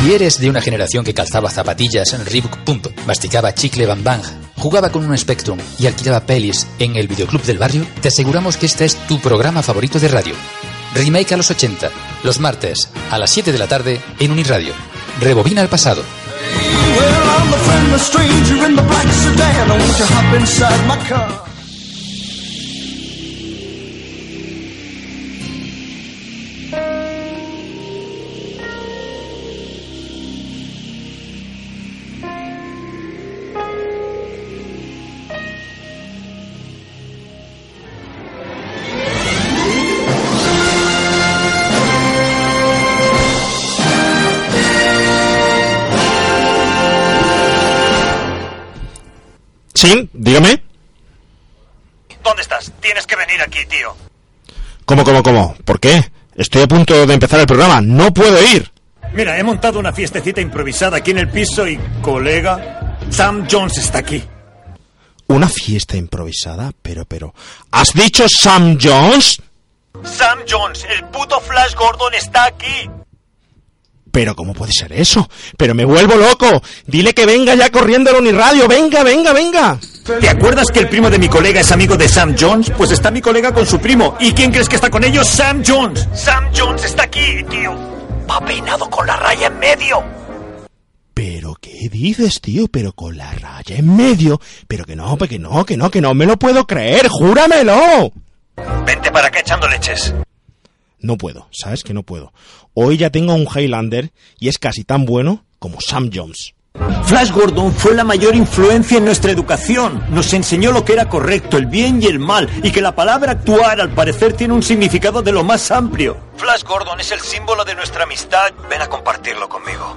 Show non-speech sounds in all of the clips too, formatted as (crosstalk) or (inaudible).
Si eres de una generación que calzaba zapatillas en Reebok Pump, masticaba chicle Bang Bang, jugaba con un Spectrum y alquilaba pelis en el videoclub del barrio, te aseguramos que este es tu programa favorito de radio. Remake a los 80, los martes a las 7 de la tarde en Uniradio. Rebobina el pasado. Dígame. ¿Dónde estás? Tienes que venir aquí, tío. ¿Cómo, cómo, cómo? ¿Por qué? Estoy a punto de empezar el programa. No puedo ir. Mira, he montado una fiestecita improvisada aquí en el piso y, colega, Sam Jones está aquí. ¿Una fiesta improvisada? Pero, pero... ¿Has dicho Sam Jones? Sam Jones, el puto Flash Gordon está aquí. Pero ¿cómo puede ser eso? Pero me vuelvo loco. Dile que venga ya corriendo al Uniradio. Venga, venga, venga. ¿Te acuerdas que el primo de mi colega es amigo de Sam Jones? Pues está mi colega con su primo. ¿Y quién crees que está con ellos? Sam Jones. Sam Jones está aquí, tío. Va peinado con la raya en medio. ¿Pero qué dices, tío? ¿Pero con la raya en medio? Pero que no, que no, que no, que no me lo puedo creer. ¡Júramelo! Vente para acá echando leches. No puedo, ¿sabes que no puedo? Hoy ya tengo un Highlander y es casi tan bueno como Sam Jones. Flash Gordon fue la mayor influencia en nuestra educación. Nos enseñó lo que era correcto, el bien y el mal, y que la palabra actuar al parecer tiene un significado de lo más amplio. Flash Gordon es el símbolo de nuestra amistad. Ven a compartirlo conmigo.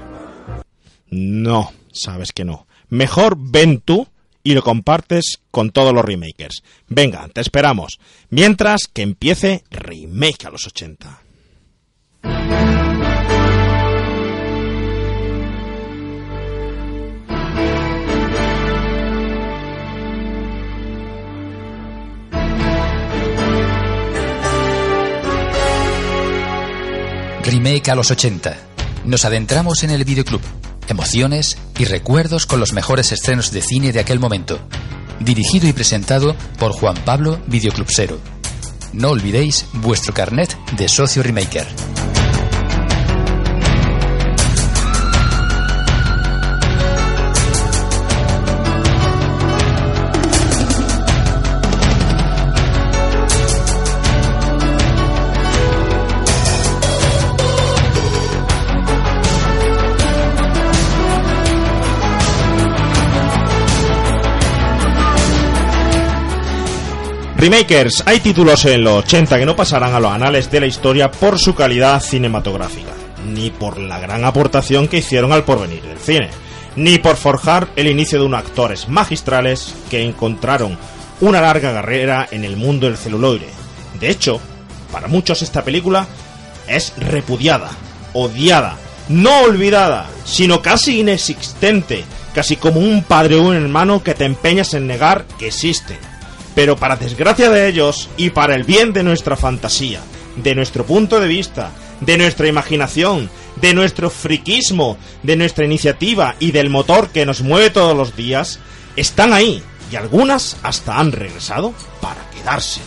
No, sabes que no. Mejor ven tú y lo compartes con todos los remakers. Venga, te esperamos. Mientras que empiece Remake a los 80. Remake a los 80. Nos adentramos en el videoclub. Emociones y recuerdos con los mejores estrenos de cine de aquel momento. Dirigido y presentado por Juan Pablo Videoclubsero. No olvidéis vuestro carnet de socio remaker. Remakers, hay títulos en los 80 que no pasarán a los anales de la historia por su calidad cinematográfica, ni por la gran aportación que hicieron al porvenir del cine, ni por forjar el inicio de unos actores magistrales que encontraron una larga carrera en el mundo del celuloide. De hecho, para muchos esta película es repudiada, odiada, no olvidada, sino casi inexistente, casi como un padre o un hermano que te empeñas en negar que existe pero para desgracia de ellos y para el bien de nuestra fantasía, de nuestro punto de vista, de nuestra imaginación, de nuestro friquismo, de nuestra iniciativa y del motor que nos mueve todos los días, están ahí y algunas hasta han regresado para quedarse.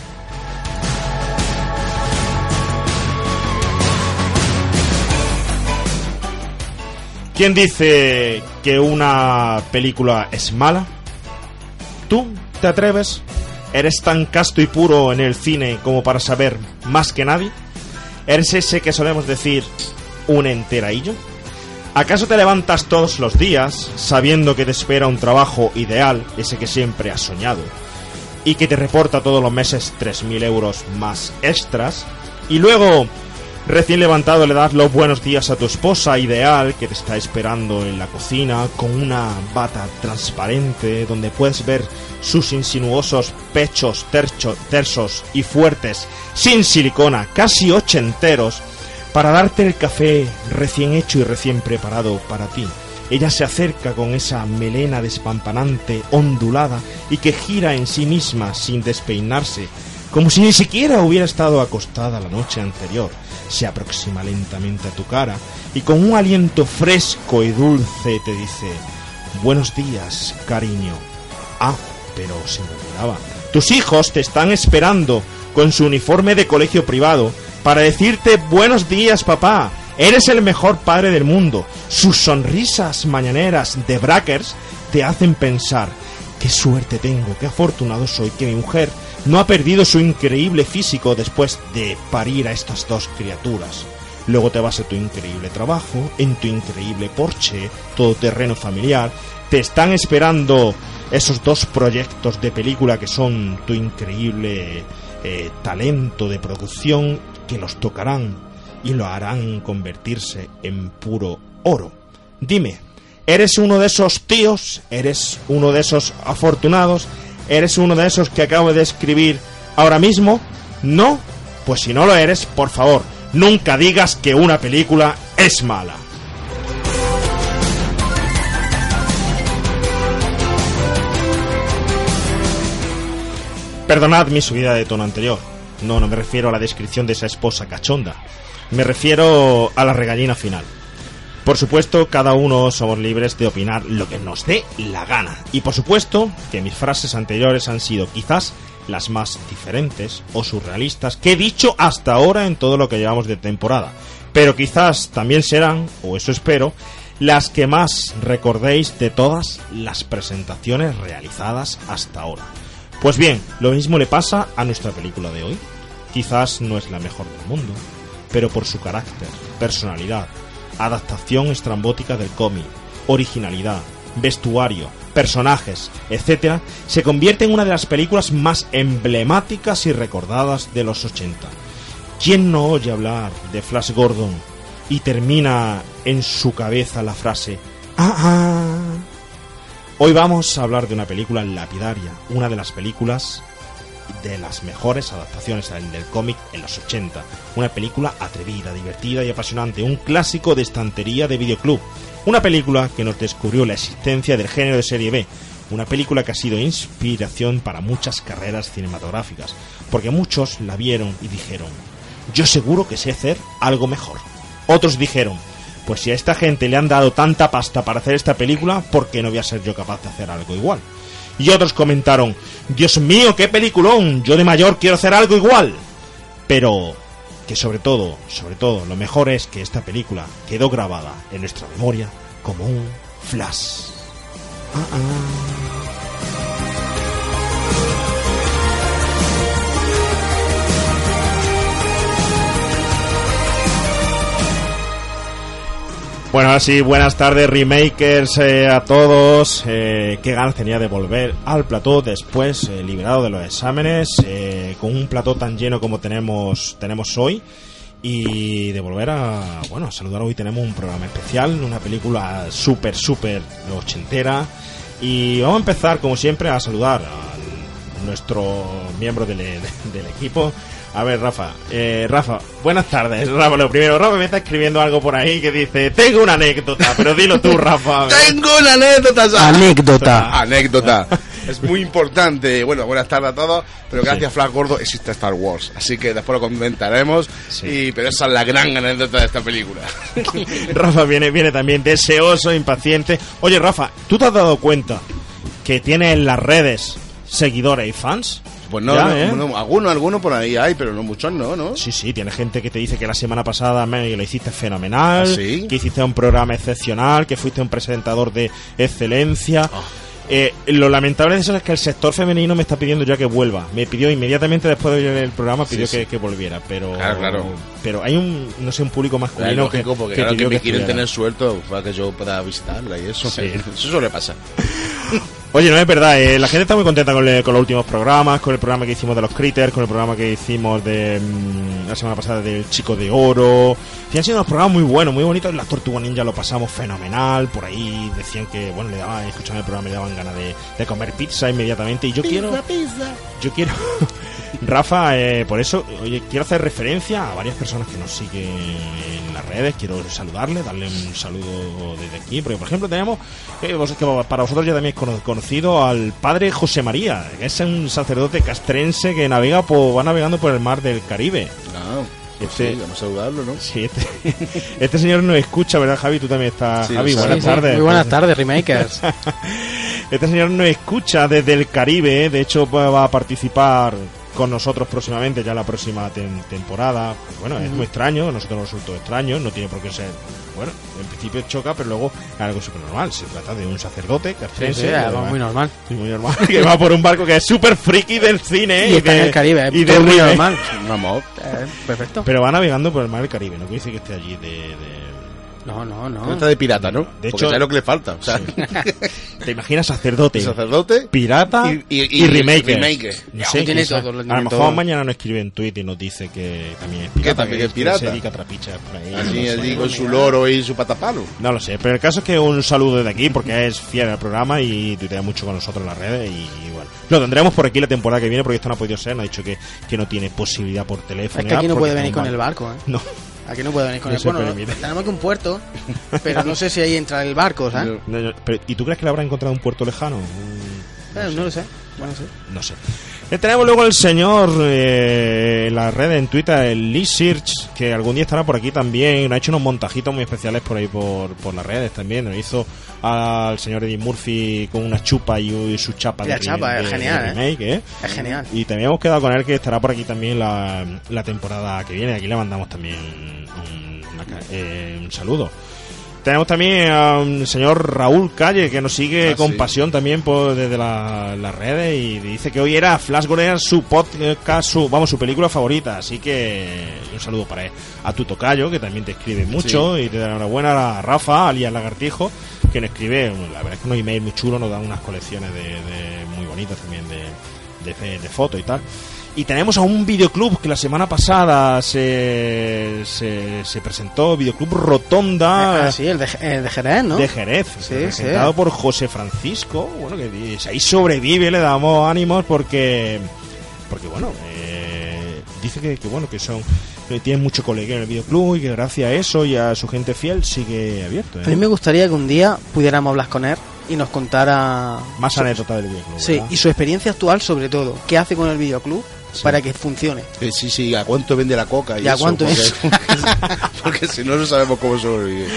¿Quién dice que una película es mala? ¿Tú te atreves? ¿Eres tan casto y puro en el cine como para saber más que nadie? ¿Eres ese que solemos decir un enteraillo? ¿Acaso te levantas todos los días sabiendo que te espera un trabajo ideal, ese que siempre has soñado, y que te reporta todos los meses 3.000 euros más extras, y luego Recién levantado le das los buenos días a tu esposa ideal que te está esperando en la cocina con una bata transparente donde puedes ver sus insinuosos pechos tersos y fuertes sin silicona, casi ochenteros, para darte el café recién hecho y recién preparado para ti. Ella se acerca con esa melena despampanante, ondulada y que gira en sí misma sin despeinarse, como si ni siquiera hubiera estado acostada la noche anterior se aproxima lentamente a tu cara y con un aliento fresco y dulce te dice, buenos días, cariño. Ah, pero se me olvidaba. Tus hijos te están esperando con su uniforme de colegio privado para decirte buenos días, papá. Eres el mejor padre del mundo. Sus sonrisas mañaneras de brackers te hacen pensar, qué suerte tengo, qué afortunado soy que mi mujer no ha perdido su increíble físico después de parir a estas dos criaturas. Luego te vas a tu increíble trabajo, en tu increíble Porsche, todoterreno familiar. Te están esperando esos dos proyectos de película que son tu increíble eh, talento de producción que los tocarán y lo harán convertirse en puro oro. Dime, ¿eres uno de esos tíos? ¿Eres uno de esos afortunados? ¿Eres uno de esos que acabo de escribir ahora mismo? ¿No? Pues si no lo eres, por favor, nunca digas que una película es mala. Perdonad mi subida de tono anterior. No, no me refiero a la descripción de esa esposa cachonda. Me refiero a la regañina final. Por supuesto, cada uno somos libres de opinar lo que nos dé la gana. Y por supuesto que mis frases anteriores han sido quizás las más diferentes o surrealistas que he dicho hasta ahora en todo lo que llevamos de temporada. Pero quizás también serán, o eso espero, las que más recordéis de todas las presentaciones realizadas hasta ahora. Pues bien, lo mismo le pasa a nuestra película de hoy. Quizás no es la mejor del mundo, pero por su carácter, personalidad, adaptación estrambótica del cómic, originalidad, vestuario, personajes, etc., se convierte en una de las películas más emblemáticas y recordadas de los 80. ¿Quién no oye hablar de Flash Gordon y termina en su cabeza la frase ¡Ah! ah"? Hoy vamos a hablar de una película lapidaria, una de las películas de las mejores adaptaciones del cómic en los 80. Una película atrevida, divertida y apasionante, un clásico de estantería de videoclub. Una película que nos descubrió la existencia del género de serie B. Una película que ha sido inspiración para muchas carreras cinematográficas, porque muchos la vieron y dijeron, yo seguro que sé hacer algo mejor. Otros dijeron, pues si a esta gente le han dado tanta pasta para hacer esta película, ¿por qué no voy a ser yo capaz de hacer algo igual? Y otros comentaron, Dios mío, qué peliculón, yo de mayor quiero hacer algo igual. Pero que sobre todo, sobre todo, lo mejor es que esta película quedó grabada en nuestra memoria como un flash. Ah, ah. Bueno, así buenas tardes, remakers eh, a todos. Eh, qué ganas tenía de volver al plató después, eh, liberado de los exámenes, con un plató tan lleno como tenemos, tenemos hoy. Y de volver a, bueno, a saludar hoy tenemos un programa especial, una película súper, súper ochentera. Y vamos a empezar, como siempre, a saludar a nuestro miembro del equipo, a ver, Rafa. Eh, Rafa, buenas tardes. Rafa, lo primero, Rafa me está escribiendo algo por ahí que dice, tengo una anécdota, pero dilo tú, (laughs) Rafa. tengo una anécdota. Anécdota. (laughs) Anécdota. (laughs) es muy importante. Bueno, buenas tardes a todos, pero gracias a Flash Gordo existe Star Wars. Así que después lo comentaremos. Y, pero esa es la gran anécdota de esta película. Rafa viene, viene también deseoso, impaciente. Oye, Rafa, ¿tú te has dado cuenta que tiene en las redes seguidores y fans? Pues no, ¿eh? alguno, alguno por ahí hay, pero no muchos, no, ¿no? Sí, sí, tiene gente que te dice que la semana pasada me, lo hiciste fenomenal, ¿Ah, que hiciste un programa excepcional, que fuiste un presentador de excelencia. Ah. Eh, lo lamentable de eso es que el sector femenino me está pidiendo ya que vuelva. Me pidió inmediatamente después de ver el programa, pidió Que, volviera. Pero claro, pero hay un, no sé, un público masculino que, porque que, que me quieren tener suelto para que yo pueda visitarla y eso. (laughs) Eso suele pasar. (laughs) Oye, no es verdad, eh, la gente está muy contenta con, los últimos programas, con el programa que hicimos de los critters, con el programa que hicimos de mm, la semana pasada del Chico de Oro. Y han sido unos programas muy buenos, muy bonitos. La Tortuga Ninja lo pasamos fenomenal. Por ahí decían que, bueno, le daban, escuchando el programa, le daban ganas de, comer pizza inmediatamente. Y yo quiero. Pizza. Yo quiero. Rafa, eh, por eso, oye, quiero hacer referencia a varias personas que nos siguen en las redes. Quiero saludarle, darle un saludo desde aquí. Porque, por ejemplo, tenemos, eh, que para vosotros ya también es conocido al padre José María, que es un sacerdote castrense que navega por, va navegando por el mar del Caribe. Ah. Este, Sí, vamos a saludarlo, ¿no? sí, este, (laughs) este señor nos escucha, ¿verdad, Javi? Tú también estás, Sí, Javi. Buenas tardes. Muy buenas tardes, Remakers. (laughs) Este señor nos escucha desde el Caribe, de hecho va a participar con nosotros próximamente, ya la próxima tem- temporada. Pues bueno, es muy extraño, a nosotros nos resultó extraño, no tiene por qué ser. Bueno, en principio choca, pero luego es algo súper normal. Se trata de un sacerdote Sí, castrense. sí, algo muy normal. Sí, muy normal, (laughs) que va por un barco que es súper friki del cine. Y está de- en el Caribe, y de muy normal. Un amor. Eh, perfecto. Pero va navegando por el mar del Caribe, no quiere decir que esté allí de... de- No, no, No no. está de pirata, ¿no? De Porque hecho- sabe lo que le falta. O sea, (laughs) ¿Te imaginas sacerdote? sacerdote pirata Y- y, y- y remake. remake. No sé, tiene quizá. todo, lo a lo mejor todo. mañana nos escribe en Twitter y nos dice que también es pirata. también es pirata? se dedica a trapichas por ahí. Allí, no, sé. con su loro y su patapalo. No lo sé, pero el caso es que un saludo desde aquí porque es fiel al programa y tuitea mucho con nosotros en las redes y, bueno. Lo tendremos por aquí la temporada que viene porque esto no ha podido ser, nos ha dicho que, que no tiene posibilidad por teléfono. Es que aquí no puede venir en con el barco, ¿eh? No, Aquí no puede venir con No el Bueno, tenemos aquí un puerto, (laughs) pero no sé si ahí entra el barco, ¿sabes? no, pero, ¿y tú crees que le habrá encontrado un puerto lejano? Eh, no lo sé. Bueno, sí. no sé. Tenemos luego el señor eh, en la red en Twitter, el Lee Search, que algún día estará por aquí también. Ha hecho unos montajitos muy especiales por ahí por, por las redes también. Nos hizo al señor Eddie Murphy con una chupa y, y su chapa La de, chapa, de- es genial, de ¿eh? remake, ¿eh? Es genial. Y también hemos quedado con él que estará por aquí también la, la temporada que viene. Aquí le mandamos también un, una eh, un saludo. Tenemos también a un señor Raúl Calle que nos sigue Ah, con sí. pasión también por, desde la- las redes y dice que hoy era Flash Gordon su podcast, su, vamos, su película favorita. Así que un saludo para él. A tu tocayo, que también te escribe mucho, y te da enhorabuena a Rafa, alias Lagartijo, que nos escribe, la verdad es que unos emails muy chulos, nos dan unas colecciones de, de- muy bonitas también de, de, de fotos y tal. Y tenemos a un videoclub que la semana pasada se, se, se presentó, videoclub Rotonda Ah, sí, el de, el de Jerez, ¿no? de Jerez, Sí, presentado sí. por José Francisco, bueno, que dice, ahí sobrevive, le damos ánimos porque, porque bueno, eh, dice que, que, bueno, que son, que tienen mucho colega en el videoclub y que gracias a eso y a su gente fiel sigue abierto. ¿eh? A mí me gustaría que un día pudiéramos hablar con él y nos contara Más anécdota del videoclub. sí, ¿verdad? y su experiencia actual sobre todo. ¿Qué hace con el videoclub Sí. para que funcione? Eh, sí, sí, ¿a cuánto vende la coca? Y, ¿Y a eso? cuánto porque, es? (laughs) porque si no, no sabemos cómo sobrevivir.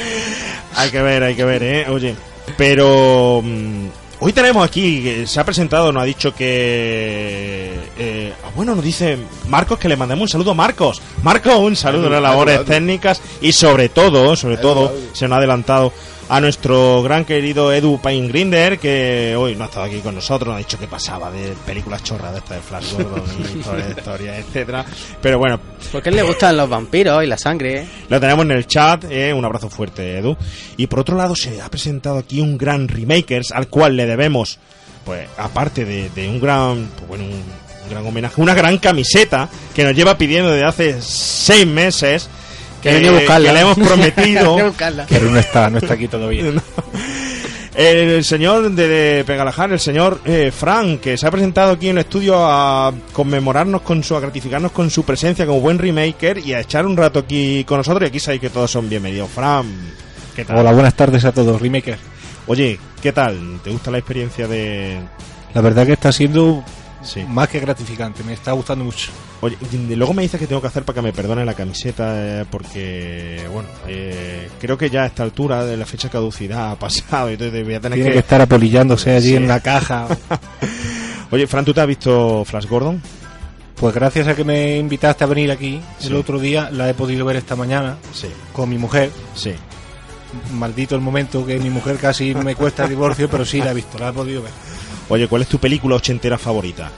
Hay que ver, hay que ver, ¿eh? Oye, pero mm, hoy tenemos aquí, se ha presentado, nos ha dicho que... eh, ah, bueno, nos dice Marcos que le mandemos un saludo a Marcos. Marcos, un saludo en las labores técnicas y sobre todo, sobre todo, se nos ha adelantado a nuestro gran querido Edu Pain Grinder, que hoy no ha estado aquí con nosotros, nos ha dicho que pasaba de películas chorras de esta de Flash Gordon y (laughs) toda la historia, etcétera. Pero bueno, Porque a él le gustan los vampiros y la sangre. lo tenemos en el chat, eh, un abrazo fuerte, Edu. Y por otro lado, se ha presentado aquí un gran Remakers al cual le debemos, pues, aparte de, de un gran, pues, bueno, un, un gran homenaje, una gran camiseta que nos lleva pidiendo desde hace seis meses. Que venía a buscarla. que le hemos prometido. (laughs) Pero no está, no está aquí todavía. El señor de, de Pegalajar, el señor eh, Frank, que se ha presentado aquí en el estudio a conmemorarnos con su, a gratificarnos con su presencia como buen remaker y a echar un rato aquí con nosotros. Y aquí sabéis que todos son bienvenidos. Fran, ¿qué tal? Hola, buenas tardes a todos, Remakers. Oye, ¿qué tal? ¿Te gusta la experiencia de...? La verdad que está siendo Sí. más que gratificante, me está gustando mucho. Oye, luego me dices que tengo que hacer para que me perdone la camiseta eh, porque, bueno, eh, creo que ya a esta altura de la fecha de caducidad ha pasado y (laughs) entonces voy a tener Tiene que... que estar apolillándose allí Sí. en la caja. (laughs) Oye, Fran, ¿tú te has visto Flash Gordon? Pues gracias a que me invitaste a venir aquí Sí. el otro día, la he podido ver esta mañana Sí, con mi mujer. sí. Maldito el momento que mi mujer casi me cuesta el divorcio, pero sí la he visto, la he podido ver. Oye, ¿cuál es tu película ochentera favorita?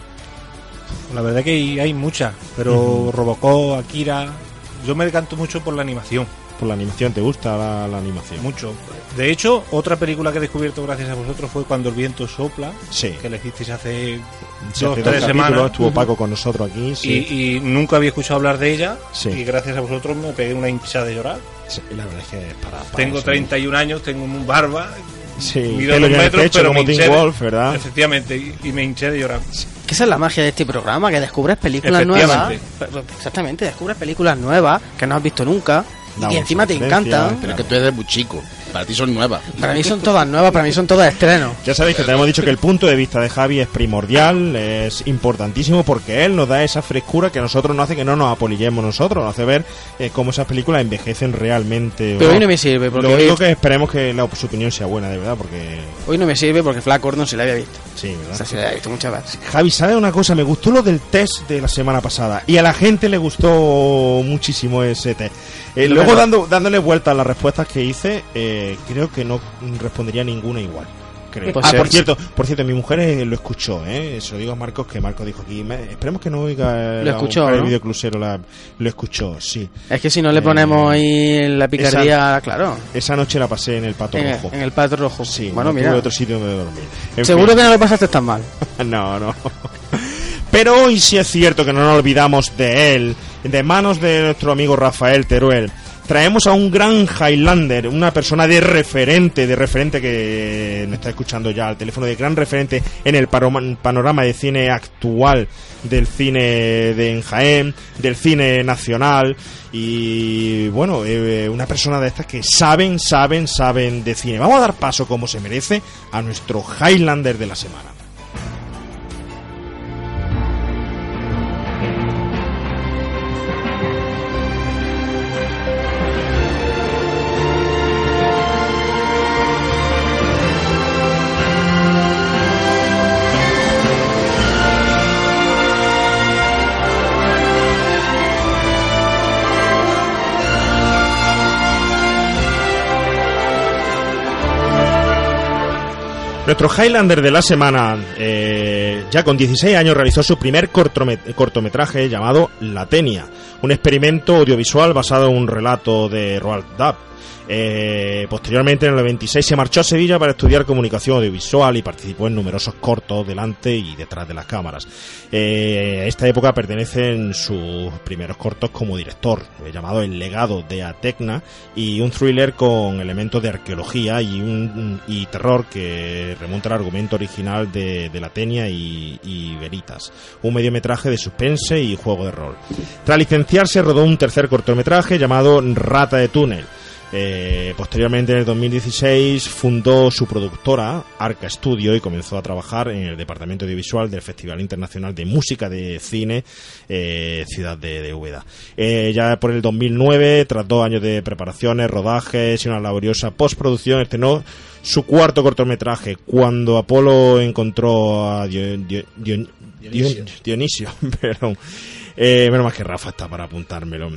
La verdad que hay, muchas, pero Robocop, Akira, yo me decanto mucho por la animación, Por la animación, ¿te gusta la, la animación? mucho. De hecho, otra película que he descubierto gracias a vosotros fue Cuando el viento sopla, Sí. que elegisteis hace Sí, dos, hace tres semanas. Estuvo Paco con nosotros aquí. Sí. Y, y nunca había escuchado hablar de ella Sí. y gracias a vosotros me pegué una hincha de llorar. Sí, la verdad es que es para. para Tengo eso. 31 años, tengo un barba, Sí, mido dos metros, pecho pero como me de- Wolf, ¿verdad? Efectivamente, y, y me hinché de llorar. Que esa es la magia de este programa, que descubres películas nuevas. Exactamente, descubres películas nuevas que no has visto nunca y que encima te encantan. Pero que tú eres muy chico. Para ti son nuevas. Para mí son todas nuevas, para mí son todas estrenos. Ya sabéis que tenemos dicho que el punto de vista de Javi es primordial, es importantísimo porque él nos da esa frescura que a nosotros nos hace que no nos apolillemos nosotros, nos hace ver eh, cómo esas películas envejecen realmente. o Pero hoy no me sirve, porque Lo hoy, único que esperemos que la, su opinión sea buena, de verdad, porque hoy no me sirve porque Flash Gordon se la había visto. sí, O ¿verdad? sea, se la había visto muchas veces. Javi, ¿sabes una cosa? Me gustó lo del test de la semana pasada y a la gente le gustó muchísimo ese test. Eh, luego, dando, dándole vuelta a las respuestas que hice, eh, creo que no respondería ninguna igual. Creo. Pues ah, por cierto, por cierto, mi mujer eh, lo escuchó, ¿eh? Se lo digo a Marcos, que Marcos dijo aquí. esperemos que no oiga Lo la escuchó, ¿no? videoclusero, la- lo escuchó, sí. Es que si no le ponemos Eh, ahí la picardía, claro, Esa noche la pasé en el pato en, rojo. en el pato rojo. Sí, bueno, no mira, tuve otro sitio donde dormir. En seguro fin. que no lo pasaste tan mal. (laughs) No, no. Pero hoy sí es cierto que no nos olvidamos de él, de manos de nuestro amigo Rafael Teruel. Traemos a un gran Highlander, una persona de referente, de referente que nos está escuchando ya al teléfono, de gran referente en el panorama de cine actual del cine de en Jaén, del cine nacional y bueno, eh, una persona de estas que saben, saben, saben de cine. Vamos a dar paso como se merece a nuestro Highlander de la semana. Nuestro Highlander de la semana, eh, ya con 16 años, realizó su primer cortome- cortometraje llamado La Tenia, un experimento audiovisual basado en un relato de Roald Dahl. Eh, posteriormente, en el 96, se marchó a Sevilla para estudiar comunicación audiovisual y participó en numerosos cortos delante y detrás de las cámaras. Eh, a esta época pertenecen sus primeros cortos como director, eh, llamado El legado de Atecna, y un thriller con elementos de arqueología y, un, terror que remonta al argumento original de, de La Tenia y, y Veritas, un mediometraje de suspense y juego de rol. Tras licenciarse, rodó un tercer cortometraje llamado Rata de Túnel. Eh, posteriormente, en el 2016, fundó su productora, Arca Studio, y comenzó a trabajar en el departamento audiovisual del Festival Internacional de Música de Cine eh, Ciudad de, de Úbeda. Eh, ya por el 2009, tras dos años de preparaciones, rodajes y una laboriosa postproducción, estrenó su cuarto cortometraje, cuando Apolo encontró a Dio- Dio- Dio- Dio- Dionisio. (laughs) perdón. Eh, menos más que Rafa está para apuntármelo.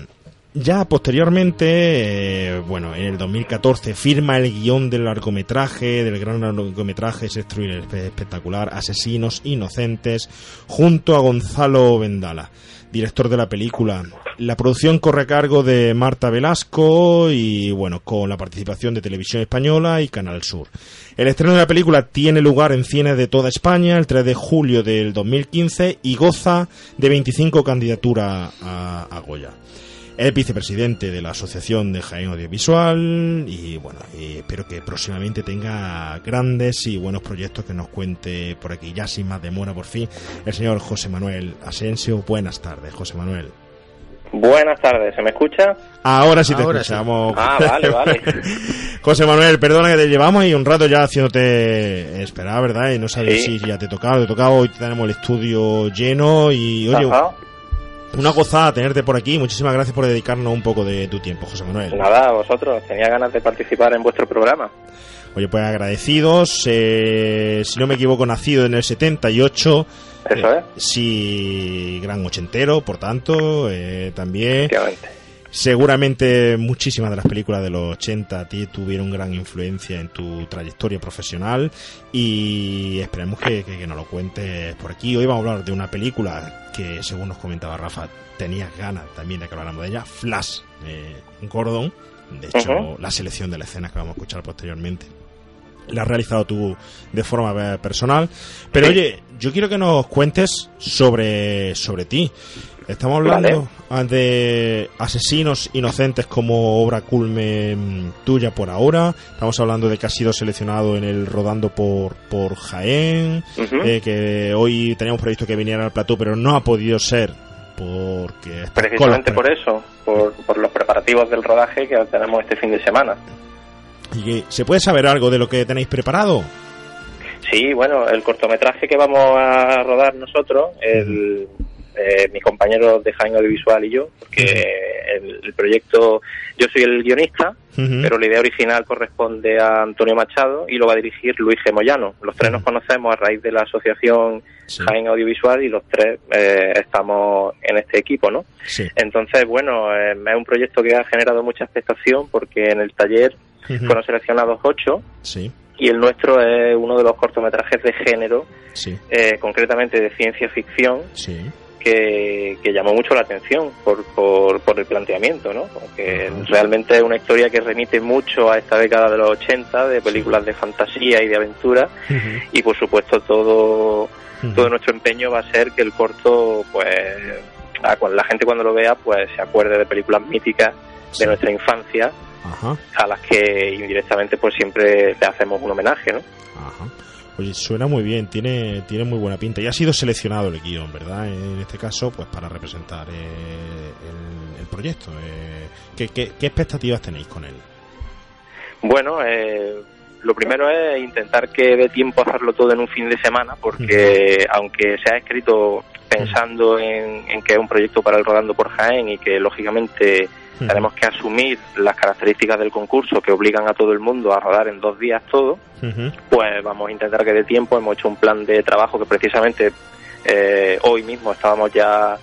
Ya posteriormente, eh, bueno, en el 2014 firma el guion del largometraje, del gran largometraje, ese thriller espe- espectacular, Asesinos Inocentes, junto a Gonzalo Vendala, director de la película. La producción corre a cargo de Marta Velasco y, bueno, con la participación de Televisión Española y Canal Sur. El estreno de la película tiene lugar en cines de toda España el 3 de julio del 2015 y goza de 25 candidaturas a, a Goya. Es vicepresidente de la Asociación de Jaén Audiovisual y bueno, y espero que próximamente tenga grandes y buenos proyectos que nos cuente por aquí. Ya sin más demora, por fin, el señor José Manuel Asensio. Buenas tardes, José Manuel. Buenas tardes, ¿se me escucha? Ahora sí te Ahora sí. escuchamos. Ah, vale, vale. (laughs) José Manuel, perdona que te llevamos ahí un rato ya haciéndote esperar, ¿verdad? Y no sabes Sí. si ya te tocaba, te tocaba. Hoy tenemos el estudio lleno y, oye, Ajá. Una gozada tenerte por aquí. Muchísimas gracias por dedicarnos un poco de tu tiempo, José Manuel. Nada, vosotros, tenía ganas de participar en vuestro programa. Oye, pues agradecidos. eh, si no me equivoco, nacido en el 78. Eso Eh, es, Sí, gran ochentero, por tanto, eh, también. efectivamente. Seguramente muchísimas de las películas de los 80 a ti tuvieron gran influencia en tu trayectoria profesional y esperemos que, que- que nos lo cuentes por aquí. Hoy vamos a hablar de una película que, según nos comentaba Rafa, tenías ganas también de que habláramos de ella, Flash, eh, Gordon. De hecho, la selección de la escena que vamos a escuchar posteriormente la has realizado tú de forma eh, personal. Pero oye, yo quiero que nos cuentes sobre, sobre ti. Estamos hablando de asesinos inocentes como obra culmen tuya por ahora. Estamos hablando de que has sido seleccionado en el rodando por, por Jaén. Eh, que hoy teníamos previsto que viniera al plató, pero no ha podido ser porque Precisamente por eso, por, por los preparativos del rodaje que tenemos este fin de semana. ¿Y que- se puede saber algo de lo que tenéis preparado? Sí, bueno, el cortometraje que vamos a rodar nosotros, el, eh, mis compañeros de Jaén Audiovisual y yo, porque el, el proyecto, yo soy el guionista, pero la idea original corresponde a Antonio Machado y lo va a dirigir Luis G. Moyano. Los tres nos conocemos a raíz de la asociación Sí. Jaén Audiovisual y los tres eh, estamos en este equipo, ¿no? Sí. Entonces, bueno, eh, es un proyecto que ha generado mucha expectación porque en el taller fueron seleccionados ocho Sí, y el nuestro es uno de los cortometrajes de género, sí, eh, concretamente de ciencia ficción, sí. Que, que llamó mucho la atención por, por, por el planteamiento, ¿no? Porque realmente es una historia que remite mucho a esta década de los 80, de películas de fantasía y de aventura, y por supuesto todo, todo nuestro empeño va a ser que el corto, pues, la gente cuando lo vea, pues se acuerde de películas míticas Sí. de nuestra infancia, Ajá, a las que indirectamente pues siempre le hacemos un homenaje, ¿no? ajá. Oye, suena muy bien, tiene, tiene muy buena pinta. Y ha sido seleccionado el guion, ¿verdad? En este caso, pues para representar eh, el, el proyecto. Eh, ¿qué, qué, qué expectativas tenéis con él? Bueno, eh, lo primero es intentar que dé tiempo a hacerlo todo en un fin de semana, porque aunque se ha escrito pensando en, en que es un proyecto para el Rodando por Jaén y que lógicamente Ujú. tenemos que asumir las características del concurso que obligan a todo el mundo a rodar en dos días todo, pues vamos a intentar que dé tiempo. Hemos hecho un plan de trabajo que precisamente eh, hoy mismo estábamos ya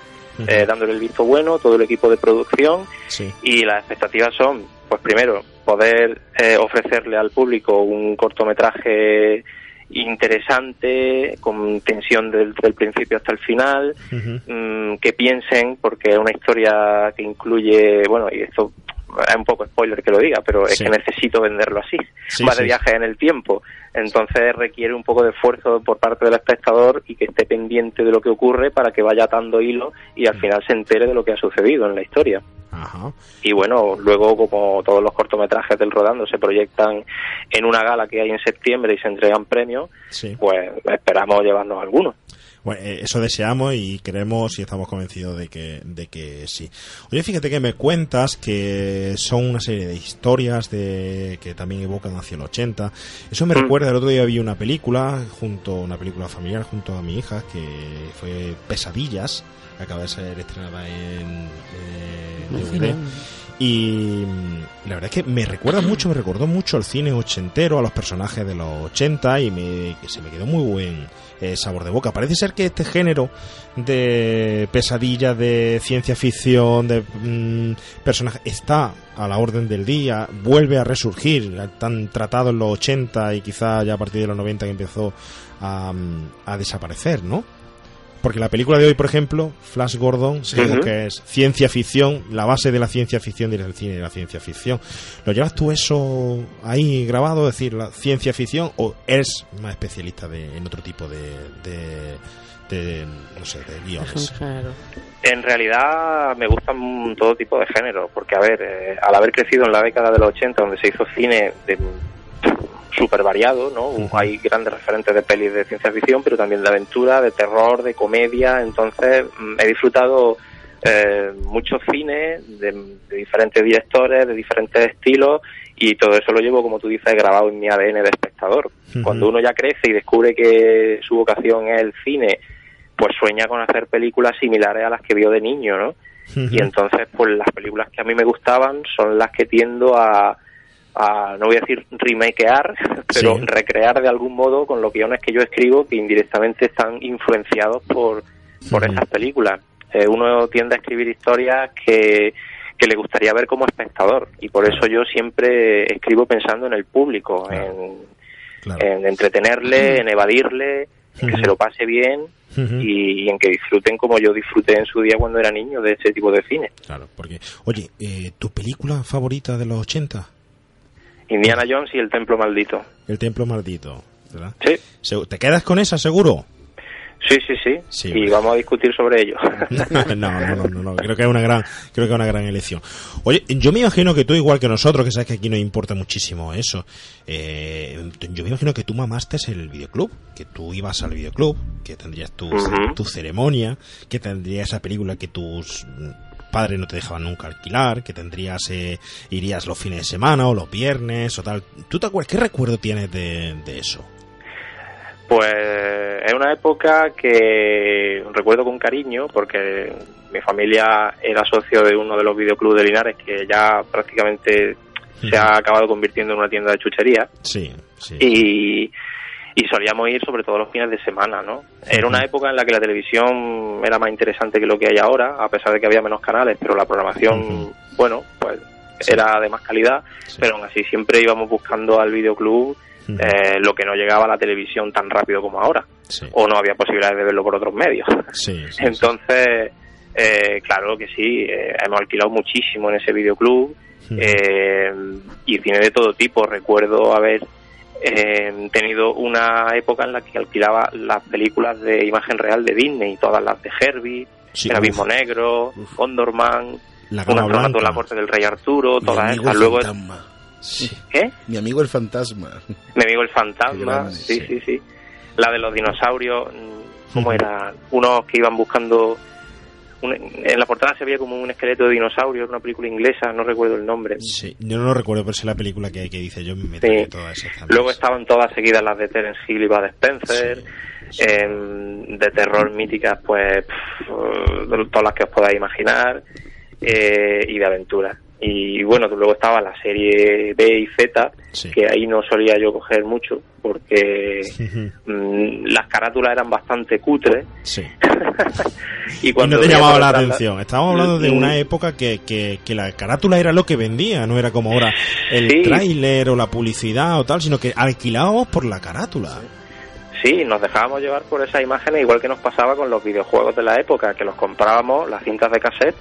eh, dándole el visto bueno, todo el equipo de producción. Sí, y las expectativas son, pues primero, poder eh, ofrecerle al público un cortometraje interesante, con tensión del, del principio hasta el final, mm, que piensen, porque es una historia que incluye, bueno, y esto es un poco spoiler que lo diga, pero es Sí. que necesito venderlo así. Sí, Va sí. de viaje en el tiempo. Entonces requiere un poco de esfuerzo por parte del espectador y que esté pendiente de lo que ocurre para que vaya atando hilo y Mm. al final se entere de lo que ha sucedido en la historia. Ajá. Y bueno, luego como todos los cortometrajes del Rodando se proyectan en una gala que hay en septiembre y se entregan premios, pues esperamos llevarnos algunos. Bueno, eh, eso deseamos y creemos y estamos convencidos de que, de que sí. Oye, fíjate que me cuentas que son una serie de historias de que también evocan hacia el 80. Eso me Mm. recuerda, el otro día vi una película, junto una película familiar junto a mi hija, que fue Pesadillas, que acaba de ser estrenada en, eh, DVD. Y mm, la verdad es que me recuerda mucho, me recordó mucho al cine ochentero, a los personajes de los 80 y me, que se me quedó muy buen eh, sabor de boca. Parece ser que este género de pesadilla, de ciencia ficción, de mm, personajes, está a la orden del día, vuelve a resurgir, tan tratado en los 80 y quizá ya a partir de los 90 que empezó a, mm, a desaparecer, ¿no? Porque la película de hoy, por ejemplo, Flash Gordon, que es ciencia ficción, la base de la ciencia ficción del cine de la ciencia ficción. ¿Lo llevas tú eso ahí grabado, es decir, la ciencia ficción, o eres más especialista de, en otro tipo de, de, de, no sé, de guiones? En realidad me gustan todo tipo de géneros, porque a ver, eh, al haber crecido en la década de los 80, donde se hizo cine de súper variado, ¿no? Hay grandes referentes de pelis de ciencia ficción, pero también de aventura, de terror, de comedia, entonces mm, he disfrutado eh, mucho cine de, de diferentes directores, de diferentes estilos, y todo eso lo llevo, como tú dices, grabado en mi ADN de espectador. Cuando uno ya crece y descubre que su vocación es el cine, pues sueña con hacer películas similares a las que vio de niño, ¿no? Y entonces, pues las películas que a mí me gustaban son las que tiendo a, a no voy a decir remakear, (laughs) pero Sí. recrear de algún modo con los guiones que yo escribo que indirectamente están influenciados por, por esas películas. Eh, uno tiende a escribir historias que, que le gustaría ver como espectador y por eso yo siempre escribo pensando en el público, Claro. en, Claro. en entretenerle, en evadirle, en que se lo pase bien y, y en que disfruten como yo disfruté en su día cuando era niño de este tipo de cine. Claro, porque, oye, eh, ¿tu película favorita de los 80? Indiana Jones y el Templo Maldito. El Templo Maldito, ¿verdad? Sí, ¿Te quedas con esa, seguro? sí, sí, sí. Sí, y vamos a discutir sobre ello. (laughs) no, no, no, no, no, creo que es una gran, creo que es una gran elección. Oye, yo me imagino que tú, igual que nosotros, que sabes que aquí nos importa muchísimo eso, eh, yo me imagino que tú mamaste el videoclub, que tú ibas al videoclub, que tendrías tu, tu ceremonia, que tendrías esa película que tus padres no te dejaban nunca alquilar, que tendrías, eh, irías los fines de semana o los viernes o tal. ¿Tú te acuerdas? ¿Qué recuerdo tienes de, de eso? Pues es una época que recuerdo con cariño porque mi familia era socio de uno de los videoclubs de Linares que ya prácticamente se ha acabado convirtiendo en una tienda de chuchería. Sí, sí. Y, y solíamos ir sobre todo los fines de semana, ¿no? Era una época en la que la televisión era más interesante que lo que hay ahora, a pesar de que había menos canales, pero la programación, bueno, pues era de más calidad, pero aún así siempre íbamos buscando al videoclub eh, lo que no llegaba a la televisión tan rápido como ahora, Sí. o no había posibilidad de verlo por otros medios. (laughs) Entonces, eh, claro que sí, eh, hemos alquilado muchísimo en ese videoclub eh, y cine de todo tipo. Recuerdo haber eh, tenido una época en la que alquilaba las películas de imagen real de Disney, todas las de Herbie, Sí, El Abismo. Negro, Condorman, La Gama en Blanca. la corte del rey Arturo, todas estas. Luego, fantasma. ¿qué? Mi amigo el fantasma. Mi amigo el fantasma, sí. sí, sí. La de los dinosaurios, mm, ¿cómo era? Unos que iban buscando... un- en la portada se veía como un esqueleto de dinosaurio, era una película inglesa, no recuerdo el nombre. Sí, yo no lo recuerdo, pero es la película que, que dice yo me Sí. todas esas. Luego estaban todas seguidas las de Terence Hill y Bud Spencer, em, de terror míticas, pues pff, eh, todas las que os podáis imaginar, eh, y de aventuras. Y bueno, luego estaba la serie B y Z, Sí. que ahí no solía yo coger mucho, porque mm, las carátulas eran bastante cutres. Sí. (laughs) y Y cuando no te llamaba la atención. Estábamos hablando de una época que, que, que la carátula era lo que vendía, no era como ahora el tráiler o la publicidad o tal, sino que alquilábamos por la carátula. Sí, nos dejábamos llevar por esas imágenes, igual que nos pasaba con los videojuegos de la época, que los comprábamos, las cintas de cassette,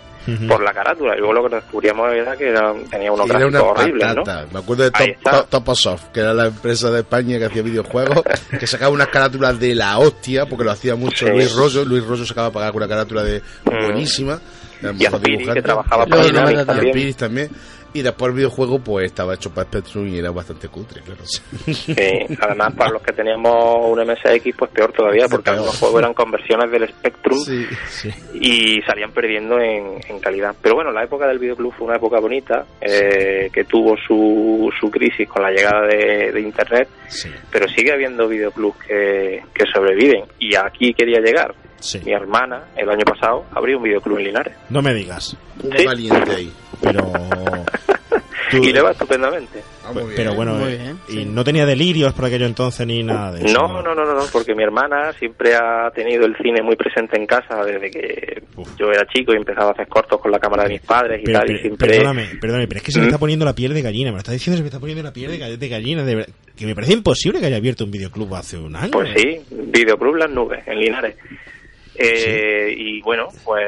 por la carátula. Y luego lo que descubríamos era que era- tenía unos gráficos una horribles, ¿no? Me acuerdo de Top, Toposoft, que era la empresa de España que hacía videojuegos, que sacaba unas carátulas de la hostia, porque lo hacía mucho Sí. Luis Rosso. Luis Rosso se acaba de pagar con una carátula de Mm. buenísima. Era Y mejor Aspiri, dibujante. que trabajaba para también. también. Y después el videojuego pues estaba hecho para Spectrum y era bastante cutre, claro. Sí, además para los que teníamos un MSX, pues peor todavía, porque Peor. algunos juegos eran conversiones del Spectrum Sí. y salían perdiendo en, en calidad. Pero bueno, la época del videoclub fue una época bonita, eh, que tuvo su, su crisis con la llegada de, de Internet, pero sigue habiendo videoclubs que, que sobreviven. Y aquí quería llegar. sí. Mi hermana, el año pasado, abrió un videoclub en Linares. No me digas. Un Sí. valiente ahí. Pero. (laughs) tú- Y le va estupendamente. Ah, muy bien. pero bueno, Muy eh, bien, y sí. no tenía delirios por aquello entonces ni nada de eso. No, no, no, no, no, porque mi hermana siempre ha tenido el cine muy presente en casa desde que Uf. yo era chico y empezaba a hacer cortos con la cámara de mis padres y Pero, tal. pero- y siempre... perdóname, perdóname, pero es que se me ¿Mm? está poniendo la piel de gallina. Me lo está diciendo, se me está poniendo la piel de, ga- de gallina. De que me parece imposible que haya abierto un videoclub hace un año. Pues sí, Videoclub Las Nubes, en Linares. Eh, Y bueno, pues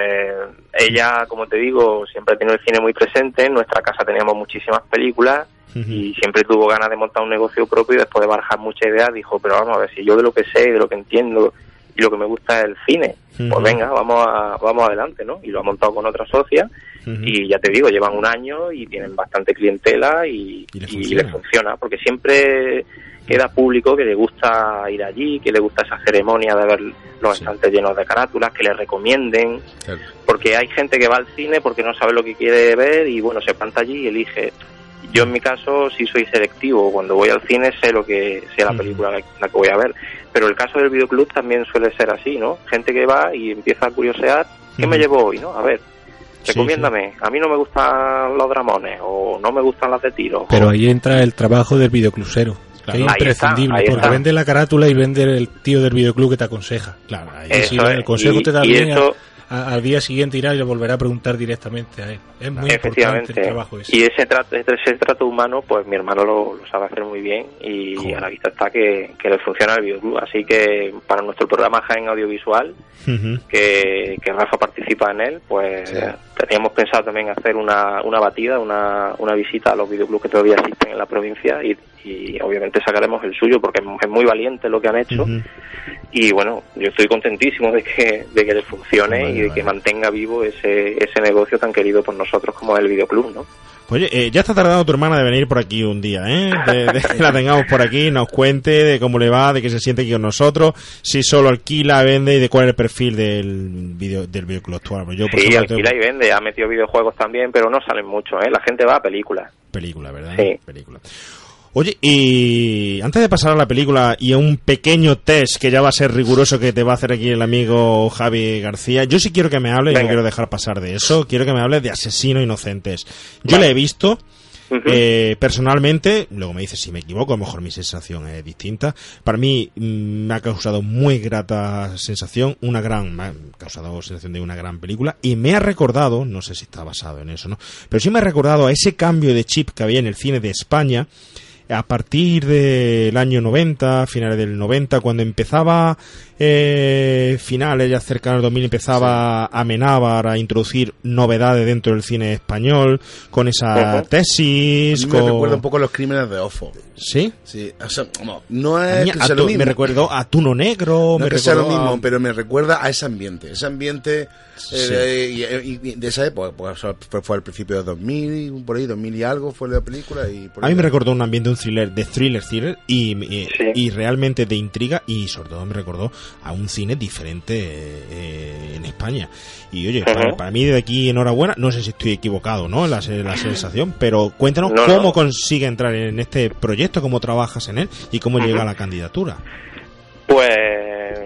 ella, como te digo, siempre ha tenido el cine muy presente. En nuestra casa teníamos muchísimas películas y siempre tuvo ganas de montar un negocio propio y después de barajar muchas ideas dijo, pero vamos a ver, si yo de lo que sé de lo que entiendo y lo que me gusta es el cine, pues venga, vamos a, vamos adelante, ¿no? Y lo ha montado con otra socia y ya te digo, llevan un año y tienen bastante clientela y, Y le y funciona. le funciona, porque siempre queda público que le gusta ir allí, que le gusta esa ceremonia de ver los Sí. estantes llenos de carátulas, que le recomienden, Claro. porque hay gente que va al cine porque no sabe lo que quiere ver y bueno, se planta allí y elige. Yo en mi caso sí soy selectivo, cuando voy al cine sé lo que sé la película la, que voy a ver, pero el caso del videoclub también suele ser así, ¿no? Gente que va y empieza a curiosear, ¿qué me llevo hoy, no? A ver, Sí, recomiéndame, a mí no me gustan los dramones o no me gustan las de tiro. Pero ahí entra el trabajo del videoclusero. Claro. que es Ahí está, imprescindible, ahí porque está. vende la carátula y vende el tío del videoclub que te aconseja. Claro, ahí- es, el consejo y- te da bien, eso- a- al día siguiente irá y le volverá a preguntar directamente a él. Es muy importante el trabajo ese. Y ese trato, ese trato humano, pues mi hermano lo, lo sabe hacer muy bien y Joder. a la vista está que, que le funciona el videoclub. Así que para nuestro programa Jaén Audiovisual, que, que Rafa participa en él, pues Sí. Teníamos pensado también hacer una, una batida, una, una visita a los videoclubs que todavía existen en la provincia y, y obviamente sacaremos el suyo porque es, muy valiente lo que han hecho y bueno, yo estoy contentísimo de que, de que les funcione Vale, y de vale. que mantenga vivo ese, ese negocio tan querido por nosotros como es el videoclub, ¿no? Oye, eh, ya está tardando tu hermana de venir por aquí un día, ¿eh? De, de (laughs) que la tengamos por aquí, nos cuente de cómo le va, de que se siente aquí con nosotros, si solo alquila, vende y de cuál es el perfil del video del videoclub actual. Pues Yo, por Sí, alquila y vende. ha metido videojuegos también, pero no salen mucho, ¿eh? La gente va a películas. Película, ¿verdad? Sí. Película. Oye, y antes de pasar a la película y a un pequeño test que ya va a ser riguroso que te va a hacer aquí el amigo Javi García, yo sí quiero que me hable, y no quiero dejar pasar de eso, quiero que me hable de Asesino Inocentes. Yo Vale. la he visto, eh, personalmente, luego me dices si me equivoco, a lo mejor mi sensación es distinta. Para mí mm, me ha causado muy grata sensación, una gran, me ha causado sensación de una gran película y me ha recordado, no sé si está basado en eso, ¿no? Pero sí me ha recordado a ese cambio de chip que había en el cine de España a partir del año 90, finales del 90, cuando empezaba eh, finales ya cercano al 2000, empezaba Amenábar a introducir novedades dentro del cine español, con esa tesis, A mí me con... recuerda un poco a los crímenes de Ofo. ¿Sí? Sí, o sea, no, no A es mí que a sea tu- lo mismo. me recuerdo a Tuno Negro, No me es que sea lo recordó a- mismo, pero me recuerda a ese ambiente. Ese ambiente eh, y, y- y de esa época, pues, fue, fue al principio de 2000, por ahí, 2000 y algo fue la película. Y por A ahí- mí me recordó un ambiente, un thriller, de thriller, thriller, y, y, Sí. y realmente de intriga, y sobre todo me recordó a un cine diferente eh, en España. Y oye, para, para mí de aquí enhorabuena, no sé si estoy equivocado, ¿no? La, la sensación, pero cuéntanos No, cómo no. consigue entrar en este proyecto, cómo trabajas en él y cómo llega a la candidatura. Pues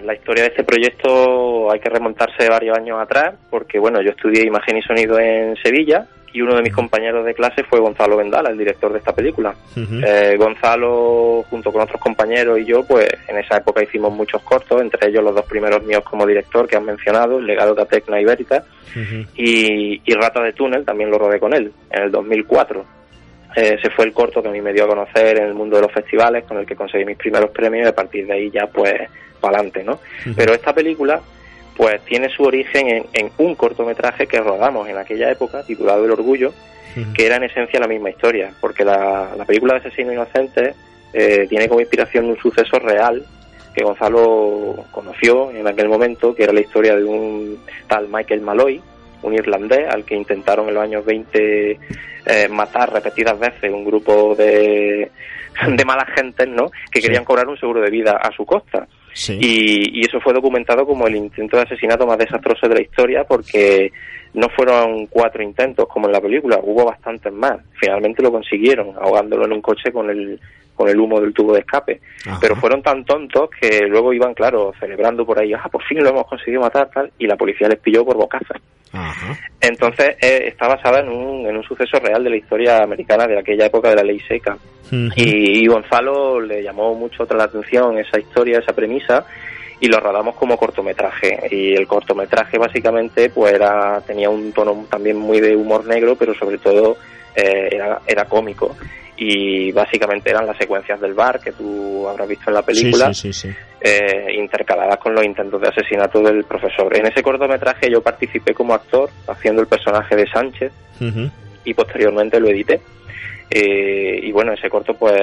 la historia de este proyecto hay que remontarse varios años atrás, porque bueno, yo estudié imagen y sonido en Sevilla y uno de mis compañeros de clase fue Gonzalo Vendala, el director de esta película. Eh, Gonzalo, junto con otros compañeros y yo, pues en esa época hicimos muchos cortos, entre ellos los dos primeros míos como director que han mencionado, El legado de Atecna y Veritas, Ujú. y, y Rata de Túnel, también lo rodé con él, en el 2004. Eh, ese fue el corto que a mí me dio a conocer en el mundo de los festivales, con el que conseguí mis primeros premios y a partir de ahí ya pues para adelante, ¿no? Pero esta película pues tiene su origen en, en un cortometraje que rodamos en aquella época, titulado El Orgullo, que era en esencia la misma historia, porque la, la película de Asesino Inocente eh, tiene como inspiración un suceso real que Gonzalo conoció en aquel momento, que era la historia de un tal Michael Malloy, un irlandés al que intentaron en los años 20 eh, matar repetidas veces un grupo de, (laughs) de malas gentes, ¿no? Que querían cobrar un seguro de vida a su costa. Sí. Y, y eso fue documentado como el intento de asesinato más desastroso de la historia porque no fueron cuatro intentos como en la película, hubo bastantes más. Finalmente lo consiguieron, ahogándolo en un coche con el, con el humo del tubo de escape. Ajá. Pero fueron tan tontos que luego iban, claro, celebrando por ahí, ah, por fin lo hemos conseguido matar, tal, y la policía les pilló por bocaza. Ajá. Entonces eh, está basada en un, en un suceso real de la historia americana de aquella época de la ley seca. Y, y Gonzalo le llamó mucho otra la atención esa historia, esa premisa, y lo rodamos como cortometraje. Y el cortometraje básicamente pues era, tenía un tono también muy de humor negro, pero sobre todo eh, era, era cómico. Y básicamente eran las secuencias del bar que tú habrás visto en la película, Sí, sí, sí, sí. eh, intercaladas con los intentos de asesinato del profesor. En ese cortometraje yo participé como actor haciendo el personaje de Sánchez, Ujú. y posteriormente lo edité. Eh, y bueno, ese corto, pues,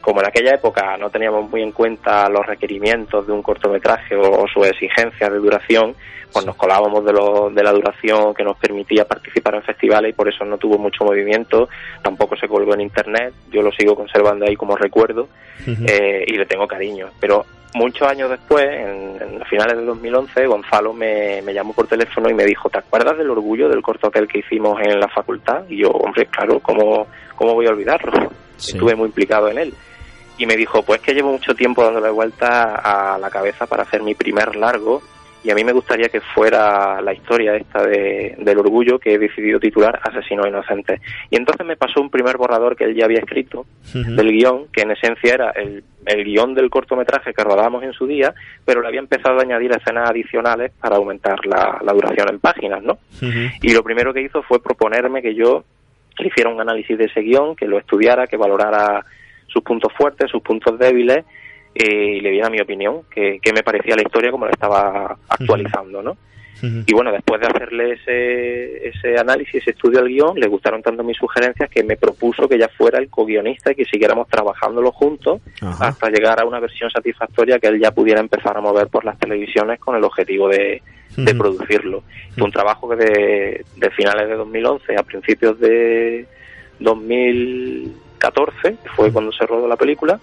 como en aquella época no teníamos muy en cuenta los requerimientos de un cortometraje o, o sus exigencias de duración, pues nos colábamos de, lo, de la duración que nos permitía participar en festivales y por eso no tuvo mucho movimiento, tampoco se colgó en internet, yo lo sigo conservando ahí como recuerdo eh, y le tengo cariño. Pero muchos años después, en, en los finales de 2011, Gonzalo me, me llamó por teléfono y me dijo, ¿te acuerdas del orgullo del corto aquel que hicimos en la facultad? Y yo, hombre, claro, ¿cómo, cómo voy a olvidarlo? Sí. Estuve muy implicado en él. Y me dijo, pues que llevo mucho tiempo dándole vuelta a la cabeza para hacer mi primer largo y a mí me gustaría que fuera la historia esta de, del orgullo que he decidido titular Asesinos Inocentes. Y entonces me pasó un primer borrador que él ya había escrito del guion, que en esencia era el, el guion del cortometraje que rodamos en su día, pero le había empezado a añadir escenas adicionales para aumentar la, la duración en páginas, ¿no? Y lo primero que hizo fue proponerme que yo le hiciera un análisis de ese guion, que lo estudiara, que valorara sus puntos fuertes, sus puntos débiles, eh, y le diera mi opinión, que, que me parecía la historia como la estaba actualizando, ¿no? Y bueno, después de hacerle ese, ese análisis, ese estudio al guion, le gustaron tanto mis sugerencias que me propuso que ya fuera el co-guionista y que siguiéramos trabajándolo juntos hasta llegar a una versión satisfactoria que él ya pudiera empezar a mover por las televisiones con el objetivo de, de producirlo. Fue un trabajo que de, de finales de 2011 a principios de 2014, que fue cuando se rodó la película,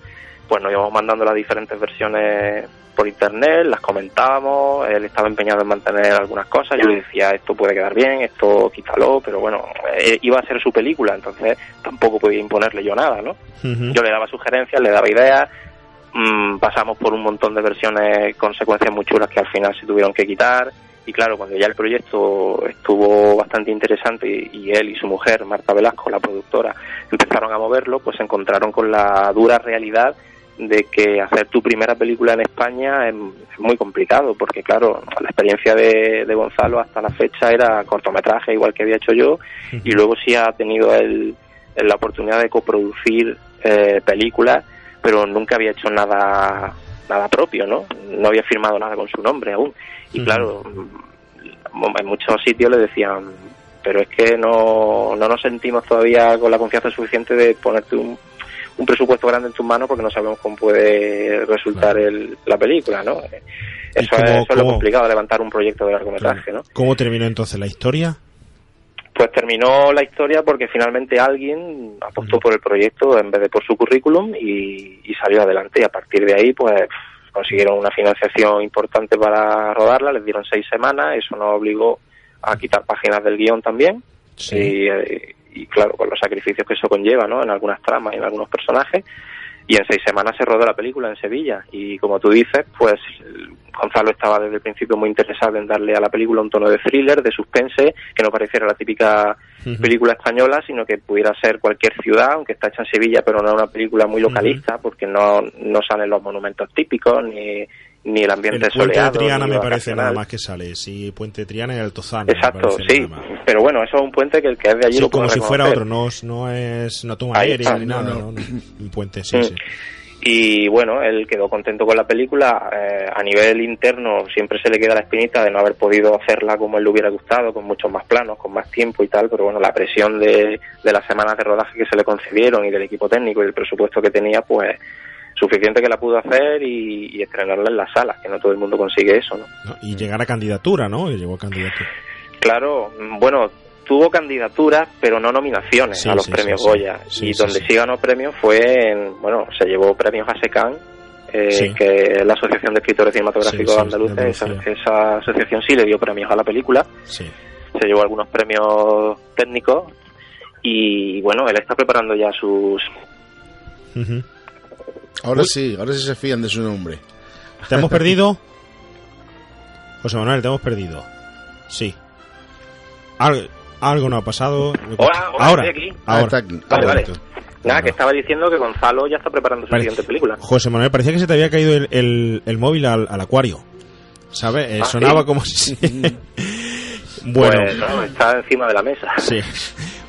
pues nos íbamos mandando las diferentes versiones por internet, las comentábamos, él estaba empeñado en mantener algunas cosas, yo le decía esto puede quedar bien, esto quítalo, pero bueno, eh, iba a ser su película, entonces tampoco podía imponerle yo nada, ¿no? Yo le daba sugerencias, le daba ideas, mm, pasamos por un montón de versiones con secuencias muy chulas que al final se tuvieron que quitar. Y claro, cuando ya el proyecto estuvo bastante interesante y, él y su mujer, Marta Velasco, la productora, empezaron a moverlo, pues se encontraron con la dura realidad de que hacer tu primera película en España es, es muy complicado, porque claro, la experiencia de, de Gonzalo hasta la fecha era cortometraje, igual que había hecho yo, y luego sí ha tenido el, la oportunidad de coproducir eh, películas, pero nunca había hecho nada nada propio, ¿no? No había firmado nada con su nombre aún. Y claro, mm, en muchos sitios le decían, pero es que no, no nos sentimos todavía con la confianza suficiente de ponerte un, un presupuesto grande en tus manos porque no sabemos cómo puede resultar el, la película, ¿no? ¿Y Eso, cómo- es, eso es lo complicado levantar un proyecto de largometraje, ¿no? ¿Cómo terminó entonces la historia? Pues terminó la historia porque finalmente alguien apostó por el proyecto en vez de por su currículum y, y salió adelante y a partir de ahí pues consiguieron una financiación importante para rodarla, les dieron seis semanas, eso nos obligó a quitar páginas del guion también y, eh, y claro, con los sacrificios que eso conlleva, ¿no? En algunas tramas y en algunos personajes. Y en seis semanas se rodó la película en Sevilla. Y como tú dices, pues Gonzalo estaba desde el principio muy interesado en darle a la película un tono de thriller, de suspense, que no pareciera la típica película española, sino que pudiera ser cualquier ciudad, aunque está hecha en Sevilla, pero no una película muy localista, porque no, no salen los monumentos típicos, ni, ni el ambiente El puente de soleado. Triana me parece nada más que sale. Sí, puente de Triana y Altozano. Exacto, sí. Pero bueno, eso es un puente que el que es de allí Sí, lo como si fuera otro, no, es- no es una toma Ahí aérea está. ni nada, no. no, no. un puente, sí, Mm. sí. Y bueno, él quedó contento con la película. Eh, a nivel interno siempre se le queda la espinita de no haber podido hacerla como él le hubiera gustado, con muchos más planos, con más tiempo y tal. Pero bueno, la presión de, de las semanas de rodaje que se le concedieron y del equipo técnico y el presupuesto que tenía, pues suficiente que la pudo hacer y, y estrenarla en las salas, que no todo el mundo consigue eso, ¿no? ¿no? Y llegar a candidatura, ¿no? Y llegó a candidatura. Claro, mm, bueno, tuvo candidaturas, pero no nominaciones Sí, a los sí, premios sí. Goya. Y donde sí. ganó premios fue en, bueno, se llevó premios a SECAN, eh, que es la Asociación de Escritores Cinematográficos Andaluces. Esa, esa asociación sí le dio premios a la película, Sí. se llevó algunos premios técnicos y bueno, él está preparando ya sus... Ujú. Ahora sí, ahora sí se fían de su nombre. ¿Te hemos perdido? José Manuel, te hemos perdido. Sí. Algo, algo no ha pasado. Hola, hola, ahora. estoy aquí. Ah, Ahora. está aquí. Vale, Ah, vale. Nada, que estaba diciendo que Gonzalo ya está preparando su Vale. siguiente película. José Manuel, parecía que se te había caído el, el- el móvil al, al acuario. ¿Sabes? Eh, Ah, sonaba ¿sí? como si... (laughs) bueno, Pues no, está encima de la mesa. sí. (laughs)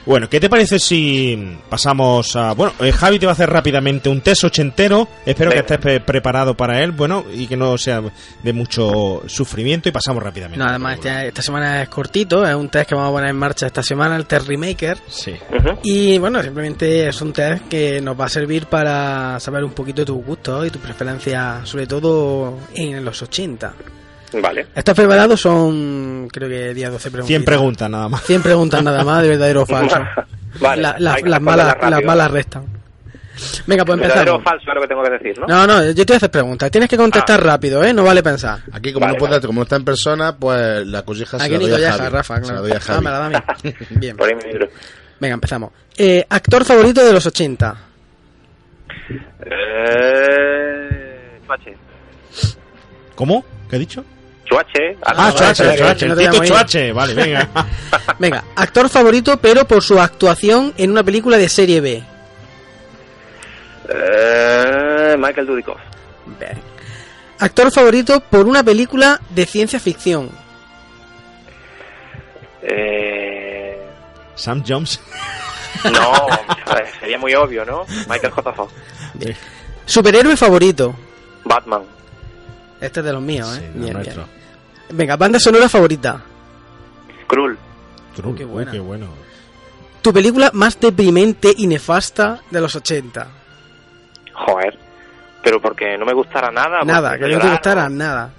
Bueno, ¿qué te parece si pasamos a... Bueno, eh, Javi te va a hacer rápidamente un test ochentero. Espero que estés pre- preparado para él, bueno, y que no sea de mucho sufrimiento y pasamos rápidamente. No, además este- esta semana es cortito, es un test que vamos a poner en marcha esta semana, el test Remaker. Sí. Y bueno, simplemente es un test que nos va a servir para saber un poquito de tus gustos y tu preferencia, sobre todo en los 80. Vale. Estos preparados son, creo que día 12 preguntas. 100 preguntas nada más. 100 preguntas nada más, de verdadero o (laughs) falso. Vale, La- la- las, responderlas malas, las malas restan. Venga, pues Verdadero o empezamos. falso es lo que tengo que decir, ¿no? No, no, yo te voy a hacer preguntas. Tienes que contestar rápido, ¿eh? No vale pensar. Aquí, como, Vale, no puede, vale. como no está en persona, pues la cosija se la doy a Javi. Rafa, Se claro. la doy a Javi. Dámela, dame. (laughs) Bien. Por ahí me libro. Venga, empezamos. Eh, actor favorito de los 80. Eh... Chuache. ¿Cómo? ¿Qué he dicho? Chuache. Ah, no, Chuache, Chuache, el Tito. Chuache. Vale, venga. (laughs) Venga, actor favorito, pero por su actuación en una película de serie B. Eh... Michael Dudikoff. Bien. Actor favorito por una película de ciencia ficción. Eh... Sam Jones. (laughs) No, sería muy obvio, ¿no? Michael J. Fox. Superhéroe favorito. Batman. Este es de los míos, ¿eh? Sí, bien, nuestro. bien. Venga, banda sonora favorita. Krull. Uy, qué buena. qué bueno. Tu película más deprimente y nefasta de los 80. Joder. Pero porque no me gustara nada. Nada, que no te gustara nada.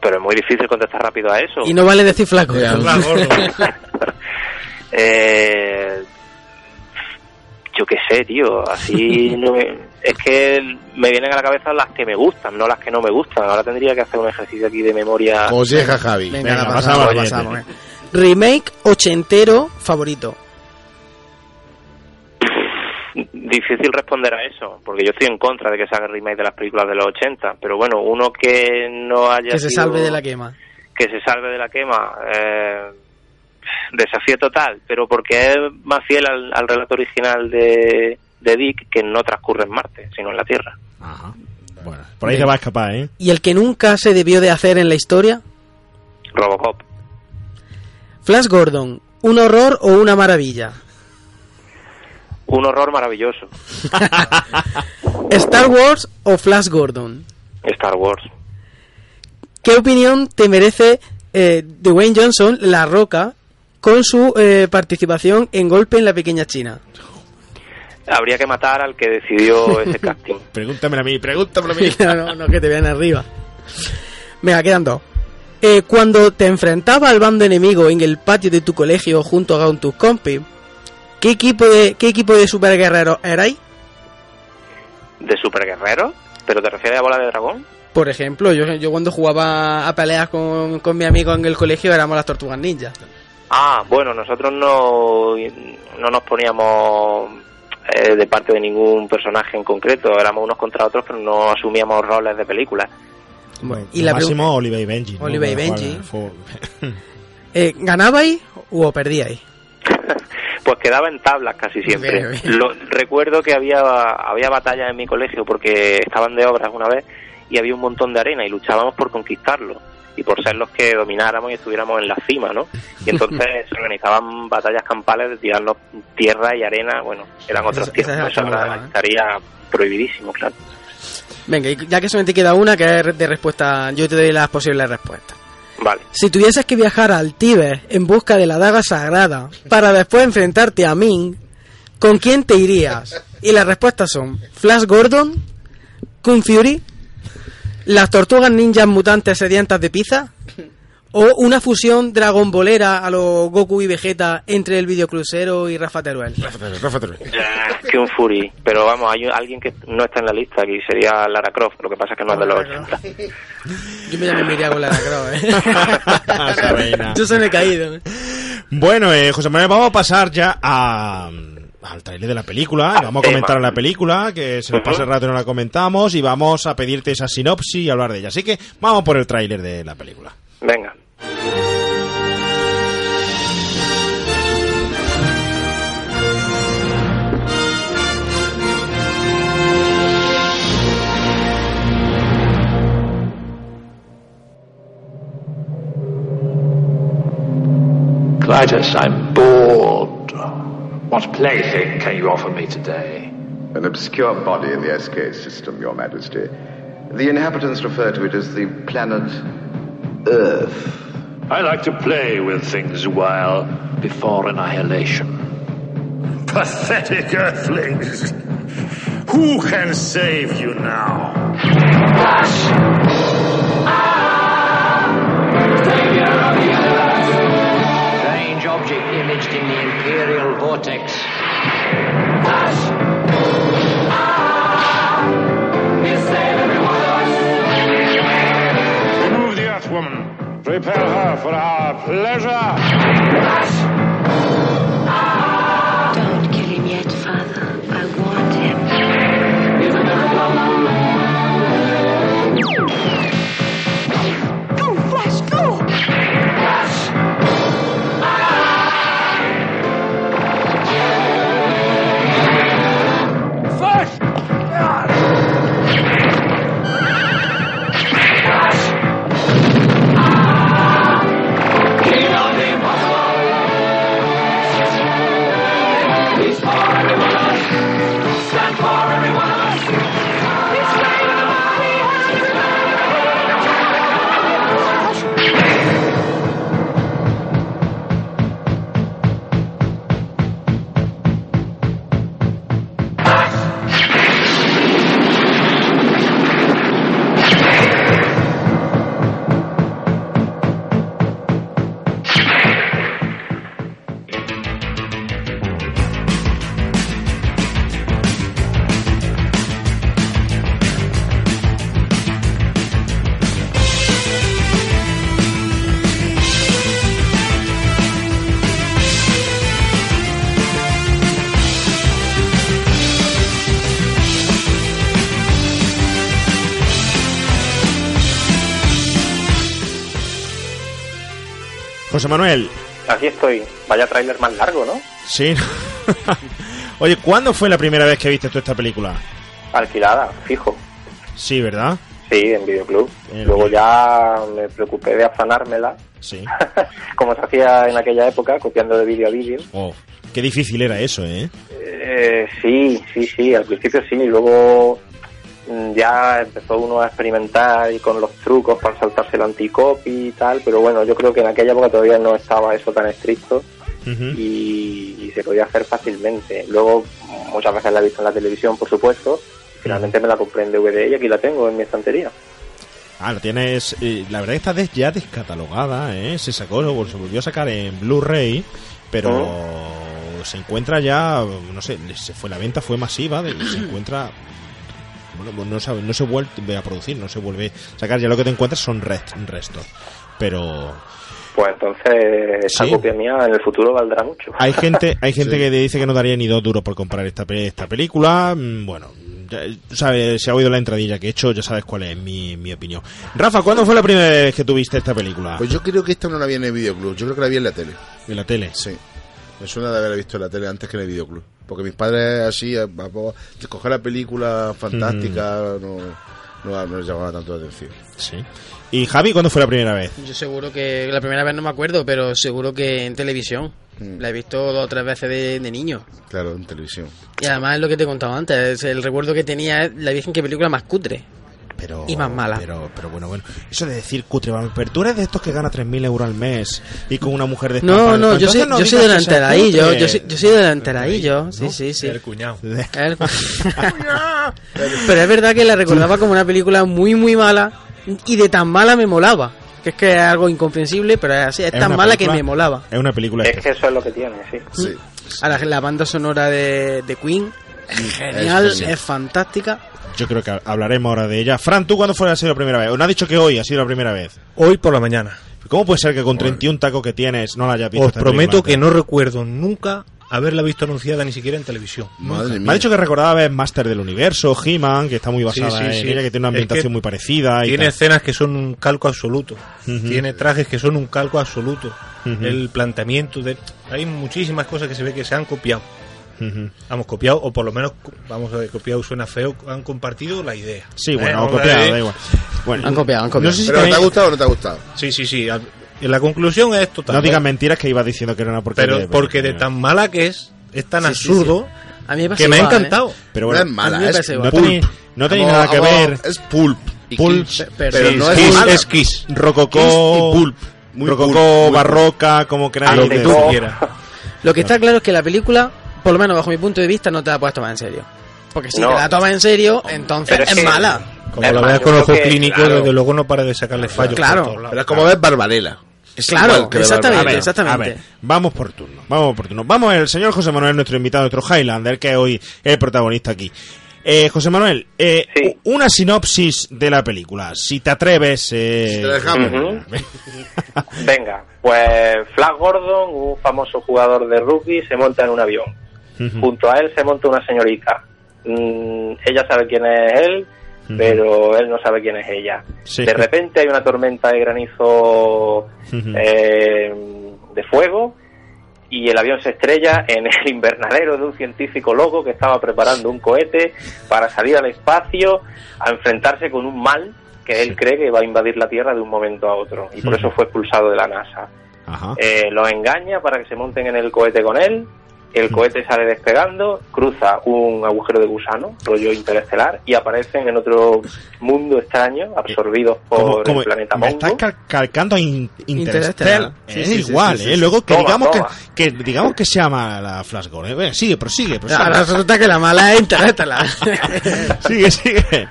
Pero es muy difícil contestar rápido a eso. Y no vale decir flaco. Ya. (laughs) (laughs) Eh, yo qué sé, tío, así (laughs) no me- es que me vienen a la cabeza las que me gustan, no las que no me gustan. Ahora tendría que hacer un ejercicio aquí de memoria. Si deja Javi. Venga, Venga, la pasamos pasamos, la eh. Remake ochentero favorito. Difícil responder a eso, porque yo estoy en contra de que se haga remake de las películas de los 80, pero bueno, uno que no haya Que se sido- salve de la quema. que se salve de la quema, eh, desafío total, pero porque es más fiel al, al relato original de, de Dick, que no transcurre en Marte, sino en la Tierra. Ajá. Bueno, por ahí se va a escapar, ¿eh? ¿Y el que nunca se debió de hacer en la historia? Robocop. Flash Gordon, ¿un horror o una maravilla? Un horror maravilloso. (laughs) ¿Star Wars o Flash Gordon? Star Wars. ¿Qué opinión te merece eh, Dwayne Johnson, La Roca, con su eh, participación en Golpe en la Pequeña China? Habría que matar al que decidió ese (laughs) casting. Pregúntamelo a mí, pregúntamelo a mí. (laughs) no, no, no, que te vean arriba. Venga, quedan dos. Eh, cuando te enfrentaba al bando enemigo en el patio de tu colegio junto con tus compis, ¿qué equipo de, qué equipo de superguerreros erais? ¿De superguerrero? ¿Pero te refieres a bola de dragón? Por ejemplo, yo, yo cuando jugaba a peleas con, con mi amigo en el colegio éramos las tortugas ninja. Ah, bueno, nosotros no, no nos poníamos eh, de parte de ningún personaje en concreto, éramos unos contra otros, pero no asumíamos roles de películas. Bueno, y la máximo Oliver y Benji. ¿no? Oliver y Benji. (laughs) Eh, ¿Ganabais o perdíais? (laughs) Pues quedaba en tablas casi siempre. Bien, bien. Lo- recuerdo que había, había batallas en mi colegio porque estaban de obras una vez y había un montón de arena y luchábamos por conquistarlo y por ser los que domináramos y estuviéramos en la cima, ¿no? Y entonces (laughs) se organizaban batallas campales de tirarnos tierra y arena, bueno, eran otros tiempos, es eso ahora ¿eh? estaría prohibidísimo, claro. Venga, y ya que solamente queda una, que es de respuesta, yo te doy las posibles respuestas. Vale. Si tuvieses que viajar al Tíbet en busca de la daga sagrada para después enfrentarte a Ming, ¿con quién te irías? Y las respuestas son Flash Gordon, Kung Fury, las tortugas ninjas mutantes sedientas de pizza o una fusión dragon bolera a los Goku y Vegeta entre el videocrucero y Rafa Teruel. Que un Fury, pero vamos, hay alguien que no está en la lista aquí, sería Lara Croft, lo que pasa es que no es de los 80. Yo me iría con la Crow, Sabina. ¿eh? Yo se me he caído. ¿eh? Bueno, eh, José Manuel, vamos a pasar ya a, al trailer de la película. y vamos a comentar la película, que se nos pasa el rato y no la comentamos. Y vamos a pedirte esa sinopsis y hablar de ella. Así que vamos por el tráiler de la película. Venga. Clytus, I'm bored. What plaything can you offer me today? An obscure body in the SK system, Your Majesty. The inhabitants refer to it as the planet Earth. I like to play with things a while before annihilation. Pathetic earthlings! Who can save you now? Strange vortex. Remove the Earth Woman. Prepare her for our pleasure. José Manuel, Aquí estoy. Vaya tráiler más largo, ¿no? sí. (laughs) Oye, ¿cuándo fue la primera vez que viste tú esta película? Alquilada, fijo. Sí, ¿verdad? Sí, en videoclub. Luego ya me preocupé de afanármela, Sí. (laughs) como se hacía en aquella época, copiando de vídeo a vídeo. Oh, qué difícil era eso, ¿eh? Eh, sí, sí, sí, al principio sí, luego mm, ya empezó uno a experimentar y con los trucos para saltarse el anticopy y tal, pero bueno, yo creo que en aquella época todavía no estaba eso tan estricto y, y se podía hacer fácilmente. Luego muchas veces la he visto en la televisión, por supuesto, finalmente me la compré en DVD y aquí la tengo en mi estantería. Ah, la tienes. eh, la verdad está ya descatalogada, ¿eh? Se sacó, se volvió a sacar en Blu-ray, pero se encuentra ya. No sé, se fue la venta, fue masiva, se encuentra. Bueno, pues no, sabe- no se vuelve a producir, no se vuelve a sacar. Ya lo que te encuentras son rest- restos. Pero Pues entonces esa Sí. copia mía en el futuro valdrá mucho. hay gente (laughs) hay gente que dice que no daría ni dos duros por comprar esta, esta película. Mm, Bueno, ya, sabe, se ha oído la entradilla que he hecho, ya sabes cuál es mi, mi opinión. Rafa, ¿cuándo fue la primera vez que tuviste esta película? Pues yo creo que esta no la vi en el videoclub, yo creo que la vi en la tele. ¿En la tele? Sí. Me suena de haberla visto en la tele antes que en el videoclub. Porque mis padres así, a- a- coger la película fantástica, no, no, no les llamaba tanto la atención. Sí. ¿Y Javi, cuándo fue la primera vez? Yo seguro que la primera vez no me acuerdo, pero seguro que en televisión. Mm. La he visto dos o tres veces de, de niño. Claro, en televisión. Y además es lo que te he contado antes. es el recuerdo que tenía es la Virgen que película más cutre. Pero, Y más mala. Pero, pero bueno, bueno. Eso de decir cutre, pero tú eres de estos que gana 3.000 euros al mes y con una mujer de No, no, yo soy, no yo soy sea delanteradillo. cutre. Yo soy, yo soy delanteradillo. Sí, sí, sí. El cuñado. (laughs) El- Pero es verdad que la recordaba como una película muy, muy mala. Y de tan mala me molaba. Que es que es algo incomprensible, pero es así. Es, Es tan mala que me molaba. Es una película Es que eso es lo que tiene, sí. Sí. Ahora, la banda sonora de, de Queen es genial, es fantástica. Yo creo que hablaremos ahora de ella. Fran, ¿tú cuándo fue ha sido la primera vez? ¿O no ha dicho que hoy ha sido la primera vez? Hoy por la mañana. ¿Cómo puede ser que con 31 tacos que tienes no la hayas visto? Os prometo que no recuerdo nunca haberla visto anunciada ni siquiera en televisión. Madre Me mía. ha dicho que recordaba ver Master del Universo, He-Man, que está muy basada sí, en sí. ella, que tiene una Es ambientación que muy parecida. y Tiene tal. escenas que son un calco absoluto. Tiene trajes que son un calco absoluto. El planteamiento de... Hay muchísimas cosas que se ve que se han copiado. Hemos copiado, o por lo menos, vamos a ver, copiado suena feo, han compartido la idea. Sí, Eh, bueno, a copiado, da igual. Bueno, Han copiado, han copiado. No sé si ¿Pero te ha gustado o no te ha gustado? Sí, sí, sí. La conclusión es total. No digas mentiras que ibas diciendo que era una porquería. pero porque de tan mala que es, es tan Sí, sí, absurdo, A mí me pasa que me ha ¿eh? encantado. Pero No bueno, es mala, es no igual. tenéis, no nada que ver. Es pulp. Pulp, pero pero sí, no es es kiss, mala. es kiss. Rococó, Kiss y pulp. Muy rococó, pulp, barroca, como queráis. Arte de- Tú Deco. quieras. Lo que está claro es que la película, por lo menos bajo mi punto de vista, no te la puedes tomar en serio. Porque si No. te la tomas en serio, entonces Pero es mala. Como Es lo veas con creo ojos clínicos, claro. desde luego no para de sacarle fallos. Claro. por todos lados. Pero es como ver Barbarella. Es Claro, exactamente, ver, exactamente. a ver, vamos por turno, vamos por turno. Vamos, el señor José Manuel, nuestro invitado, nuestro Highlander, que hoy es el protagonista aquí. Eh, José Manuel, eh, Sí. una sinopsis de la película, si te atreves. Eh... Si te dejamos. Venga, (laughs) pues Flash Gordon, un famoso jugador de rugby, se monta en un avión. Junto a él se monta una señorita. Mm, ella sabe quién es él, pero él no sabe quién es ella. Sí. De repente hay una tormenta de granizo eh, de fuego y el avión se estrella en el invernadero de un científico loco que estaba preparando un cohete para salir al espacio a enfrentarse con un mal que él cree que va a invadir la Tierra de un momento a otro y por eso fue expulsado de la NASA. Ajá. Eh, los engaña para que se monten en el cohete con él. El cohete sale despegando, cruza un agujero de gusano, rollo interestelar, y aparecen en otro mundo extraño, absorbidos por Como- como- el planeta me Mongo. estás cal- calcando a in-. Interestelar. Sí, Es sí, igual, sí, ¿eh? Luego que Toma, digamos toma. que, que digamos que se llama la Flash Gordon. Eh, sigue, prosigue, prosigue. Ahora resulta que la mala es Interestelar. (laughs) sigue, sigue.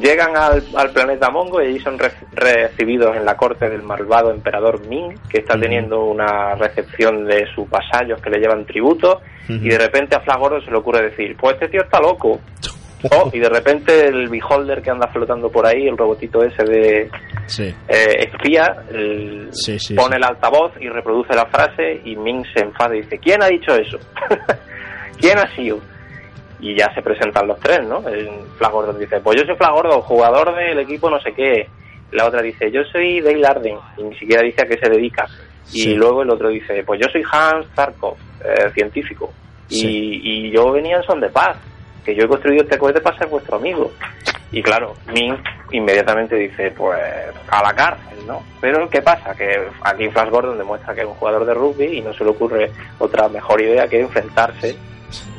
Llegan al, al planeta Mongo y allí son re- recibidos en la corte del malvado emperador Ming, que está teniendo una recepción de sus vasallos que le llevan tributo, y de repente a Flash Gordon se le ocurre decir, pues este tío está loco. (laughs) Oh, y de repente el beholder que anda flotando por ahí, el robotito ese de Sí. eh, espía, el- Sí, sí, pone el altavoz y reproduce la frase y Ming se enfada y dice, ¿quién ha dicho eso? (laughs) ¿Quién ha sido? Y ya se presentan los tres, ¿no? El Flash Gordon dice, pues yo soy Flash Gordon, jugador del equipo no sé qué. La otra dice, yo soy Dale Arden, y ni siquiera dice a qué se dedica. Y luego el otro dice, pues yo soy Hans Zarkov, eh, científico. Y, y yo venía en son de paz, que yo he construido este cohete para ser vuestro amigo. Y claro, Ming inmediatamente dice, pues a la cárcel, ¿no? Pero ¿qué pasa? Que aquí Flash Gordon demuestra que es un jugador de rugby y no se le ocurre otra mejor idea que enfrentarse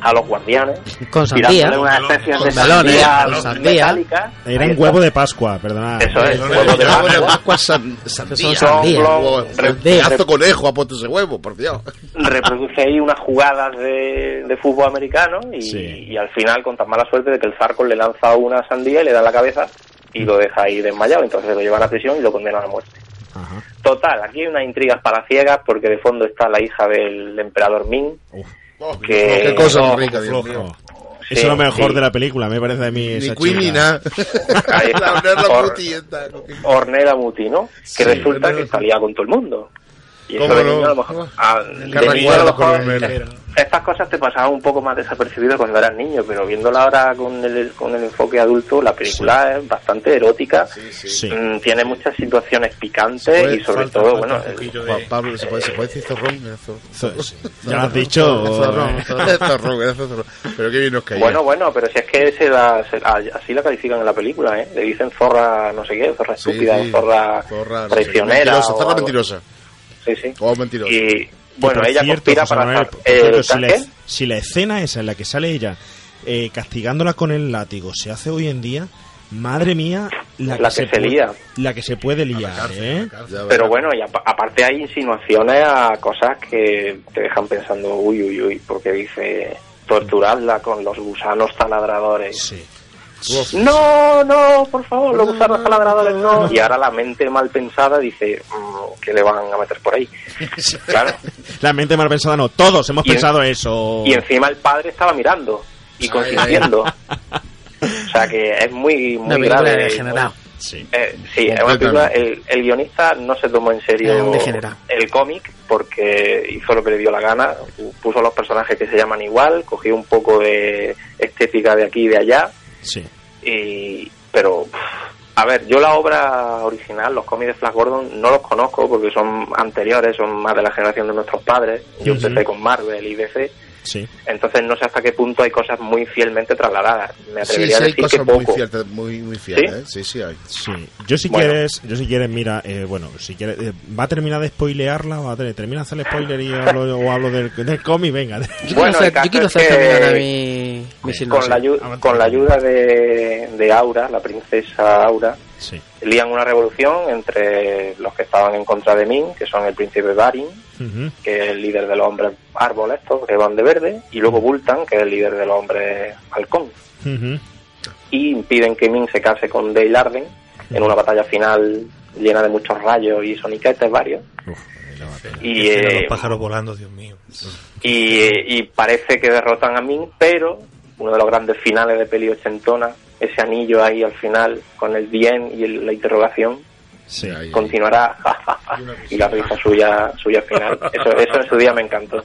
a los guardianes Con sandía. una especie de Con sandía con sandía. metálica. Era un huevo de Pascua, perdona. Eso es, huevo de Pascua. San- sandía. sandía. Huevo, Re- Pedazo conejo ha puesto ese huevo, por Dios. reproduce ahí unas jugadas de, de fútbol americano y, Sí. y al final con tan mala suerte de que el Zarkov le lanza una sandía y le da la cabeza y lo deja ahí desmayado, entonces lo llevan a prisión y lo condenan a muerte. Ajá. Total, aquí hay unas intrigas palaciegas porque de fondo está la hija del emperador Ming, Oh, que qué cosa más rica, Dios Flojo. mío. Sí, Eso es lo mejor sí. de la película, me parece a mí. Ni esa Queen ni nada. (laughs) Ornella Muti ¿no? Sí, Que resulta que está liada con todo el mundo. Y eso ¿Cómo de no? niño a lo mejor... ah, de niño a lo mejor- estas cosas te pasaban un poco más desapercibido cuando eras niño, pero viéndola ahora con el, con el enfoque adulto, la película es bastante erótica, Sí. mm, tiene muchas situaciones picantes puede- y sobre falta- todo, falta bueno, poquito de- Juan Pablo, ¿se puede, se puede decir zorrón? Sí. (laughs) Ya lo has dicho. Zorrón, eh, zorrón, zorrón. Pero qué bien nos caía. bueno, bueno, pero si es que se la, se- a- así la califican en la película, ¿eh? Le dicen zorra no sé qué, zorra Sí, estúpida, sí. zorra, Zorra, no traicionera. mentirosa, zorra mentirosa. Sí, sí. O mentirosa. Y bueno, ella cierto, conspira José para Manuel, el cierto, si, la, ¿qué? si la escena esa en la que sale ella eh, castigándola con el látigo se hace hoy en día, madre mía, la, La que se puede- lía. La que se puede liar, ¿eh? Pero bueno, y apa- aparte hay insinuaciones a cosas que te dejan pensando, uy, uy, uy, porque dice torturadla con los gusanos taladradores. Sí. No, no, por favor, los gusanos taladradores no. Y ahora la mente mal pensada dice, mm, ¿qué le van a meter por ahí? (laughs) Claro. La mente mal pensada no, todos hemos Y en- pensado eso. Y encima el padre estaba mirando y consintiendo. (laughs) O sea que es muy, muy grave. degenerado. Sí. Eh, sí, es una película, el, el guionista no se tomó en serio el cómic porque hizo lo que le dio la gana, puso los personajes que se llaman igual, cogió un poco de estética de aquí y de allá, Sí. y, pero a ver, yo la obra original, los cómics de Flash Gordon, no los conozco porque son anteriores, son más de la generación de nuestros padres, yo empecé con Marvel y DC, Sí. entonces no sé hasta qué punto hay cosas muy fielmente trasladadas, me Sí, atrevería sí, a hay decir cosas que muy poco. fieles, muy, muy fieles, ¿eh? Sí, sí hay. Sí, yo si Bueno. quieres, yo si quieres, mira, eh, bueno, si quieres, eh, va a terminar de spoilearla, va a tener, termina de hacer el spoiler y hablo, o hablo del, del cómic, venga. Yo (laughs) quiero Bueno, el hacer, yo quiero hacer que- terminar a mi, mi con la, con la ayuda de, de Aura, la princesa Aura, Sí. lían una revolución entre los que estaban en contra de Min, que son el príncipe Barin, que es el líder de los hombres árbol estos, que van de verde, y luego Bultan, que es el líder de los hombres halcón. Ujú. Y impiden que Min se case con Dale Arden en una batalla final llena de muchos rayos y soniquetes varios. Y, Escena de eh, los pájaros volando, Dios mío. y, y parece que derrotan a Min, pero uno de los grandes finales de peli ochentona, ese anillo ahí al final con el bien y el- la interrogación, Sí. Ahí, ahí. continuará (laughs) y la risa suya suya final. (laughs) Eso, eso en su día me encantó.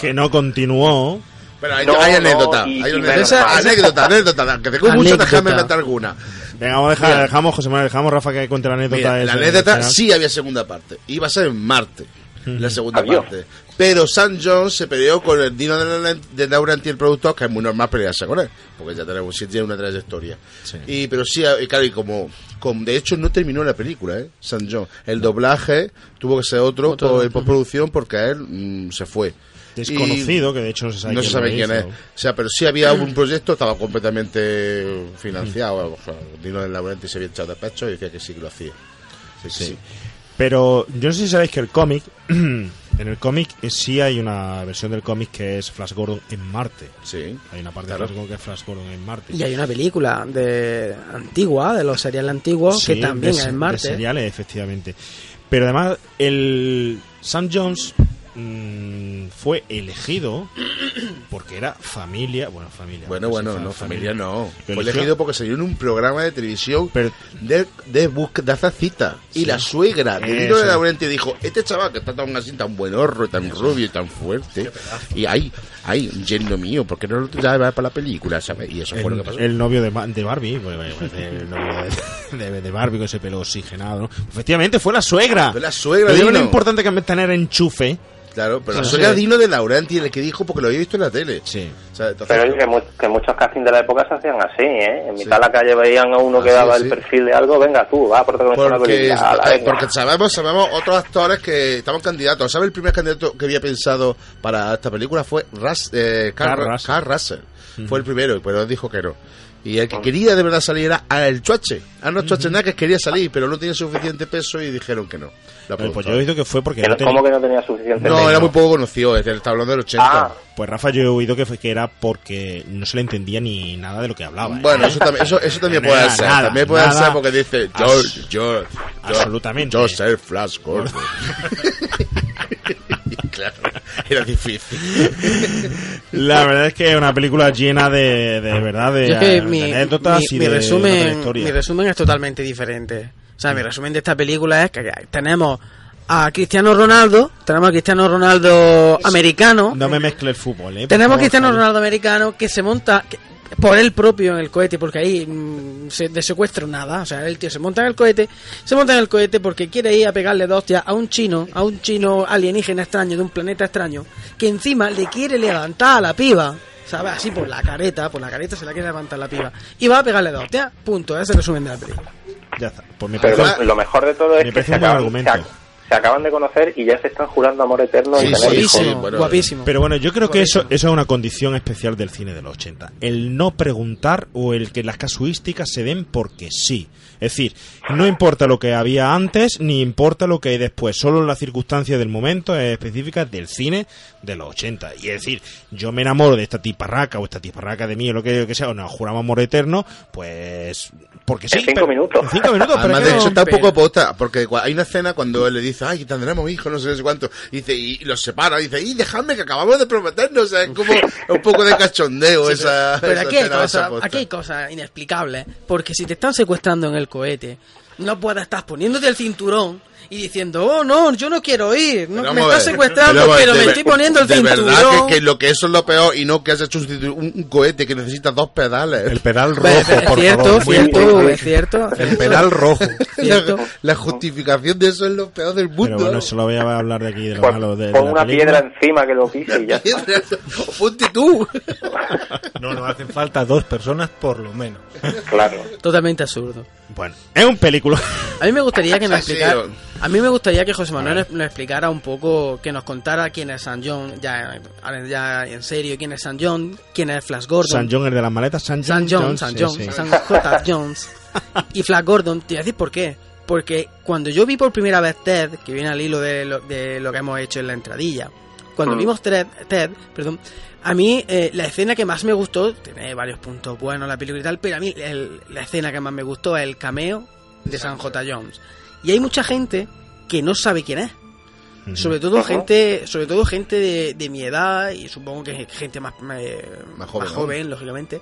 Que no continuó. Pero hay, No, hay no, anécdota, y- hay y anécdota, menos mal. anécdota, anécdota, que tengo mucho, déjame alguna. Venga, vamos a dejar, Mira. dejamos, José Manuel, dejamos Rafa que cuente la anécdota. Mira, esa la anécdota sí había segunda parte. Iba a ser en Marte. La segunda Adiós. parte. Pero Sam Jones se peleó con el Dino de, la- de Laurenti, el productor, que es muy normal pelearse con él, porque ya tenemos, tiene una trayectoria. Sí. Y, pero sí, claro, y como, como, de hecho no terminó la película, ¿eh? Sam Jones. El doblaje tuvo que ser otro, Otro. por- en postproducción porque él mm, se fue. Desconocido, que de hecho no se sabe no quién se sabe lo quién hizo. es. O sea, pero sí había un proyecto, estaba completamente financiado. (laughs) O sea, Dino del Laurenti se había echado de pecho y decía que sí que lo hacía. Sí, sí. Sí. Pero yo no sé si sabéis que el cómic, (clears throat) en el cómic sí hay una versión del cómic que es Flash Gordon en Marte. Sí. Hay una parte Claro. de Flash Gordon que es Flash Gordon en Marte. Y hay una película de antigua, de los seriales antiguos, Sí, que también de, es en de Marte. seriales, efectivamente. Pero además, el Sam Jones mm, mm, fue elegido porque era familia, bueno, familia. Bueno, bueno, no, familia no. Lo Fue eligió- elegido porque salió en un programa de televisión de, de, de hacer cita. Y Sí. la suegra de Dino Eso. de Laurenti dijo, este chaval que está tan así, tan buen horro, tan rubio y tan fuerte. Y ay, ay, yerno mío, ¿por qué no lo llevas para la película? ¿sabes? Y eso fue lo que pasó. El, el novio de, de Barbie, bueno, el novio de, (laughs) de- de Barbie con ese pelo oxigenado, ¿no? Efectivamente, fue la suegra. Fue la suegra Lo de importante que es tener enchufe. Claro, pero la Sí. suegra de Laurenti, el que dijo porque lo había visto en la tele. Sí. O sea, entonces- Pero oye, que, mu- que muchos castings de la época se hacían así, ¿eh? En mitad de la calle veían a uno que Así, daba sí. el perfil de algo, venga tú, va a protagonizar Porque, película. porque sabemos, sabemos otros actores que estaban candidatos. ¿Sabes el primer candidato que había pensado para esta película? Fue Ras, eh, Carl, Carl Carl Russell. Fue el primero, pero dijo que no. Y el que quería de verdad salir era el Chuache. Arnold Schwarzenegger quería salir, pero no tenía suficiente peso y dijeron que no. La pues yo he oído que fue porque Que no tenía- ¿Cómo que no tenía suficiente No, peso? era muy poco conocido, es- está hablando del 80. Ah, Pues Rafa, yo he oído que, fue, que era porque no se le entendía ni nada de lo que hablaba. ¿eh? Bueno, eso también, eso, eso también (laughs) No puede ser. nada, también puede nada. ser porque dice Abs- George, George, Absolutamente. Yo ser Flash Gordon. (laughs) claro, (laughs) era difícil. La verdad es que es una película llena de, de verdad, de, Yo es que de mi, anécdotas mi- y mi de resumen, mi resumen es totalmente diferente. O sea, mi resumen de esta película es que tenemos a Cristiano Ronaldo, tenemos a Cristiano Ronaldo americano, No me mezcle el fútbol, ¿eh? Tenemos a Cristiano. Ronaldo americano que se monta que- por él propio en el cohete, porque ahí mm, se, de secuestro nada, o sea, el tío se monta en el cohete, se monta en el cohete porque quiere ir a pegarle dos hostias a un chino, a un chino alienígena extraño de un planeta extraño, que encima le quiere levantar a la piba. ¿Sabes? Así por la careta, por la careta se la quiere levantar la piba. Y va a pegarle dos hostias. Punto. Ese es el resumen de la película. Ya está. Pues me pero parece, lo, lo mejor de todo es me que se un buen acaban, argumento. se, ac- se acaban de conocer y ya se están jurando amor eterno Sí, y tener sí, hijos. sí, bueno, guapísimo. Pero bueno, yo creo que eso, eso es una condición especial del cine de los 80. El no preguntar o el que las casuísticas se den porque sí. Es decir, no importa lo que había antes ni importa lo que hay después, solo las circunstancias del momento específicas del cine de los 80. Y es decir, yo me enamoro de esta tiparraca o esta tiparraca de mí o lo que, que sea, o nos juramos amor eterno, pues porque sí. En cinco pero- minutos. En cinco minutos, pero Además es de no- está un pero- poco posta, porque hay una escena cuando él le dice, ay, tendremos hijos, no sé, no sé cuánto, y, dice, y los separa, y dice, y dejadme que acabamos de prometernos, o sea, es como (laughs) un poco de cachondeo esa, Pero esa aquí hay, cosas, aquí hay cosas inexplicables. Porque si te están secuestrando en el cohete, no puedes estar poniéndote el cinturón y diciendo, oh no, yo no quiero ir. No, Pero me estás secuestrando, pero de me estoy poniendo el de cinturón. verdad que, que lo que eso es lo peor y no que has hecho un, un- un cohete que necesita dos pedales. El pedal rojo, es por cierto, favor. Cierto, es cierto. El pedal rojo. (laughs) Cierto. la, la justificación de eso es lo peor del mundo. Pero bueno, eso lo voy a hablar de aquí, de lo Pon, malo de, de pon la una película. piedra encima que lo pise y ya ponte tú. (laughs) No nos hacen falta dos personas por lo menos. Claro. Totalmente absurdo. Bueno, es un película. A mí me gustaría que nos (laughs) explicara. A mí me gustaría que José Manuel nos, nos explicara un poco, que nos contara quién es San John, ya, ya en serio, quién es San John, quién es Flash Gordon. San John, el de las maletas, San John. San John, San sí, John, sí. San J. Jones y Flash Gordon. Te voy a decir por qué. Porque cuando yo vi por primera vez Ted, que viene al hilo de lo, de lo que hemos hecho en la entradilla, cuando Mm. vimos Ted, Ted, perdón, a mí eh, la escena que más me gustó, tiene varios puntos buenos la película y tal, pero a mí el- la escena que más me gustó es el cameo de San J. Jones. Y hay mucha gente que no sabe quién es. Sobre todo Ajá. gente, sobre todo gente de, de mi edad y supongo que gente más, eh, Más más joven, joven, ¿no? lógicamente.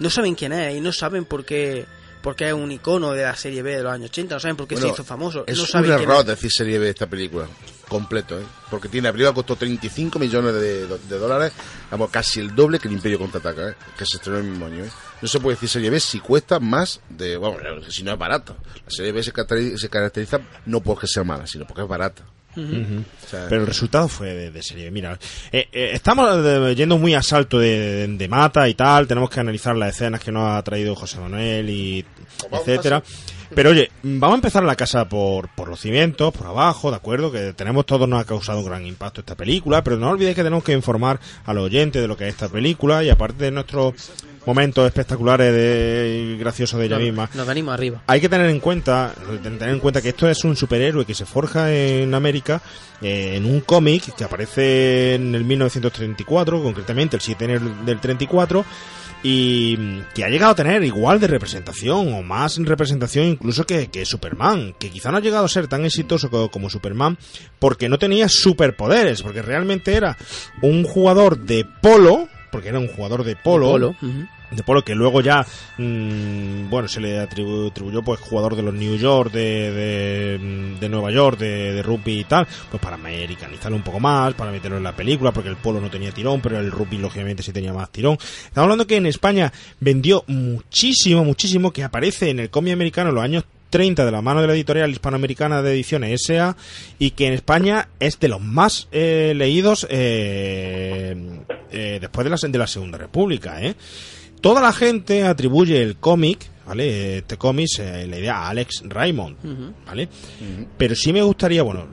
No saben quién es y no saben por qué, por qué es un icono de la serie B de los años 80, no saben por qué Bueno, se hizo famoso. Es no un saben quién error es. decir serie B de esta película. Completo, ¿eh? Porque tiene, la película costó 35 millones de, de dólares. Vamos, casi el doble que el Imperio Contraataca, ¿eh? Que se estrenó el mismo año, ¿eh? No se puede decir serie B si cuesta más de... Bueno, si no es barata. La serie B se caracteriza, se caracteriza no porque sea mala, sino porque es barata. Ujú. O sea, Pero el resultado fue de, de serie. Mira, eh, eh, estamos eh, yendo muy a salto de, de- de mata y tal. Tenemos que analizar las escenas que nos ha traído José Manuel y etcétera. Pero oye, vamos a empezar la casa por, por los cimientos, por abajo, ¿de acuerdo? Que tenemos todos, nos ha causado un gran impacto esta película, pero no olvidéis que tenemos que informar a los oyentes de lo que es esta película y aparte de nuestros momentos espectaculares de, graciosos de ella Nos- misma. Nos venimos arriba. Hay que tener en cuenta, tener en cuenta que esto es un superhéroe que se forja en América eh, en un cómic que aparece en el 1934, concretamente el 7 de enero del 34, y que ha llegado a tener igual de representación o más representación incluso que, que Superman, que quizá no ha llegado a ser tan exitoso co- como, Superman porque no tenía superpoderes, porque realmente era un jugador de polo, porque era un jugador de polo, de polo que luego ya mm, bueno se le atribu- atribuyó pues jugador de los New York de, de, de Nueva York de, de rugby y tal pues para americanizarlo un poco más para meterlo en la película porque el polo no tenía tirón pero el rugby lógicamente sí tenía más tirón. Estamos hablando que en España vendió muchísimo muchísimo que aparece en el cómic americano en los años 30 de la mano de la editorial hispanoamericana de ediciones SA y que en España es de los más eh, leídos eh, eh, después de la, de la Segunda República. Toda la gente atribuye el cómic, ¿vale? Este cómic, la idea a Alex Raymond, ¿vale? Pero sí me gustaría, bueno,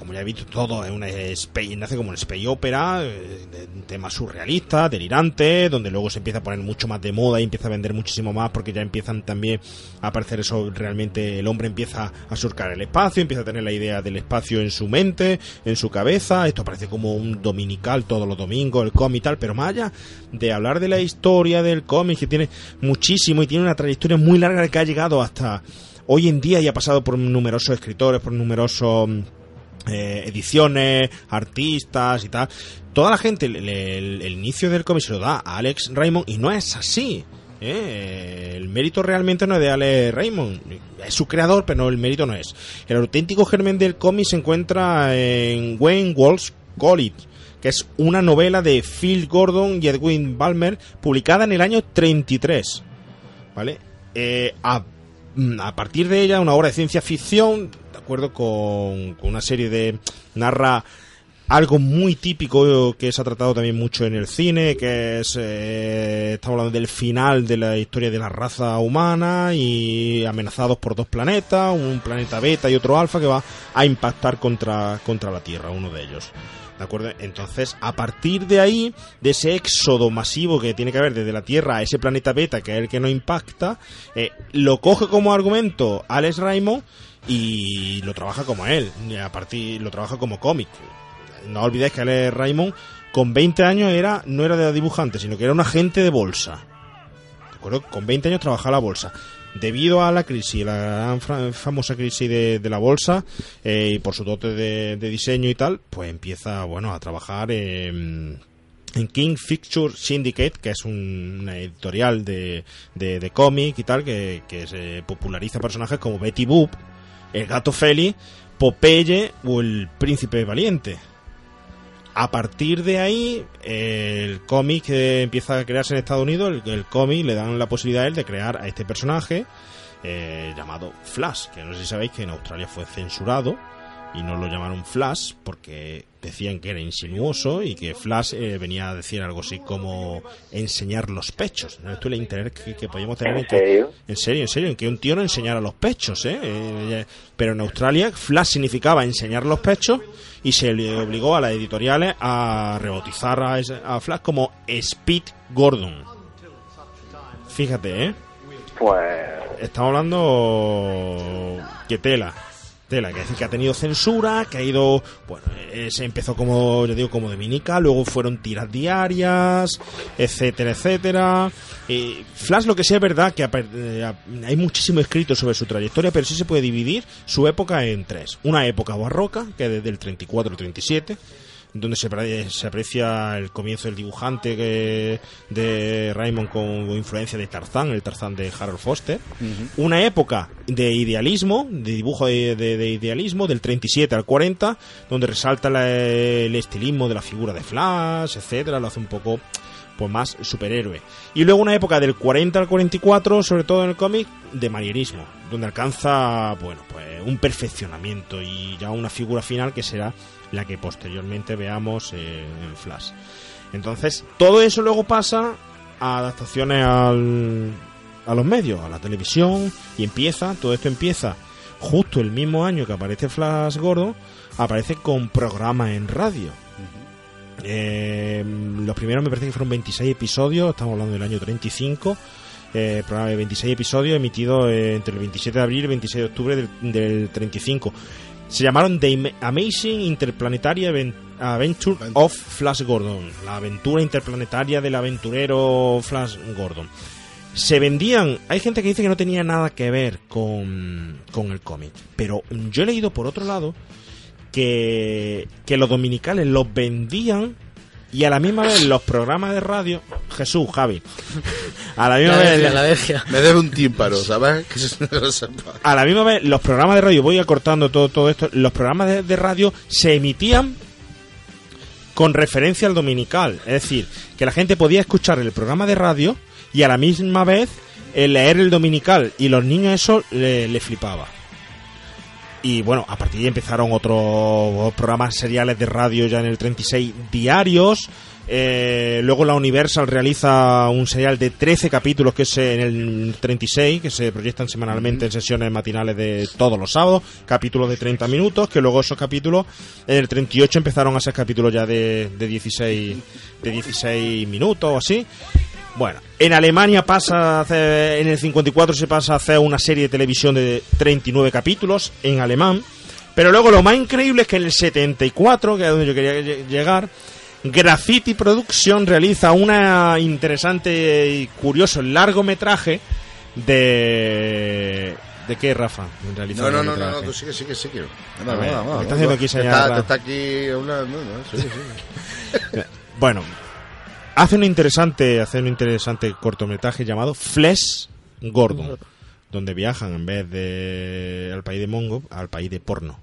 como ya he visto todo, es una space, nace como una space opera, eh, de un tema surrealista, delirante, donde luego se empieza a poner mucho más de moda y empieza a vender muchísimo más porque ya empiezan también a aparecer eso, realmente el hombre empieza a surcar el espacio, empieza a tener la idea del espacio en su mente, en su cabeza, esto parece como un dominical todos los domingos, el cómic y tal, pero más allá de hablar de la historia del cómic, que tiene muchísimo y tiene una trayectoria muy larga que ha llegado hasta hoy en día y ha pasado por numerosos escritores, por numerosos mm, eh, ediciones, artistas y tal. Toda la gente, el, el- inicio del cómic se lo da a Alex Raymond y no es así. ¿eh? El mérito realmente no es de Alex Raymond. Es su creador, pero el mérito no es. El auténtico germen del cómic se encuentra en Wayne Walsh College, que es una novela de Phil Gordon y Edwin Balmer, publicada en el año 33. ¿Vale? Eh, a, mm, a partir de ella, una obra de ciencia ficción, acuerdo con, con una serie de. narra algo muy típico que se ha tratado también mucho en el cine, que es. eh, estamos hablando del final de la historia de la raza humana y amenazados por dos planetas, un planeta beta y otro alfa que va a impactar contra, contra la Tierra, uno de ellos. ¿De acuerdo? Entonces, a partir de ahí, de ese éxodo masivo que tiene que haber desde la Tierra a ese planeta beta, que es el que no impacta, eh, lo coge como argumento Alex Raymond y lo trabaja como él. A partir, lo trabaja como cómic. No olvidéis que Alex Raymond, con 20 años, era no era de dibujante, sino que era un agente de bolsa. ¿De acuerdo? Con 20 años trabajaba la bolsa. Debido a la crisis, la gran famosa crisis de, la bolsa, eh, y por su dote de, diseño y tal, pues empieza, bueno, a trabajar en, en King Picture Syndicate, que es un- una editorial de, de cómic y tal, que, que se populariza personajes como Betty Boop, el gato Feli, Popeye o el príncipe valiente. A partir de ahí, el cómic eh, empieza a crearse en Estados Unidos. El, el cómic le dan la posibilidad a él de crear a este personaje eh, llamado Flash, que no sé si sabéis que en Australia fue censurado y no lo llamaron Flash porque decían que era insinuoso y que Flash eh, venía a decir algo así como enseñar los pechos. ¿No? Esto es el interés que, que podíamos tener ¿En en que- serio? en serio, en serio, en que un tío no enseñara los pechos, ¿eh? Eh, Pero en Australia, Flash significaba enseñar los pechos y se le obligó a las editoriales a rebautizar a, a Flash como Speed Gordon. Fíjate, ¿eh? Pues Estamos hablando que tela. Tela, que, que ha tenido censura, que ha ido, bueno, eh, se empezó como, yo digo, como de minica, luego fueron tiras diarias, etcétera, etcétera. Eh, Flash, lo que sí es verdad, que eh, hay muchísimo escrito sobre su trayectoria, pero sí se puede dividir su época en tres. Una época barroca, que es desde el 34 al 37, donde se, se aprecia el comienzo del dibujante que- de Raymond con influencia de Tarzán, el Tarzán de Harold Foster. Una época de idealismo, de dibujo de, de- de idealismo, del 37 al 40, donde resalta la- el estilismo de la figura de Flash, etcétera, lo hace un poco pues más superhéroe. Y luego una época del 40 al 44, sobre todo en el cómic, de manierismo, donde alcanza, bueno, pues un perfeccionamiento y ya una figura final que será la que posteriormente veamos eh, en Flash. Entonces, todo eso luego pasa a adaptaciones al, a los medios, a la televisión, y empieza, todo esto empieza justo el mismo año que aparece Flash Gordo, aparece con programa en radio. Eh, los primeros me parece que fueron 26 episodios, estamos hablando del año 35. Eh, programa de 26 episodios emitido eh, entre el 27 de abril y el 26 de octubre del, del 35. Se llamaron The Am- Amazing Interplanetary Adventure of Flash Gordon. La aventura interplanetaria del aventurero Flash Gordon. Se vendían. Hay gente que dice que no tenía nada que ver con, con el cómic. Pero yo he leído por otro lado que, que los dominicales los vendían y a la misma vez los programas de radio. Jesús, Javi. A la misma La vez. alergia, la alergia. Me debe un tímpano, ¿sabes? A la misma vez, los programas de radio, voy acortando todo, todo esto, los programas de, de radio se emitían con referencia al dominical. Es decir, que la gente podía escuchar el programa de radio y a la misma vez eh, leer el dominical. Y los niños eso le, le flipaba. Y bueno, a partir de ahí empezaron otros programas seriales de radio ya en el 36 diarios. Eh, luego la Universal realiza un serial de 13 capítulos que es en el 36, que se proyectan semanalmente en sesiones matinales de todos los sábados, capítulos de 30 minutos, que luego esos capítulos en el 38 empezaron a ser capítulos ya de, de 16 de 16 minutos o así. Bueno, en Alemania pasa a hacer- en el 54 se pasa a hacer una serie de televisión de 39 capítulos en alemán. Pero luego lo más increíble es que en el 74, que es donde yo quería lle- llegar, Graffiti Production realiza una interesante y curioso largometraje de... ¿De qué, Rafa? No, no, no, no, no, tú sigue, sigue, sigue. No, no, no, no, no, no, no, no, hace un interesante, hace un interesante cortometraje llamado Flesh Gordon, donde viajan en vez de al país de Mongo, al país de porno,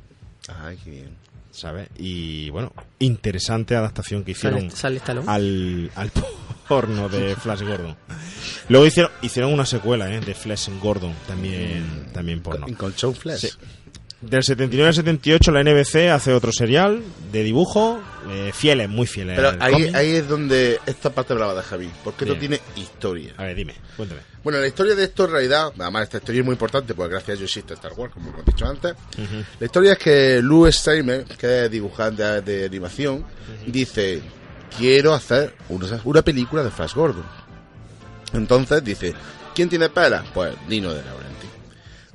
Ay, qué bien. ¿sabes? Y bueno, interesante adaptación que hicieron Sale, sale Stallone. al, al porno de Flash Gordon. Luego hicieron, hicieron una secuela ¿eh? de Flash Gordon, también, también porno. En Colchón Flash. Sí. Del 79 al 78 la NBC hace otro serial de dibujo, eh, fieles, muy fieles. Pero ahí, cómic. ahí es donde esta parte hablaba de Javi, porque esto Bien. tiene historia. A ver, dime, cuéntame. Bueno, la historia de esto en realidad, además esta historia es muy importante porque gracias a ello existe Star Wars, como hemos dicho antes. La historia es que Lou Steimer, que es dibujante de, animación, dice, quiero hacer una, una película de Flash Gordon. Entonces dice, ¿quién tiene pera? Pues Dino de Laurenti.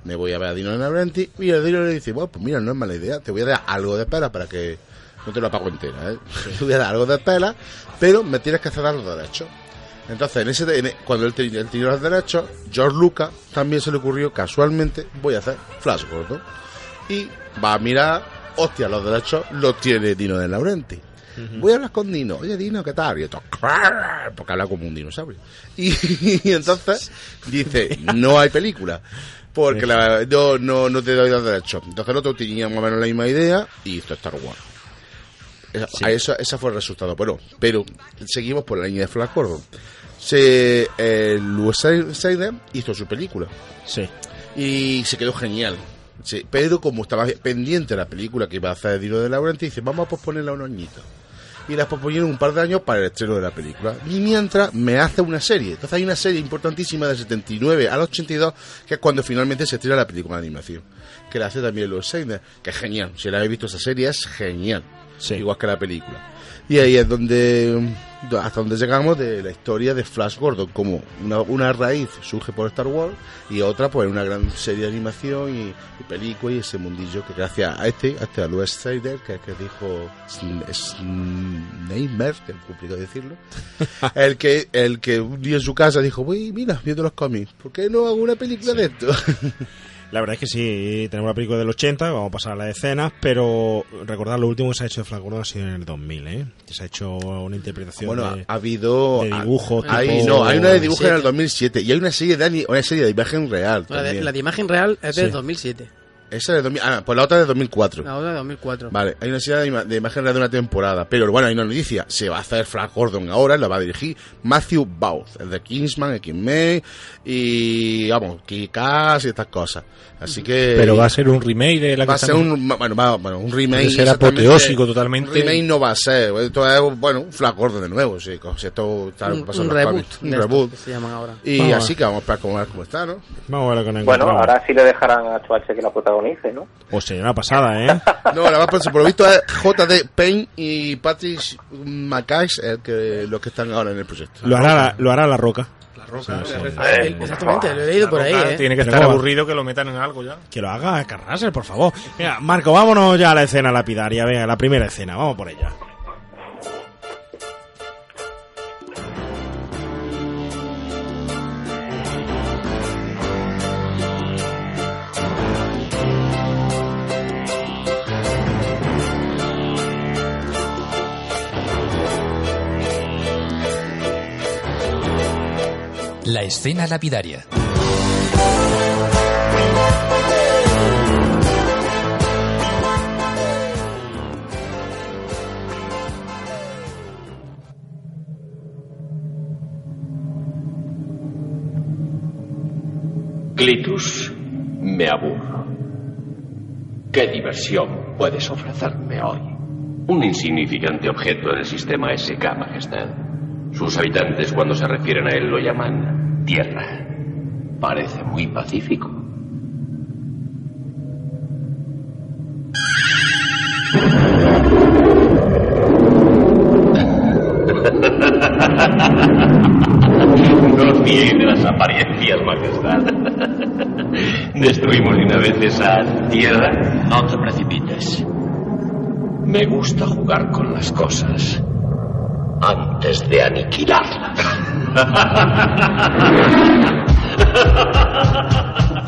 Me voy a ver a Dino de Laurenti y el Dino le dice, bueno, pues mira, no es mala idea, te voy a dar algo de pera para que no te lo pago entera, ¿eh? Te (laughs) voy a dar algo de pela, pero me tienes que ceder los derechos. Entonces, en ese, en e- cuando él, él tenía los derechos, George Lucas también se le ocurrió casualmente, voy a hacer Flash Gordon. Y va a mirar, hostia, los derechos los tiene Dino de Laurenti. Voy a hablar con Dino. Oye, Dino, ¿qué tal? Y esto, porque habla como un dinosaurio. Y, (laughs) y entonces dice, no hay película. Porque la, no, no, no te doy los derechos. Entonces el otro tenía más o menos la misma idea y hizo Star Wars. Esa, a eso, ese fue el resultado. Pero, pero seguimos por la línea de Flash Gordon. Se, eh, Louis Snyder hizo su película Sí. y se quedó genial. Sí, pero como estaba pendiente de la película que iba a hacer Dino de Laurenti, dice, vamos a posponerla unos añitos. Y la posponieron un par de años para el estreno de la película. Y mientras me hace una serie. Entonces hay una serie importantísima del 79 al 82, que es cuando finalmente se estrena la película de animación. Que la hace también Louis Snyder, que es genial. Si la habéis visto esa serie, es genial. Sí. Igual que la película. Y ahí es donde hasta donde llegamos de la historia de Flash Gordon, como una, una raíz surge por Star Wars y otra pues una gran serie de animación y, y película y ese mundillo que gracias a este, a este a Louis Snyder, que, que dijo Sneimer, que es complicado decirlo, (laughs) el que el que un día en su casa dijo, uy, mira, viendo los cómics, ¿por qué no hago una película de esto? (laughs) La verdad es que sí, tenemos la película del 80, vamos a pasar a las escenas, pero recordar lo último que se ha hecho de Flash Gordon ha sido en el 2000, ¿eh? Que se ha hecho una interpretación Bueno, de, ha habido de dibujo. Hay, tipo- no, hay una de dibujo en el 2007. 2007 y hay una serie de una serie de imagen real. La de, también. la de imagen real es del Sí. 2007. Esa de 2000, ah, pues la otra de 2004. La otra de 2004. Vale, hay una serie de, ima- de imagen real de una temporada, pero bueno, hay una noticia, se va a hacer Flash Gordon ahora, la va a dirigir Matthew Bauth, el de Kingsman, X-Men y vamos, Kick-Ass y estas cosas. Así que Pero va a ser un remake de la que va a ser un bueno, va- bueno, un remake Puede ser exactamente. apoteósico totalmente. Un remake no va a ser, esto es bueno, un Flash Gordon de nuevo, sí, co- si esto está un, pasando un reboot. un reboot. que se llaman ahora. Y Vamos así que vamos a esperar cómo, a ver cómo está, ¿no? Vamos a ver lo que nos Bueno, ahora sí le dejarán a Schwarzenegger que la protagonice, ¿no? O sea, una pasada, ¿eh? (laughs) No, la más por, por lo visto es JD Payne y Patrick Mackay el que, los que están ahora en el proyecto. lo, hará la, lo hará la roca. roca. Sí, sí. Eh, exactamente, lo he leído por ahí, Roca ¿eh? Tiene que estar aburrido que lo metan en algo ya. Que lo haga Carrasel, por favor. Mira, Marco, vámonos ya a la escena lapidaria. Venga, la primera escena, vamos por ella. La escena lapidaria. Clitus, me aburro. ¿Qué diversión puedes ofrecerme hoy? Un insignificante objeto en el sistema SK, Majestad. Sus habitantes cuando se refieren a él lo llaman Tierra. Parece muy pacífico. (laughs) No os las apariencias, Majestad. Destruimos de una vez esa tierra. No te precipites. Me gusta jugar con las cosas antes de aniquilarlas.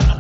(laughs)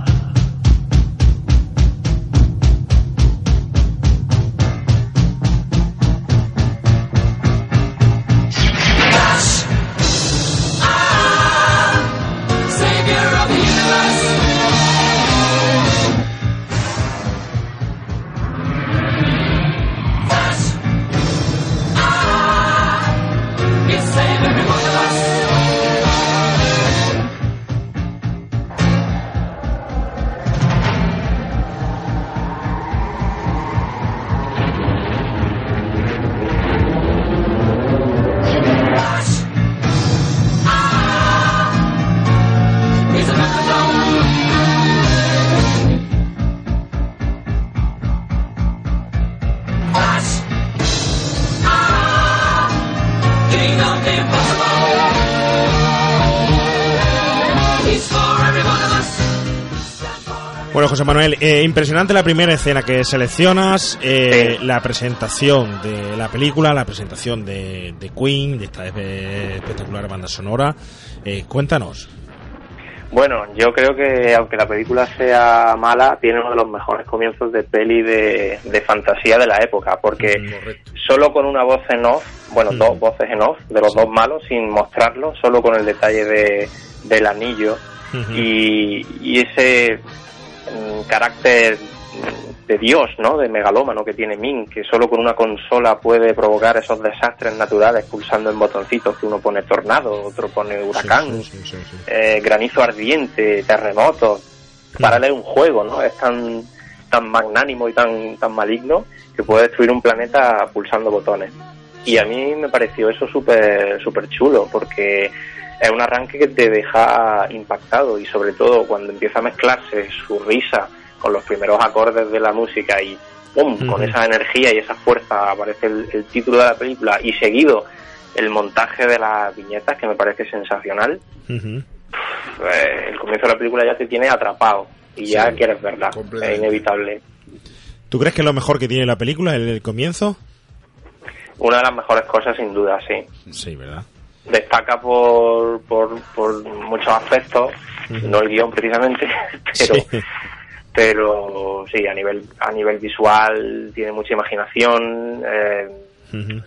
José Manuel, eh, impresionante la primera escena que seleccionas, eh, la presentación de la película, la presentación de, de Queen, de esta espe- espectacular banda sonora. Eh, cuéntanos. Bueno, yo creo que aunque la película sea mala, tiene uno de los mejores comienzos de peli de, de fantasía de la época, porque solo con una voz en off, bueno, dos voces en off de los dos malos, sin mostrarlo, solo con el detalle de, del anillo y, y ese mm, carácter de Dios, ¿no? De megalómano que tiene Min, que solo con una consola puede provocar esos desastres naturales pulsando en botoncitos que uno pone tornado, otro pone huracán, eh, granizo ardiente, terremotos. Para él es un juego, ¿no? Es tan tan magnánimo y tan tan maligno que puede destruir un planeta pulsando botones. Y a mí me pareció eso súper súper chulo porque es un arranque que te deja impactado y sobre todo cuando empieza a mezclarse su risa con los primeros acordes de la música y ¡pum! con esa energía y esa fuerza aparece el, el título de la película y seguido el montaje de las viñetas que me parece sensacional. Eh, el comienzo de la película ya te tiene atrapado y ya quieres verla. Es inevitable. ¿Tú crees que es lo mejor que tiene la película, el, el comienzo? una de las mejores cosas sin duda sí. Sí, ¿verdad? Destaca por, por, por muchos aspectos, no el guion precisamente, (laughs) pero, Sí. pero sí, a nivel, a nivel visual tiene mucha imaginación, eh,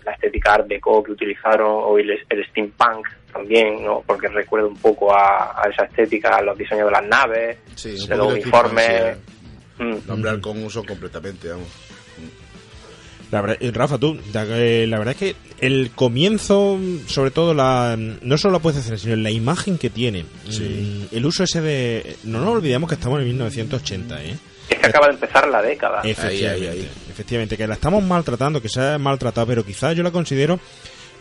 la estética art deco que utilizaron, o el, el steampunk también, ¿no? porque recuerda un poco a, a esa estética, a los diseños de las naves, Sí, de los uniformes. Mm. Nombrar con uso completamente, vamos. La verdad, eh, Rafa, tú, la, eh, la verdad es que el comienzo, sobre todo, la no solo la puedes hacer, sino la imagen que tiene. Sí. Mm, El uso ese de... No nos olvidemos que estamos en 1980, ¿eh? Es que acaba de empezar la década. Efectivamente, efectivamente, que la estamos maltratando, que se ha maltratado, pero quizás yo la considero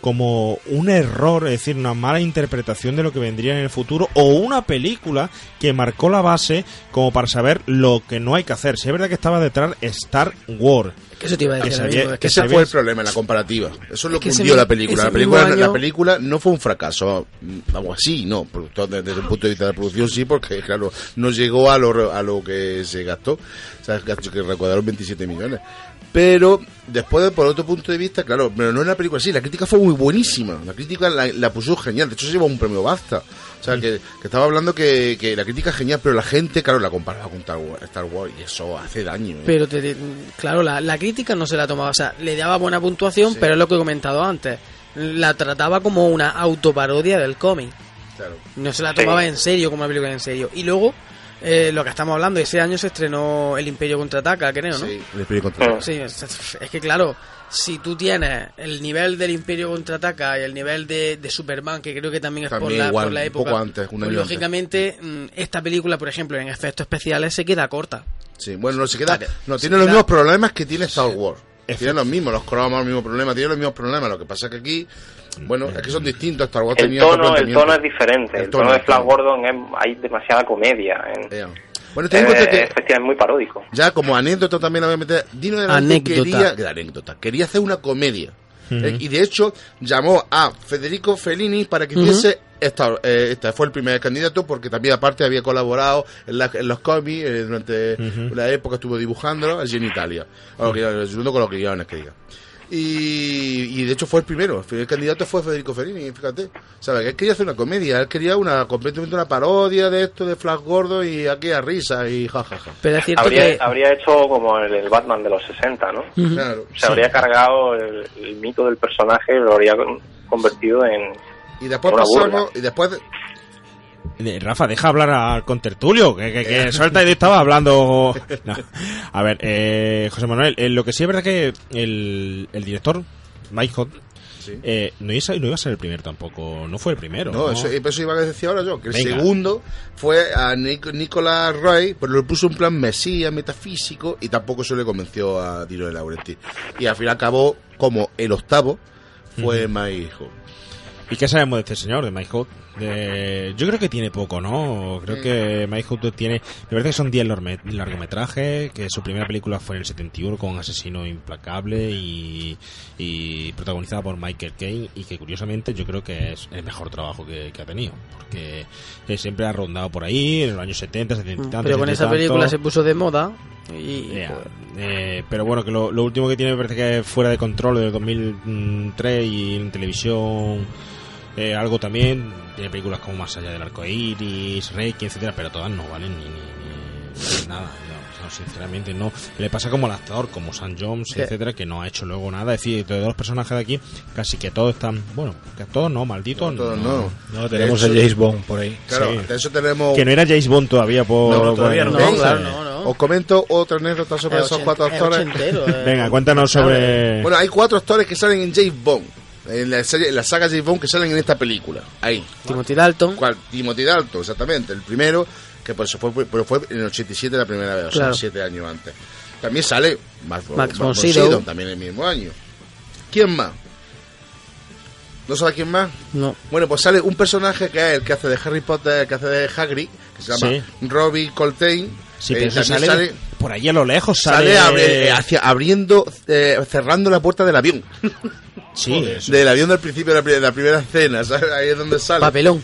como un error, es decir, una mala interpretación de lo que vendría en el futuro o una película que marcó la base como para saber lo que no hay que hacer. Si es verdad que estaba detrás Star Wars. Que eso te iba a Que decir. sabía- ahora mismo, es que que Ese sabía- fue el problema en la comparativa. Eso es lo Es que hundió la película. La película, la no fue un fracaso. mm, Vamos así, no. Desde, el punto de vista de la producción sí, porque claro, no llegó a lo, a lo que se gastó. O sea, que que recaudaron 27 millones. Pero después, por otro punto de vista, claro, pero no es una película así. La crítica fue muy buenísima. La crítica la, la puso genial. De hecho, se llevó un premio Basta. O sea, que, que estaba hablando que, que la crítica es genial, pero la gente, claro, la comparaba con Star Wars, Star Wars y eso hace daño. ¿eh? Pero, te- claro, la, la crítica no se la tomaba. O sea, le daba buena puntuación, pero es lo que he comentado antes. La trataba como una autoparodia del cómic. Claro. No se la Sí. tomaba en serio, como una película en serio. Y luego, eh, lo que estamos hablando, ese año se estrenó El Imperio Contraataca, creo, ¿no? Sí, el Imperio Contraataca. Sí, es, es que claro, si tú tienes el nivel del Imperio Contraataca y el nivel de, de Superman, que creo que también es por, la, igual, por la un época, poco antes, un pues antes. lógicamente mm, esta película, por ejemplo, en efectos especiales se queda corta. Sí, bueno, no se queda. No, Se tiene los mismos problemas que tiene Star Wars. Efecto. Tiene los mismos, los cromas, los mismos problemas, tiene los mismos problemas. Lo que pasa es que aquí, bueno, es que son distintos. Star Wars El tenía otro tono, el tono es diferente. El El, tono, tono, de Flash. Gordon es, hay demasiada comedia. En, Eh, Bueno, ten en eh, cuenta que efectivamente, es muy paródico. ya como anécdota también la voy a meter. Dino de Dante Anécdota. quería, que anécdota, quería hacer una comedia. Eh, y de hecho llamó a Federico Fellini para que hiciese esta, eh, este fue el primer candidato porque también aparte había colaborado en, la- en los cómics eh, durante la época estuvo dibujando allí en Italia. Ayudando con los guiones que diga y, y de hecho fue el primero el candidato fue Federico Fellini fíjate. Sabes que él quería hacer una comedia él quería una completamente una parodia de esto de Flash Gordo y aquí a risa y jajaja Pero es cierto Habría, que... habría hecho como el, el Batman de los 60, ¿no? claro. Se habría cargado el, el mito del personaje y lo habría con- convertido en... y después Una burla. pasamos y después de- Rafa, deja hablar al contertulio, que, que, que suelta y estaba hablando. No. A ver, eh, José Manuel, eh, lo que sí es verdad que el, el director, Mike eh, no, iba, a- no iba a ser el primero tampoco, no fue el primero. No, eso, eso iba a decir ahora yo, que el Venga. segundo fue a Nic- Nicolas Roy, pero le puso un plan mesías, metafísico, y tampoco eso le convenció a Dino de Laurenti. Y al final acabó como el octavo, fue My Hijo. ¿Y qué sabemos de este señor, de Mike? De- Yo creo que tiene poco, ¿no? Creo que Mike Hood tiene... Me parece que son 10 larme- largometrajes, que su primera película fue en el 71 con Asesino Implacable y, y protagonizada por Michael Caine y que curiosamente yo creo que es el mejor trabajo que, que ha tenido, porque eh, siempre ha rondado por ahí, en los años 70, 70 y tantos, Pero con 70 y esa película se puso de moda y... Yeah, pues, eh, pero bueno, que lo, lo último que tiene me parece que es fuera de control del 2003 y en televisión eh, algo también. Tiene películas como Más allá del arco iris, Reiki, etcétera, pero todas no valen ni, ni- ni- nada. No, no, sinceramente no. Le pasa como al actor, como Sam Jones, Sí. etcétera, que no ha hecho luego nada. Es decir, de todos los personajes de aquí, casi que todos están, bueno, que todos no, malditos. No, todos no. No, tenemos el James Bond por ahí. Claro, Sí. de eso tenemos... Que no era James Bond todavía por. No, todavía por- no. Claro, no, no. Os comento otra anécdota sobre Es esos cuatro es actores. ochentero, eh. Venga, cuéntanos sobre. Bueno, hay cuatro actores que salen en James Bond. En la, serie, en la saga James Bond que salen en esta película. Ahí. Timothy Dalton. ¿Cuál? Timothy Dalton, exactamente. El primero, que por eso fue, pero fue en el 87 la primera vez, o Claro. sea, siete años antes. También sale Max, Max también el mismo año. ¿Quién más? ¿No sabe quién más? No. Bueno, pues sale un personaje que es el que hace de Harry Potter, el que hace de Hagrid, que se llama Sí. Robbie Coltrane. Sí, Eh, pero también sale, por ahí a lo lejos. Sale, sale abri- hacia- abriendo, eh, cerrando la puerta del avión. (laughs) Sí, eso. Del avión del principio de la, de la primera escena, ¿sabes? Ahí es donde sale. Papelón.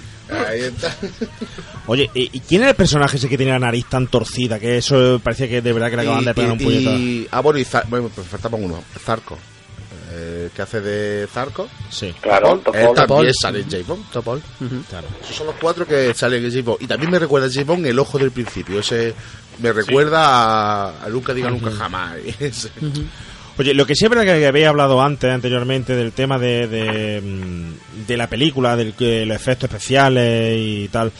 Ahí está. (laughs) Oye, ¿y quién era el personaje ese que tenía la nariz tan torcida? Que eso parecía que de verdad que le acaban de pegar un puñetazo. y- ah, bueno, y Zar- bueno, pues faltaba uno, Zarco. Eh, que hace de Zarco. Sí, Claro, Topol, él Topol. también Topol. sale en Bond. Topol. claro. Esos son los cuatro que salen en Bond. Y también me recuerda a Bond el ojo del principio. Ese me recuerda a, a Nunca Diga Nunca Jamás. (laughs) Ese. Oye, lo que sí es verdad que había hablado antes, anteriormente, del tema de, de, mm, de la película, de los efectos especiales y tal.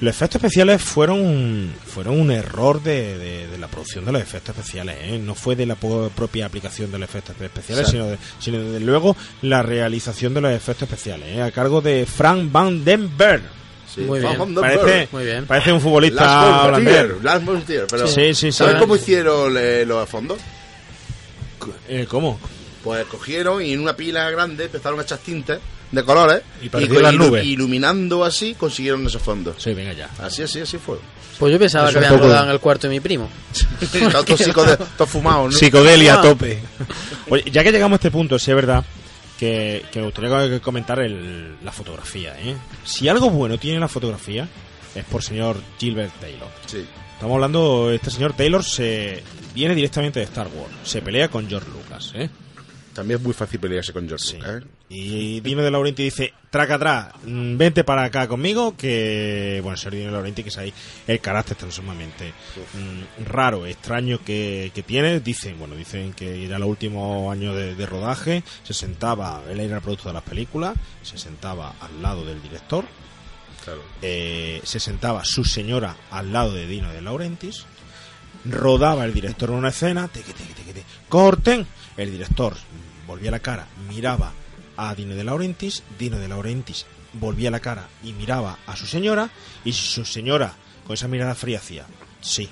Los efectos especiales fueron fueron un error de, de- de la producción de los efectos especiales, ¿eh? no fue de la propia aplicación de los efectos especiales, sino, de, sino desde luego la realización de los efectos especiales, ¿eh? a cargo de Frank Van Den Berg. Sí. Muy bien. Van den Parece. Muy bien. parece un futbolista Last holandés. Volunteer, Last Volunteer, pero Sí, sí, sí. ¿Sabes cómo hicieron eh, los fondos? Eh, ¿Cómo? Pues cogieron y en una pila grande empezaron a echar tintes de colores Y parecían las ilu- nubes. iluminando así consiguieron esos fondos. Sí, venga ya. Así, así, así fue. Pues yo pensaba que habían poco- rodado en el cuarto de mi primo. (laughs) Todo psicode- todo fumado, ¿no? Psicodelia a tope. Oye, ya que llegamos a este punto, sí es verdad que, que me gustaría comentar el- la fotografía. ¿eh? Si algo bueno tiene la fotografía, es por señor Gilbert Taylor. Sí. Estamos hablando, este señor Taylor se viene directamente de Star Wars, se pelea con George Lucas. ¿eh? También es muy fácil pelearse con George Lucas, ¿eh? Y Dino de Laurenti dice, traca atrás, mm, vente para acá conmigo, que, bueno, ser Dino de Laurenti, que es ahí el carácter tan sumamente mm, raro, extraño que, que tiene. Dicen, bueno, dicen que ya los últimos años de, de rodaje se sentaba, él era el producto de las películas, se sentaba al lado del director, Claro. eh, se sentaba su señora al lado de Dino de Laurentiis, rodaba el director en una escena, teque, teque, teque, corten, el director volvía la cara, miraba a Dino de Laurentiis, Dino de Laurentiis volvía la cara y miraba a su señora, y si su señora con esa mirada fría hacía sí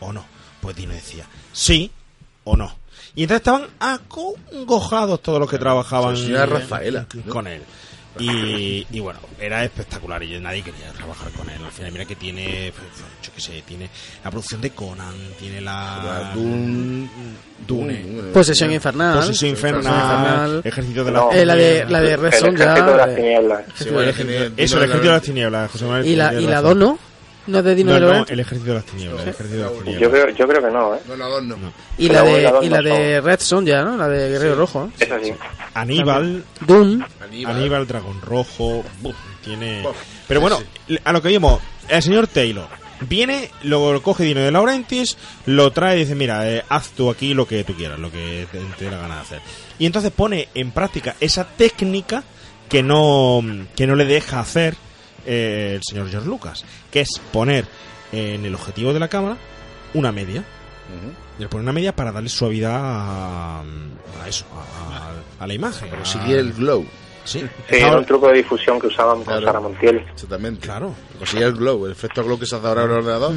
o no, pues Dino decía sí o no. Y entonces estaban acongojados todos los que trabajaban Rafaela, con él. Y, y bueno, era espectacular y nadie quería trabajar con él. Al final, mira que tiene, yo qué sé, tiene la producción de Conan, tiene la. La Dune- Dune. Posesión infernal. Posesión infernal, infernal. Ejército de No, la. Eh, la de, la de Red El Son ejército de ya. las tinieblas. Sí, bueno, tiene- Eso, el ejército de las tinieblas, José Manuel. Y la, y la razón. 2 no. No es de Dino No, de no, Laurentiis. el ejército de las tinieblas. el ejército de las Yo creo, yo creo que no, ¿eh? No, no, dos no. Y la de, y la de Red Son ya, ¿no? La de Guerrero Rojo. así. Aníbal, Doom. Aníbal. Aníbal, Dragón Rojo, buf, tiene... Buf, Pero bueno, sí, a lo que vimos, el señor Taylor viene, lo coge Dino de Laurentiis, lo trae y dice, mira, eh, haz tú aquí lo que tú quieras, lo que te, te dé la gana de hacer. Y entonces pone en práctica esa técnica que no, que no le deja hacer eh, el señor George Lucas, que es poner en el objetivo de la cámara una media. Y le pone una media para darle suavidad a, a eso, a, la imagen. a- Conseguir el glow. Sí, era un truco de difusión que usaban con. Sara Montiel. Exactamente. Claro. Conseguir el glow, el efecto glow que se hace ahora en el ordenador.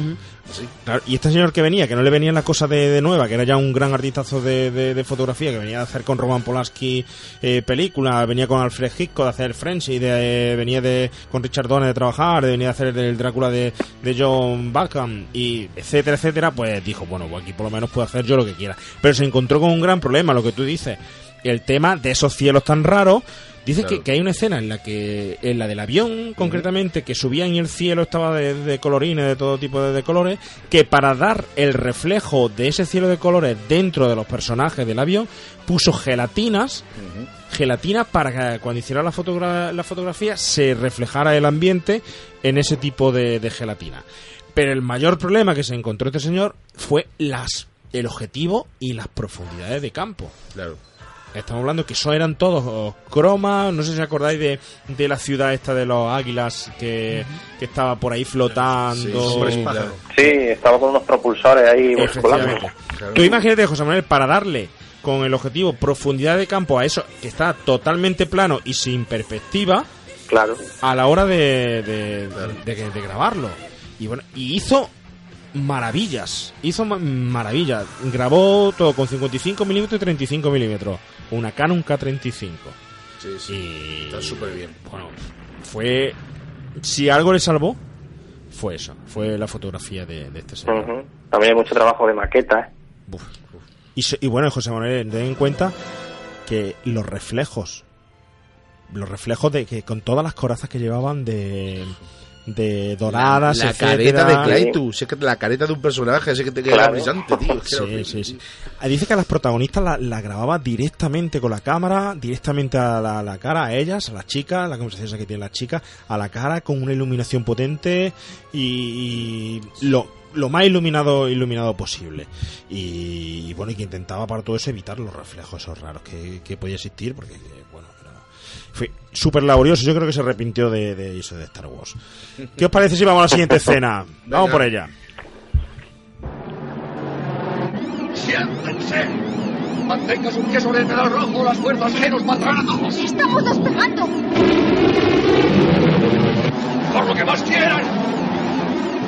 Así. Claro, y este señor que venía, que no le venían las cosas de, de nueva, que era ya un gran artistazo de, de- de fotografía, que venía de hacer con Roman Polanski eh, película, venía con Alfred Hitchcock de hacer Frenzy, de, eh, venía de con Richard Donner de trabajar, de venía de hacer el Drácula de, de John Backham, y etcétera, etcétera, pues dijo, bueno, pues aquí por lo menos puedo hacer yo lo que quiera. Pero se encontró con un gran problema, lo que tú dices, el tema de esos cielos tan raros, Dice Claro. que, que hay una escena en la que, en la del avión concretamente, que subían y el cielo estaba de, de colorines, de todo tipo de, de colores, que para dar el reflejo de ese cielo de colores dentro de los personajes del avión, puso gelatinas, gelatina para que cuando hiciera la, fotogra- la fotografía se reflejara el ambiente en ese tipo de, de gelatina. Pero el mayor problema que se encontró este señor fue las el objetivo y las profundidades de campo. Claro. Estamos hablando que eso eran todos cromas, no sé si acordáis de, de la ciudad esta de los águilas que, que estaba por ahí flotando. Sí, sí, claro. Sí, estaba con unos propulsores ahí volando. Claro. Tú imagínate, José Manuel, para darle con el objetivo profundidad de campo a eso que está totalmente plano y sin perspectiva Claro. a la hora de, de, de- de grabarlo. Y bueno, y hizo maravillas, hizo ma- maravillas. Grabó todo con 55 milímetros y 35 milímetros. Una Canon K35. Sí, sí. Y Está súper bien. bueno, fue. Si algo le salvó, fue eso. Fue la fotografía de, de este señor. También hay mucho trabajo de maquetas. Buf, buf. Y, se- y bueno, José Manuel, ten en cuenta que los reflejos, los reflejos de que con todas las corazas que llevaban de, de doradas, La etcétera. careta de Clayton. Si es que la careta de un personaje, así que te queda Claro. brillante, tío. Es que Sí, sí. Ah, Dice que a las protagonistas la, la grababa directamente con la cámara, directamente a la, cara, a ellas, a las chicas, la conversación esa que tienen las chicas, a la cara con una iluminación potente y, y lo, lo más iluminado iluminado posible. Y, y bueno, y que intentaba para todo eso evitar los reflejos esos raros que, que podía existir, porque fue súper laborioso. Yo creo que se arrepintió de, de eso de Star Wars. ¿Qué os parece si vamos a la siguiente escena? (laughs) Vamos por ella. ¡Siéntense! Mantenga su pie sobre el pedal rojo, las fuerzas G nos a todos. ¡Estamos despegando! ¡Por lo que más quieran!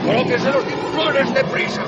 ¡Colóquense los cinturones deprisa!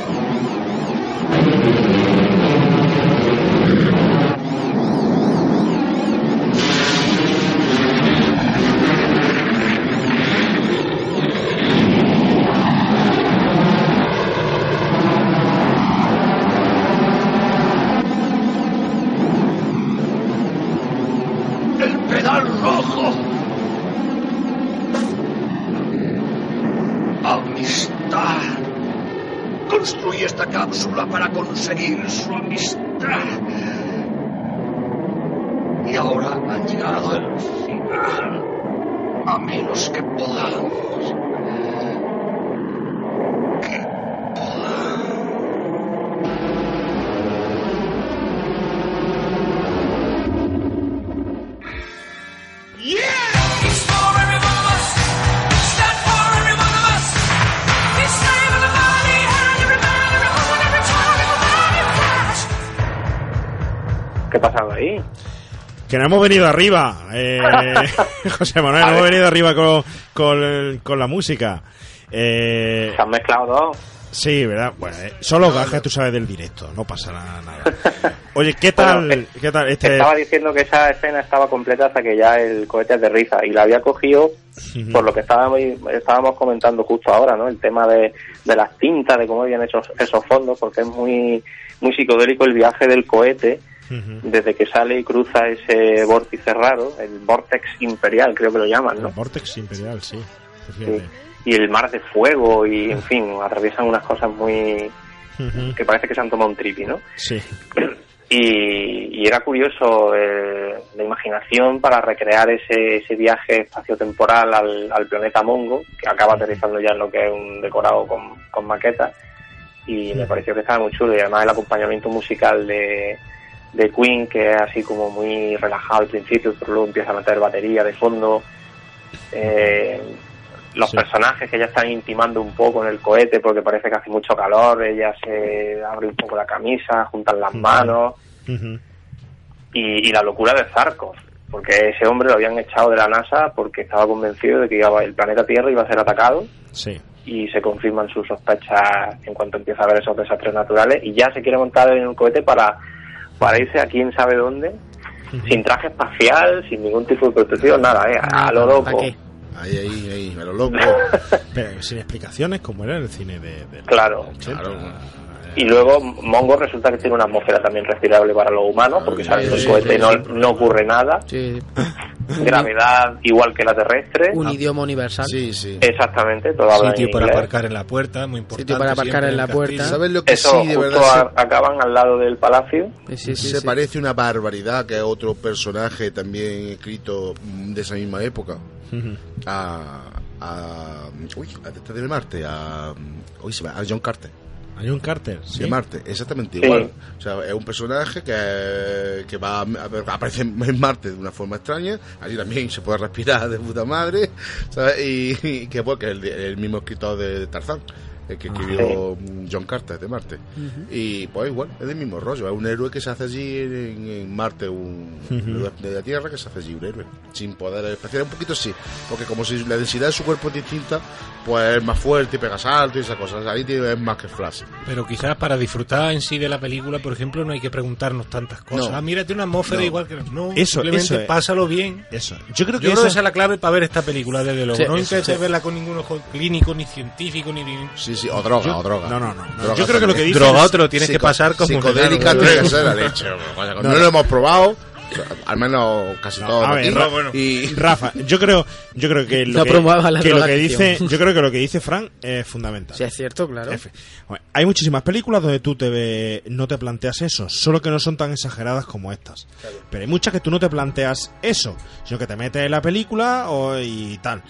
Que no hemos venido arriba, (laughs) eh, (laughs) José Manuel, no hemos venido arriba con, con, con la música. Eh, Se han mezclado dos. sí, ¿verdad? Bueno, eh, solo gajes tú sabes del directo, no pasa nada. nada. (laughs) Oye, ¿qué tal? Bueno, ¿Qué tal? Este, Estaba diciendo que esa escena estaba completa hasta que ya el cohete aterriza y la había cogido por lo que estábamos, estábamos comentando justo ahora, ¿no? El tema de, de las tintas, de cómo habían hecho esos fondos, porque es muy, muy psicodélico el viaje del cohete desde que sale y cruza ese vórtice raro, el vortex imperial, creo que lo llaman, ¿no? El Vortex Imperial, sí. Y el mar de fuego y, en fin, atraviesan unas cosas muy... Que parece que se han tomado un tripi, ¿no? Sí. Y, y era curioso eh, la imaginación para recrear ese, ese viaje espaciotemporal al, al planeta Mongo, que acaba aterrizando ya en lo que es un decorado con, con maquetas. Y me pareció que estaba muy chulo. Y además el acompañamiento musical de, de Queen, que es así como muy relajado al principio, pero luego empieza a meter batería de fondo. Eh, los personajes que ya están intimando un poco en el cohete porque parece que hace mucho calor, ella se abre un poco la camisa, juntan las manos Ujú. y, y la locura de Zarkov, porque ese hombre lo habían echado de la NASA porque estaba convencido de que el planeta Tierra iba a ser atacado Sí. y se confirman sus sospechas en cuanto empieza a ver esos desastres naturales y ya se quiere montar en un cohete para, para irse a quién sabe dónde, sin traje espacial, sin ningún tipo de protección, nada, ¿eh? a lo loco. Ahí, ahí, ahí, a lo loco. (laughs) Pero sin explicaciones, como era el cine de... de Claro. Y luego Mongo resulta que tiene una atmósfera también respirable para los humanos, porque sabes que el sí, cohete sí, no, sí. no ocurre nada. (laughs) Gravedad igual que la terrestre. Un idioma universal. Sí, sí. Exactamente, todo habla en Sitio para inglés. aparcar en la puerta, muy importante. Sitio para aparcar en la puerta. ¿Sabes lo que Eso, sí, de justo verdad? a- acaban al lado del palacio. se parece una barbaridad que otro personaje también escrito de esa misma época. A. a uy, a de Marte, a. Uy, se me- a John Carter. A John Carter, sí. De Marte, exactamente Sí. igual. O sea, es un personaje que, que va a, aparece en Marte de una forma extraña. Allí también se puede respirar de puta madre. ¿sabes? Y, y que, bueno, que es el, el mismo escritor de Tarzán. El que Ah, escribió John Carter de Marte. Y pues igual, es del mismo rollo. Es un héroe que se hace allí en, en Marte, un de la Tierra que se hace allí un héroe. Sin poder especial, un poquito sí. Porque como si la densidad de su cuerpo es distinta, pues es más fuerte y pega salto y esas cosas. Ahí tiene, es más que Flash. Pero quizás para disfrutar en sí de la película, por ejemplo, no hay que preguntarnos tantas cosas. No. Ah, mírate una atmósfera No. igual que no. Eso, simplemente eso es. pásalo bien. Eso. Yo creo que Yo creo eso- esa es la clave para ver esta película, desde luego. Sí, no intentes sí. verla con ningún ojo clínico, ni científico, ni... Sí, sí, o droga, Yo- o droga. No, no, no. Droga Yo creo que lo que también. dice... Drogado te lo tienes que pasar como... Psicodélica claro, tiene que claro. ser la leche. Vaya, No, no, no. lo hemos probado, al menos casi No, todos. a ver, aquí. Ra- y Rafa, yo creo, yo creo que lo No que, lo dice, (laughs) yo creo que lo que dice Frank es fundamental. Sí, es cierto, claro. F. Bueno, Hay muchísimas películas donde tú te ve- no te planteas eso, solo que no son tan exageradas como estas. Pero hay muchas que tú no te planteas eso, sino que te metes en la película o, y tal.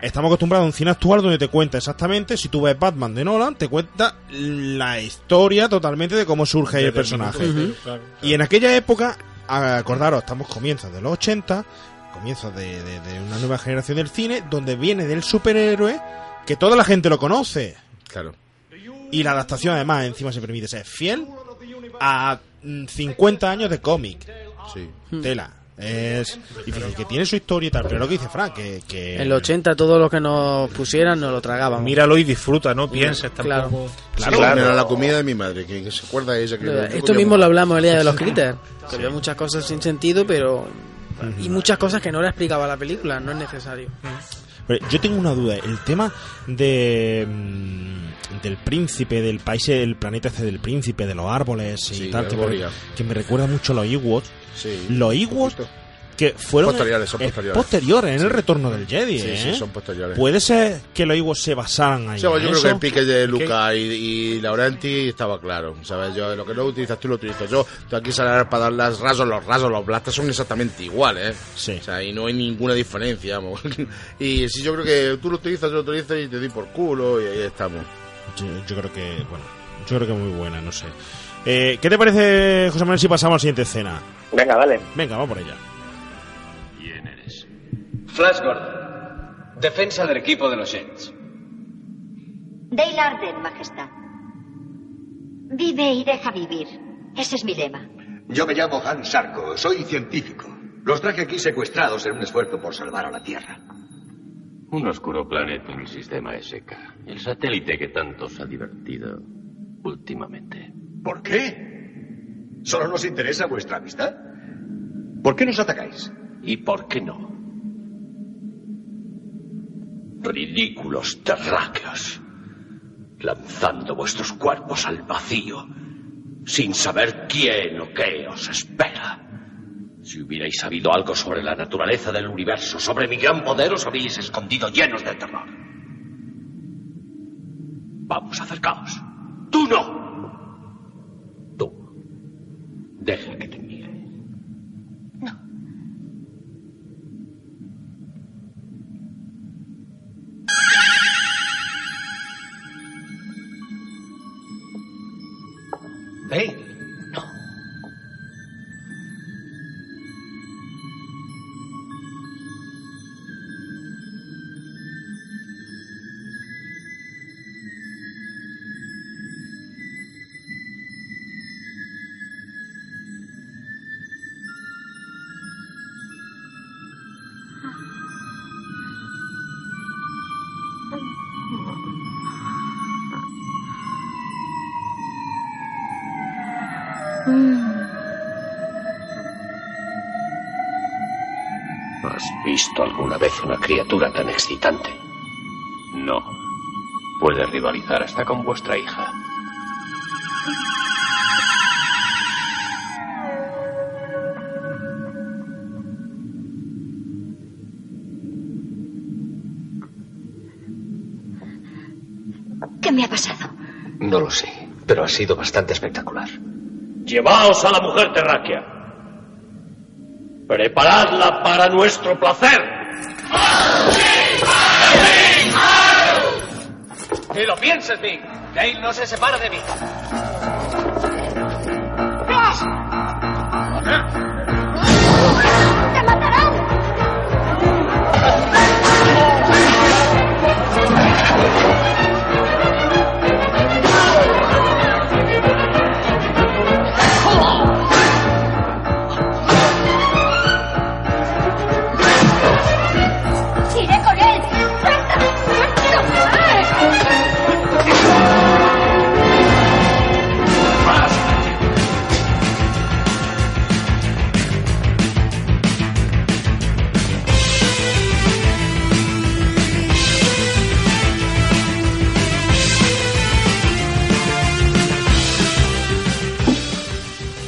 Estamos acostumbrados a un cine actual donde te cuenta exactamente, si tú ves Batman de Nolan, te cuenta la historia totalmente de cómo surge ahí el Desde el personaje. minuto cero, claro, Y en aquella época, acordaros, estamos comienzos de los 80, comienzos de, de- de una nueva generación del cine, donde viene del superhéroe que toda la gente lo conoce. Claro. Y la adaptación, además, encima se permite ser fiel a mm, 50 años de cómic. Sí. Tela. Es difícil, que tiene su historia y tal, pero lo que dice Frank, que... que En los 80 todo lo que nos pusieran nos lo tragábamos. Míralo y disfruta, no pienses Claro. tampoco... Claro, mira la comida de mi madre, que, que se acuerda de ella. Que que Esto mismo lo hablamos el día de los critters. Que había muchas cosas sin sentido, pero... Y muchas cosas que no le explicaba la película, no es necesario. Pero yo tengo una duda. El tema de mm, del príncipe, del país, el planeta este del príncipe, de los árboles y Sí, tal, que me, que me recuerda mucho a los Ewoks. Sí, los Ewoks, que fueron Posteriores, son eh, posteriores. posteriores en el retorno del Jedi, Sí, ¿eh? sí, son posteriores. Puede ser que los Ewoks se basaran ahí. Yo creo que el pique de Luca y, y Laurenti estaba claro, ¿sabes? Yo, lo que no utilizas tú lo utilizo yo. Tú aquí sales para dar las rasos, los rasos, los blasters son exactamente iguales, ¿eh? Sí. O sea, y no hay ninguna diferencia, (laughs) y sí, yo creo que tú lo utilizas, yo lo utilizo y te di por culo y ahí estamos. Yo, yo creo que, bueno, yo creo que muy buena, no sé. Eh, ¿Qué te parece, José Manuel, si pasamos a la siguiente escena? Venga, dale. Venga, vamos por ella. ¿Quién eres? Flash Gordon. Defensa del equipo de los Jets. Dale Arden, Majestad. Vive y deja vivir. Ese es mi lema. Yo me llamo Hans Sarko, soy científico. Los traje aquí secuestrados en un esfuerzo por salvar a la Tierra. Un oscuro planeta en el sistema SK. El satélite que tanto os ha divertido últimamente. ¿Por qué? ¿Solo nos interesa vuestra amistad? ¿Por qué nos atacáis? ¿Y por qué no? Ridículos terráqueos. Lanzando vuestros cuerpos al vacío. Sin saber quién o qué os espera. Si hubierais sabido algo sobre la naturaleza del universo, sobre mi gran poder, os habríais escondido llenos de terror. Vamos, acercaos. ¡Tú no! Deja que te mire. Dale. ¿Has una criatura tan excitante? No. Puede rivalizar hasta con vuestra hija. ¿Qué me ha pasado? No lo sé, pero ha sido bastante espectacular. Llevaos a la mujer terráquea. Preparadla para nuestro placer. ¡Que lo pienses, Nick! Dale no se separa de mí.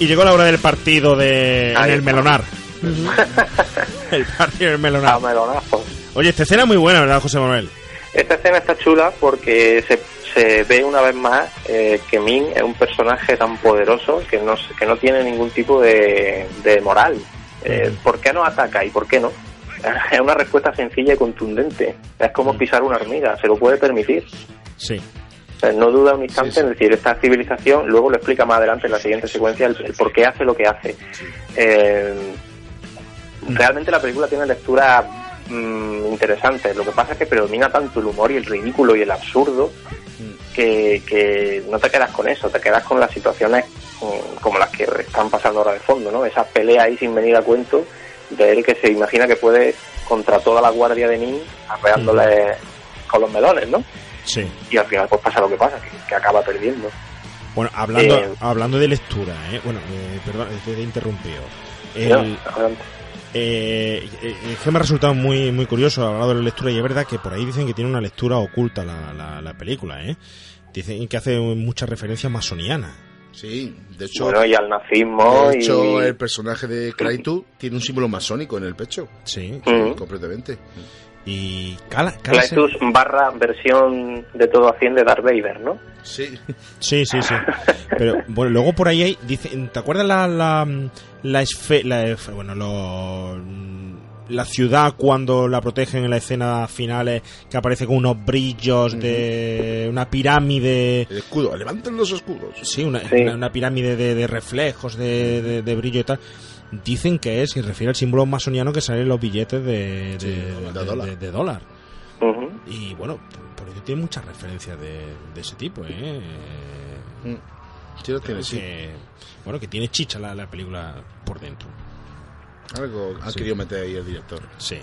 Llegó la hora del partido de en el. Melonar. (laughs) el partido del Melonar. A melonazos. Oye, esta escena es muy buena, ¿verdad, José Manuel? Esta escena está chula porque se, se ve una vez más eh, que Min es un personaje tan poderoso que no, que no tiene ningún tipo de, de moral. Eh, ¿Por qué no ataca y por qué no? (laughs) Es una respuesta sencilla y contundente. Es como pisar una hormiga, se lo puede permitir. Sí. O sea, no duda un instante en decir esta civilización, luego lo explica más adelante en la siguiente secuencia el, el por qué hace lo que hace. Eh, realmente la película tiene lectura mm, interesante. Lo que pasa es que predomina tanto el humor y el ridículo y el absurdo que, que no te quedas con eso, te quedas con las situaciones mm, como las que están pasando ahora de fondo, ¿no? Esa pelea ahí sin venir a cuento de él que se imagina que puede contra toda la guardia de Nin arreándole con los melones, ¿no? Sí. Y al final pues pasa lo que pasa, que, que acaba perdiendo. Bueno, hablando, Eh, hablando de lectura, ¿eh? bueno, eh, perdón, te he interrumpido. El- eh, eh, es que me ha resultado muy, muy curioso hablado de la lectura y es verdad que por ahí dicen que tiene una lectura oculta la, la, la película, ¿eh? Dicen que hace mucha referencia masoniana. Sí, de hecho. Bueno, y al nazismo. De hecho, y... el personaje de Clayton tiene un símbolo masónico en el pecho. Sí, Mm. completamente. Y Cala, Claytus barra versión de todo a 100 de Darth Vader, ¿no? Sí. Sí, sí, sí. Pero bueno, luego por ahí hay, dice, ¿te acuerdas la la la, esfe- la esfe- bueno, lo la ciudad cuando la protegen en la escena finales que aparece con unos brillos de una pirámide El escudo, levanten los escudos. Sí, una, Sí. una- una pirámide de, de reflejos, de, de- de brillo y tal. Dicen que es, y refiere al símbolo masoniano que sale en los billetes de, de, de- de dólar. de- de dólar. Y bueno, por ello tiene muchas referencias de, de ese tipo, ¿eh? Sí, lo tiene, Creo sí. que- bueno, que tiene chicha la, la película por dentro. Algo ha Sí. querido meter ahí el director. Sí.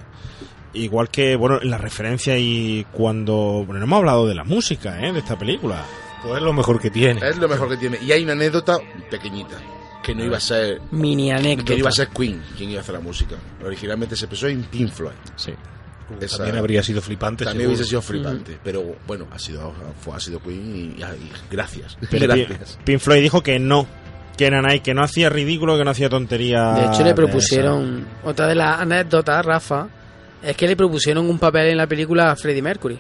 Igual que, bueno, la referencia y cuando... Bueno, no hemos hablado de la música, ¿eh? De esta película. Pues es lo mejor que tiene. Es lo mejor que tiene. Y hay una anécdota pequeñita. Que no iba a ser. Mini anécdota. Que no iba a ser Queen quien iba a hacer la música. Originalmente se pensó en Pink Floyd. Sí. También habría sido flipante, También seguro. hubiese sido flipante. Pero bueno, ha sido, fue, ha sido Queen y, gracias. Pero (laughs) gracias. Pink Floyd dijo que no. Que Nanay, que no hacía ridículo, que no hacía tontería. De hecho, le propusieron. Otra de las anécdotas, Rafa, es que le propusieron un papel en la película a Freddie Mercury.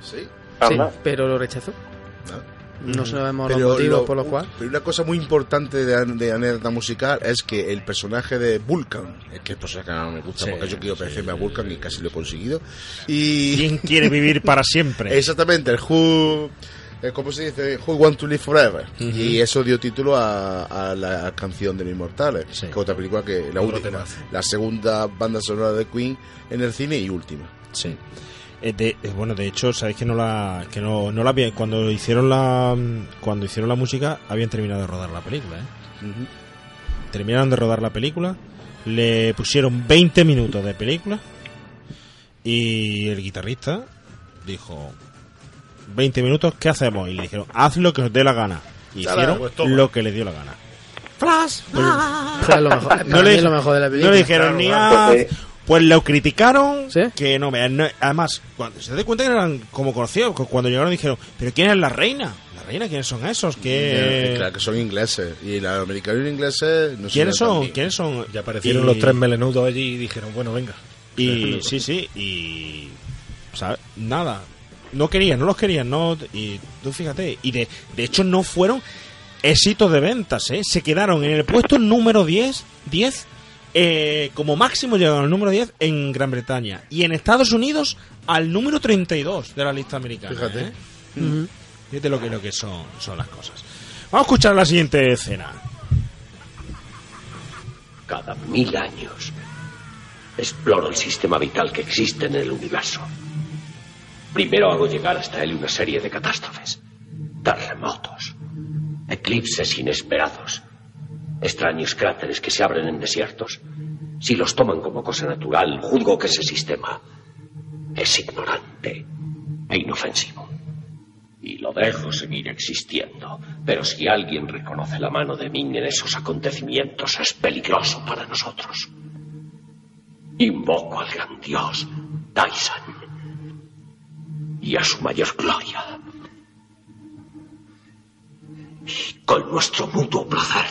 Sí. Sí, pero lo rechazó. No sabemos los Pero motivos lo- por los cuales. Pero una cosa muy importante de, de anécdota musical es que el personaje de Vulcan, es que el personaje que más me gusta Sí, porque yo quiero parecerme a Vulcan y casi lo he conseguido. Y ¿Quién quiere vivir para siempre? (laughs) Exactamente, el Who, eh, ¿cómo se dice? Who Want to Live Forever. Y eso dio título a, a la canción de los Inmortales, que es otra película que la última, la segunda banda sonora de Queen en el cine y última. Sí. Eh, de- eh, bueno, de hecho, sabéis que no la que no, no la habían cuando hicieron la cuando hicieron la música habían terminado de rodar la película, ¿eh? Terminaron de rodar la película, le pusieron 20 minutos de película y el guitarrista dijo 20 minutos, ¿qué hacemos? Y le dijeron, haz lo que os dé la gana. Y Chala, hicieron pues lo que le dio la gana. Flash. O sea, lo mejor, (laughs) no mí le, es lo mejor de la no le dijeron ni a... Pues lo criticaron, que no vean. no- además, cuando se da cuenta que eran como conocidos, cu- cuando llegaron dijeron, ¿pero quién es la reina? ¿La reina? ¿Quiénes son esos? Eh, ¿Qué... Claro que son ingleses. Y los americanos y ingleses no ¿Quiénes son? ¿Quiénes son? Ya aparecieron Y- los tres melenudos allí y dijeron, bueno, venga. Y sí, sí, y. ¿sabes? Nada. No querían, no los querían, no. Y tú fíjate. Y de, de hecho, no fueron éxitos de ventas, ¿eh? Se quedaron en el puesto número 10. 10 eh, como máximo llegaron al número 10 en Gran Bretaña. Y en Estados Unidos al número 32 de la lista americana. Fíjate. ¿eh? Fíjate lo que, lo que son, son las cosas. Vamos a escuchar la siguiente escena. Cada mil años exploro el sistema vital que existe en el universo. Primero hago llegar hasta él una serie de catástrofes. Terremotos, eclipses inesperados, extraños cráteres que se abren en desiertos. Si los toman como cosa natural, juzgo que ese sistema es ignorante e inofensivo. Y lo dejo seguir existiendo. Pero si alguien reconoce la mano de Ming en esos acontecimientos, es peligroso para nosotros. Invoco al gran dios, Tyson, y a su mayor gloria. Y con nuestro mutuo placer,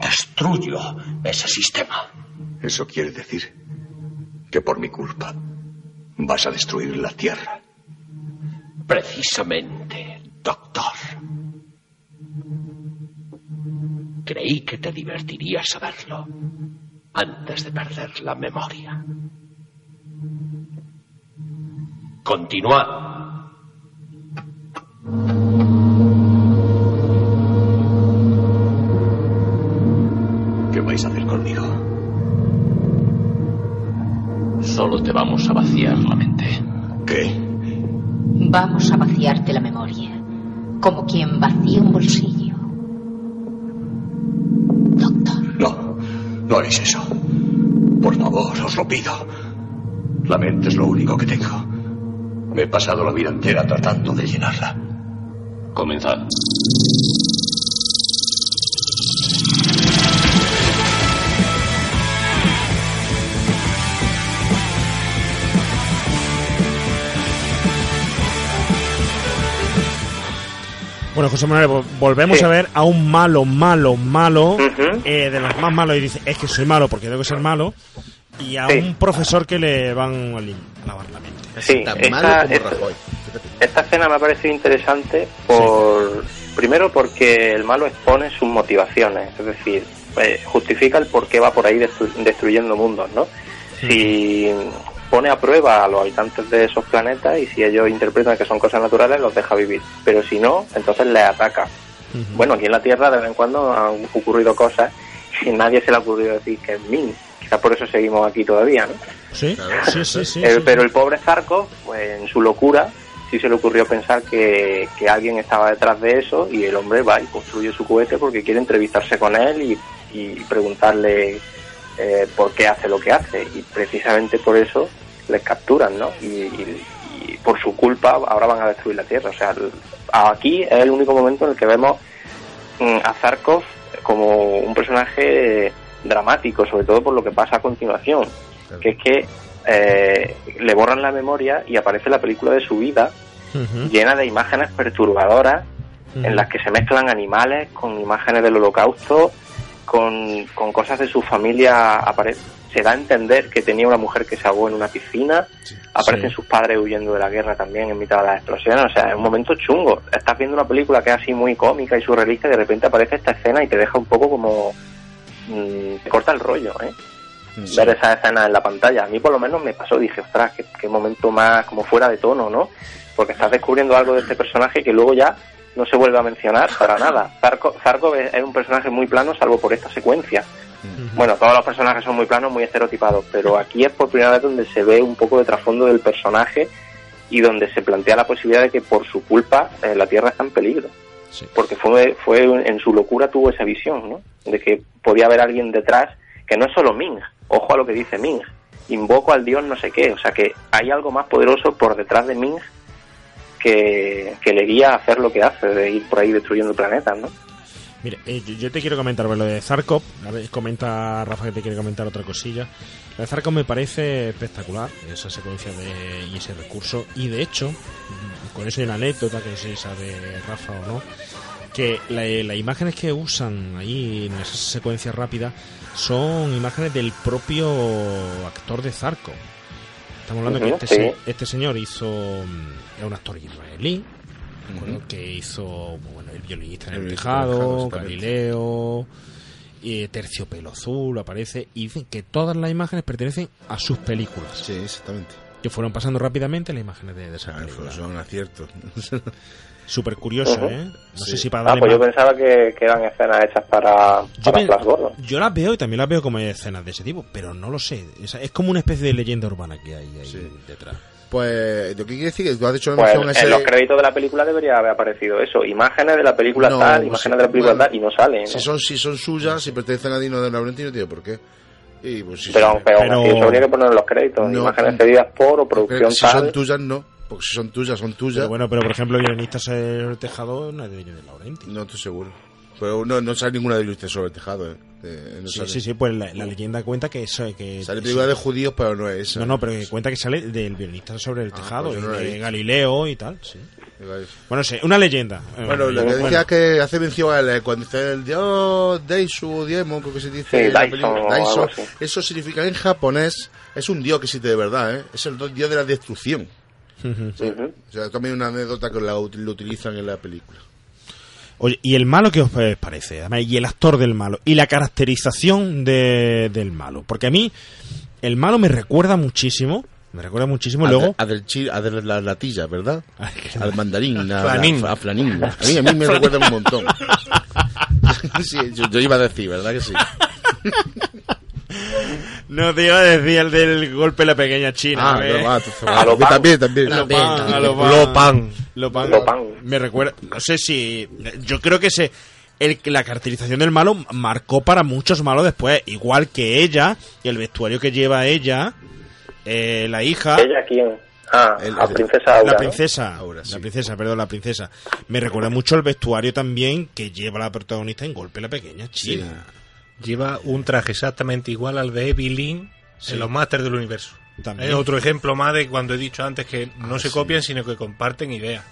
destruyo ese sistema. Eso quiere decir que por mi culpa vas a destruir la Tierra. Precisamente, doctor. Creí que te divertiría saberlo antes de perder la memoria. Continúa. ¿Qué vais a hacer conmigo? Solo te vamos a vaciar la mente. ¿Qué? Vamos a vaciarte la memoria, como quien vacía un bolsillo. No, no hagáis eso. Por favor, os lo pido. La mente es lo único que tengo. Me he pasado la vida entera tratando de llenarla. Comenzad. Bueno, José Manuel, vol- volvemos Sí. a ver a un malo, malo, malo, eh, de los más malos, y dice, es que soy malo porque tengo que ser malo, y a Sí. un profesor que le van a lavar la mente. Sí, esta, esta- esta escena me ha parecido interesante por primero porque el malo expone sus motivaciones, es decir, eh, justifica el por qué va por ahí destru- destruyendo mundos, ¿no? Si pone a prueba a los habitantes de esos planetas y si ellos interpretan que son cosas naturales, los deja vivir, pero si no, entonces les ataca. Bueno, aquí en la Tierra de vez en cuando han ocurrido cosas y nadie se le ha ocurrido decir que es Min. Quizás por eso seguimos aquí todavía, ¿no? Sí, sí, sí, sí. Eh, sí, pero el pobre Zarkov, pues en su locura, sí se le ocurrió pensar que, que alguien estaba detrás de eso y el hombre va y construye su cohete porque quiere entrevistarse con él y, y preguntarle eh, por qué hace lo que hace. Y precisamente por eso les capturan, ¿no? Y, y- y por su culpa ahora van a destruir la Tierra. O sea, el- aquí es el único momento en el que vemos mm, a Zarkov como un personaje dramático, sobre todo por lo que pasa a continuación, que es que eh, le borran la memoria y aparece la película de su vida llena de imágenes perturbadoras en las que se mezclan animales con imágenes del holocausto, con, con cosas de su familia. apare- Se da a entender que tenía una mujer que se ahogó en una piscina, aparecen Sí. sus padres huyendo de la guerra también en mitad de las explosiones, o sea, es un momento chungo. Estás viendo una película que es así muy cómica y surrealista y de repente aparece esta escena y te deja un poco como... mm, te corta el rollo, ¿eh? ver esa escena en la pantalla. A mí por lo menos me pasó, dije, ostras, qué, qué momento más como fuera de tono, ¿no? Porque estás descubriendo algo de este personaje que luego ya no se vuelve a mencionar para (laughs) nada. Zarko, Zarkov es, un personaje muy plano salvo por esta secuencia. Bueno, todos los personajes son muy planos, muy estereotipados, pero aquí es por primera vez donde se ve un poco de trasfondo del personaje y donde se plantea la posibilidad de que por su culpa eh, la Tierra está en peligro. Porque fue, fue en su locura tuvo esa visión, ¿no? De que podía haber alguien detrás que no es solo Ming, ojo a lo que dice Ming, invoco al dios no sé qué, o sea que hay algo más poderoso por detrás de Ming que, que le guía a hacer lo que hace, de ir por ahí destruyendo planetas, ¿no? Mire, eh, yo, te quiero comentar lo de Zarkov. A ver, comenta Rafa que te quiere comentar otra cosilla. Lo de Zarkov me parece espectacular, esa secuencia de, y ese recurso. Y de hecho, mm, con eso hay una anécdota, que no sé si sabe Rafa o no, que la- las imágenes que usan ahí en esa secuencia rápida son imágenes del propio actor de Zarkov. Estamos hablando Ujú, que este, sí. se- este señor hizo. mm, Era un actor israelí. de Que hizo violinista en El el tejado. Galileo, eh, Terciopelo Azul aparece. Y dicen que todas las imágenes pertenecen a sus películas. Sí, exactamente. Que fueron pasando rápidamente las imágenes de, de esa Ah, película. Son un acierto. (laughs) Súper curioso. ¿eh? No Sí. sé si para Ah, darle pues yo pensaba que, que eran escenas hechas para, Yo, para Flash Gordon. yo las veo y también las veo como escenas de ese tipo, pero no lo sé. Es, es como una especie de leyenda urbana que hay ahí detrás. Pues, lo que quiere decir que tú has dicho una Pues ese- en los créditos de la película debería haber aparecido eso, imágenes de la película No, tal, imágenes sí, de la película bueno, tal, y no salen. ¿no? Si son, si son suyas, si pertenecen a Dino de Laurenti, no tiene por qué. Y, pues, si pero, son- pero, así eso habría que poner en los créditos, No, imágenes cedidas por o producción si tal. son tuyas, no. Porque si son tuyas, son tuyas. Pero bueno, pero por ejemplo, el guionista sobre el tejado no es de de Laurenti. No estoy seguro. Pero no, no sale ninguna de luces sobre el tejado, ¿eh? Eh, no Sí, sale. sí, sí, pues la, la leyenda cuenta que eso que Sale película de judíos, pero no es esa. No, no, pero que cuenta que sale del violinista sobre el tejado, pues no he de. Galileo y tal, sí. Bueno, sí, una leyenda. Bueno, lo que Bueno, decía que hace mención a él, cuando dice el dios Daisu, Diemon, creo que se dice. Sí, en la Daison película, o algo Daison, así. eso significa en japonés, es un dios que existe de verdad, ¿eh? Es el dios de la destrucción. O sea, también una anécdota que la, lo utilizan en la película. Oye, ¿y el malo qué os parece? Además, y el actor del malo, y la caracterización de- del malo. Porque a mí, el malo me recuerda muchísimo, me recuerda muchísimo, a, luego... de- a del chi- a de la latilla, ¿verdad? (laughs) Al mandarín, a, Flanín. a Flanín. (laughs) A mí, a mí me recuerda un montón. (laughs) sí, yo, yo iba a decir, ¿verdad que sí? No te iba a decir el del golpe de la pequeña China. Ah, ¿eh? va. A lo pan. También, también. Lo pan, a lo pan. Lo pan. Lo pan. Lo pan. Me recuerda, no sé si, yo creo que se, el, la caracterización del malo marcó para muchos malos después, igual que ella, y el vestuario que lleva ella, eh, la hija. ¿Ella quién? Ah, la princesa Aura, La ¿no? princesa, la princesa, perdón, la princesa. Me recuerda mucho el vestuario también que lleva la protagonista en Golpe la Pequeña China. Lleva un traje exactamente igual al de Evelyn Sí. en los Masters del Universo. Es otro ejemplo más de cuando he dicho antes que no se copian, sino que comparten ideas.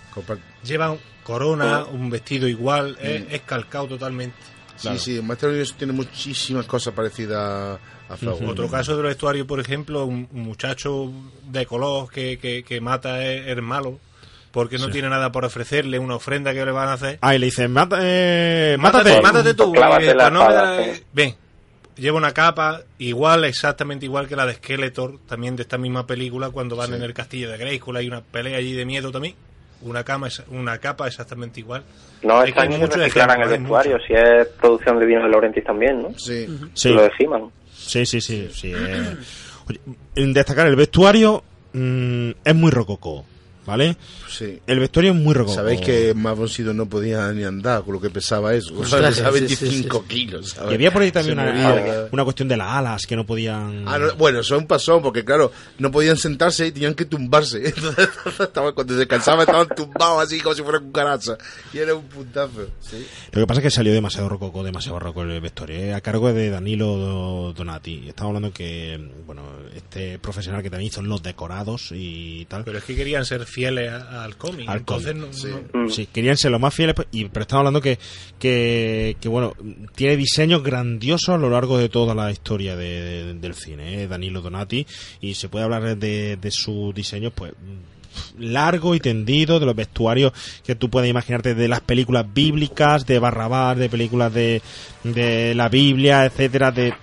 Llevan corona, un vestido igual, es, Mm. es calcado totalmente. Sí, sí, Master Universe tiene muchísimas cosas parecidas a Gordon. Otro caso del vestuario, por ejemplo, un, un muchacho de color que, que, que mata es, es malo porque no Sí. tiene nada por ofrecerle, una ofrenda que le van a hacer. Ah, y le dicen, "Mata- eh, Mátate, mátate. mátate tú. Clávate la "Pues no me espada, da- sí". Ven, lleva una capa igual, exactamente igual que la de Skeletor, también de esta misma película, cuando van en el castillo de Grayskull, hay una pelea allí de miedo también. Una, cama, es- una capa exactamente igual. No Es que muchos reciclaran el vestuario, si es producción de Dino de Laurentiis también, ¿no? Sí. Sí. Lo. Sí, sí, sí. sí eh. Oye, en destacar el vestuario mm, es muy rococó, ¿vale? Sí. El vestuario es muy rococó. Sabéis que Mavon Sido no podía ni andar con lo que pesaba eso. O sea, Ostras, pesaba sí, sí, 25 sí. kilos. ¿sabes? Y había por ahí también una, una cuestión de las alas que no podían. Ah, no, bueno, eso es un pasón, porque claro, no podían sentarse y tenían que tumbarse. (laughs) Entonces, estaban- cuando se cansaban estaban tumbados así como si fuera cucaracha. Y era un puntazo. Sí. Lo que pasa es que salió demasiado rococó, demasiado barroco el vestuario. ¿eh? A cargo de Danilo Donati. Estamos hablando que, bueno, este profesional que también hizo los decorados y tal. Pero es que querían ser fieles al cómic. al entonces cómic. no- no- Sí, querían ser los más fieles, pues, y, pero estamos hablando que, que, que, bueno, tiene diseños grandiosos a lo largo de toda la historia de- de- del cine, ¿eh? Danilo Donati, y se puede hablar de, de sus diseños, pues largo y tendido, de los vestuarios que tú puedes imaginarte de las películas bíblicas, de Barrabás, de películas de, de la Biblia, etcétera, de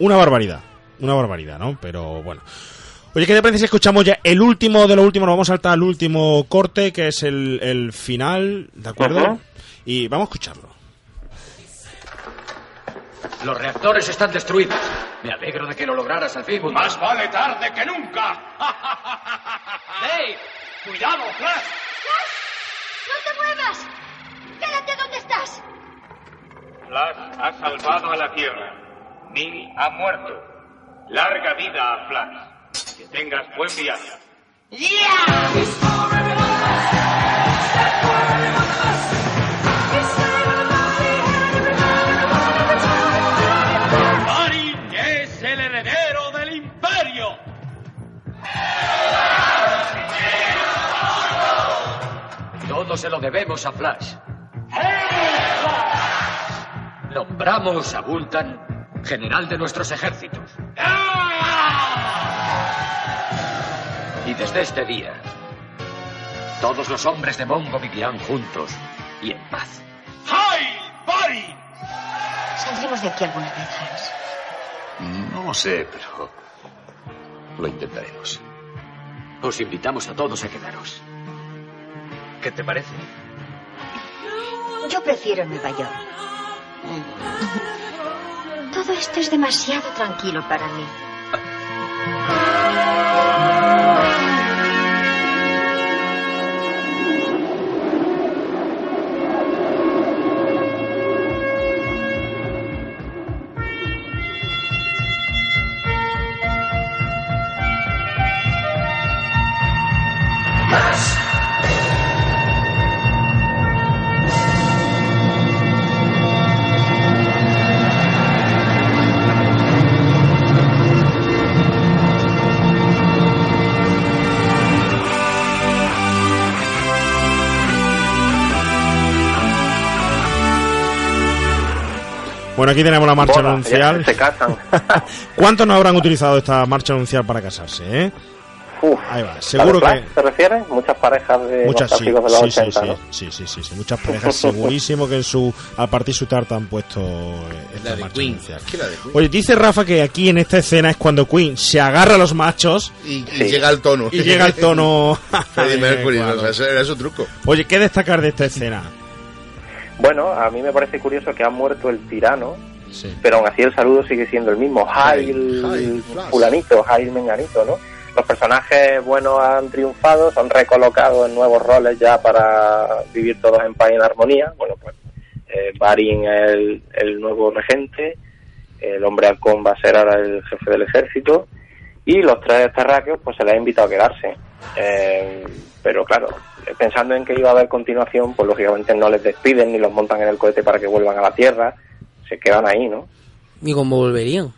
una barbaridad, una barbaridad, ¿no? Pero bueno. Oye, ¿qué te parece si escuchamos ya el último de lo último? Nos vamos a saltar al último corte, que es el, el final, ¿de acuerdo? Ajá. Y vamos a escucharlo. Los reactores están destruidos. Me alegro de que lo lograras al fin. Más vale tarde que nunca. (laughs) ¡Hey! ¡Cuidado, Flash! ¡No te muevas! ¡Quédate donde estás! Flash ha salvado a la Tierra. Ming ha muerto. Larga vida a Flash. Que tengas buen viaje. Marin es el heredero del imperio. Todo se lo debemos a Flash. Nombramos a Bultan general de nuestros ejércitos. Y desde este día, todos los hombres de Mongo vivirán juntos y en paz. ¡Hay, Bari! Saldremos de aquí alguna vez, Hans. No lo sé, pero lo intentaremos. Os invitamos a todos a quedaros. ¿Qué te parece? Yo prefiero Nueva York. Todo esto es demasiado tranquilo para mí. (laughs) Bueno, aquí tenemos la marcha Boda, anuncial. se casan. (laughs) ¿Cuántos no habrán utilizado esta marcha anuncial para casarse, eh? Ahí va, seguro ¿A The que... Flash ¿Se refiere? Muchas parejas de Muchas los sí, de los sí, sí, 80, sí, ¿no? sí, sí, sí, sí, muchas parejas segurísimo que en su al partir su tarta han puesto eh, esta La de marcha Queen. anuncial. Que la de Queen. Oye, dice Rafa que aquí en esta escena es cuando Queen se agarra a los machos Y, y llega al tono. y llega al tono (laughs) Freddie (laughs) Mercury, adecuado. o sea, ese era su truco. Oye, ¿qué destacar de esta escena? Bueno, a mí me parece curioso que ha muerto el tirano, pero aún así el saludo sigue siendo el mismo. Jail fulanito, Jail menganito, ¿no? Los personajes buenos han triunfado, son recolocados en nuevos roles ya para vivir todos en paz y en armonía. Bueno, pues eh, Barin es el, el nuevo regente, el hombre halcón va a ser ahora el jefe del ejército y los tres terráqueos pues se les ha invitado a quedarse. Eh, pero claro, pensando en que iba a haber continuación, pues lógicamente no les despiden ni los montan en el cohete para que vuelvan a la Tierra, se quedan ahí, ¿no? ¿Y cómo volverían?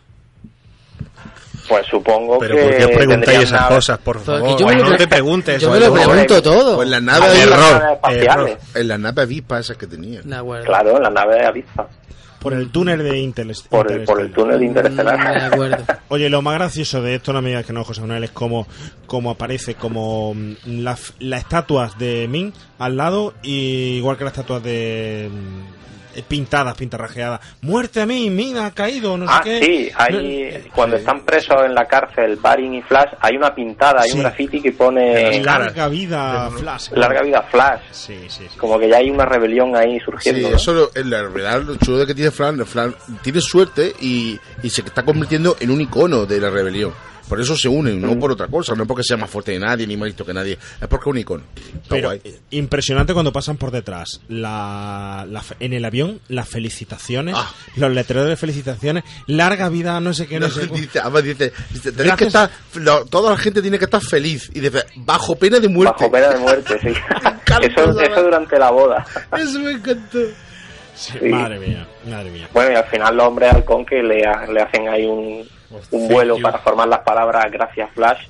Pues supongo Pero que. ¿por qué preguntáis esas naves- cosas, por favor? yo me lo no te preguntes. yo me lo pregunto todo. Pues la nave error. naves espaciales. En la nave avispa esas que tenía. De acuerdo. Claro, en la nave avispa. Por el túnel de Interes- Por el, por el túnel Mm, De interestelar. acuerdo. (laughs) Oye, lo más gracioso de esto, no me digas que no, José Manuel, es como, como aparece como mm, las las estatuas de Min al lado, y igual que las estatuas de mm, pintadas, pintarrajeadas. Muerte a mí, Min ha caído, no Ah, sé qué. sí, hay, cuando están presos en la cárcel, Barin y Flash, hay una pintada, hay Sí. un graffiti que pone Larga vida, Flash. larga vida Flash. Sí, sí, sí. Como que ya hay una rebelión ahí Sí, surgiendo. ¿no? eso lo- en la verdad lo chulo de que tiene Flan, Flan tiene suerte y, y se está convirtiendo en un icono de la rebelión. Por eso se unen, no por otra cosa, no porque sea más fuerte que nadie ni más listo que nadie, es porque es un icono. Pero impresionante cuando pasan por detrás. La, la en el avión, las felicitaciones, Ah. los letreros de felicitaciones, larga vida, no sé qué, no, sé (laughs) dice, además dice, dice, tenéis que estar, lo- toda la gente tiene que estar feliz y dice, bajo pena de muerte. Bajo pena de muerte, sí. (laughs) eso, eso durante la boda. Eso me encantó. Sí, Sí. Madre mía, madre mía. Bueno, y al final los hombres halcón que le, ha- le hacen ahí un, un vuelo para formar las palabras gracias Flash.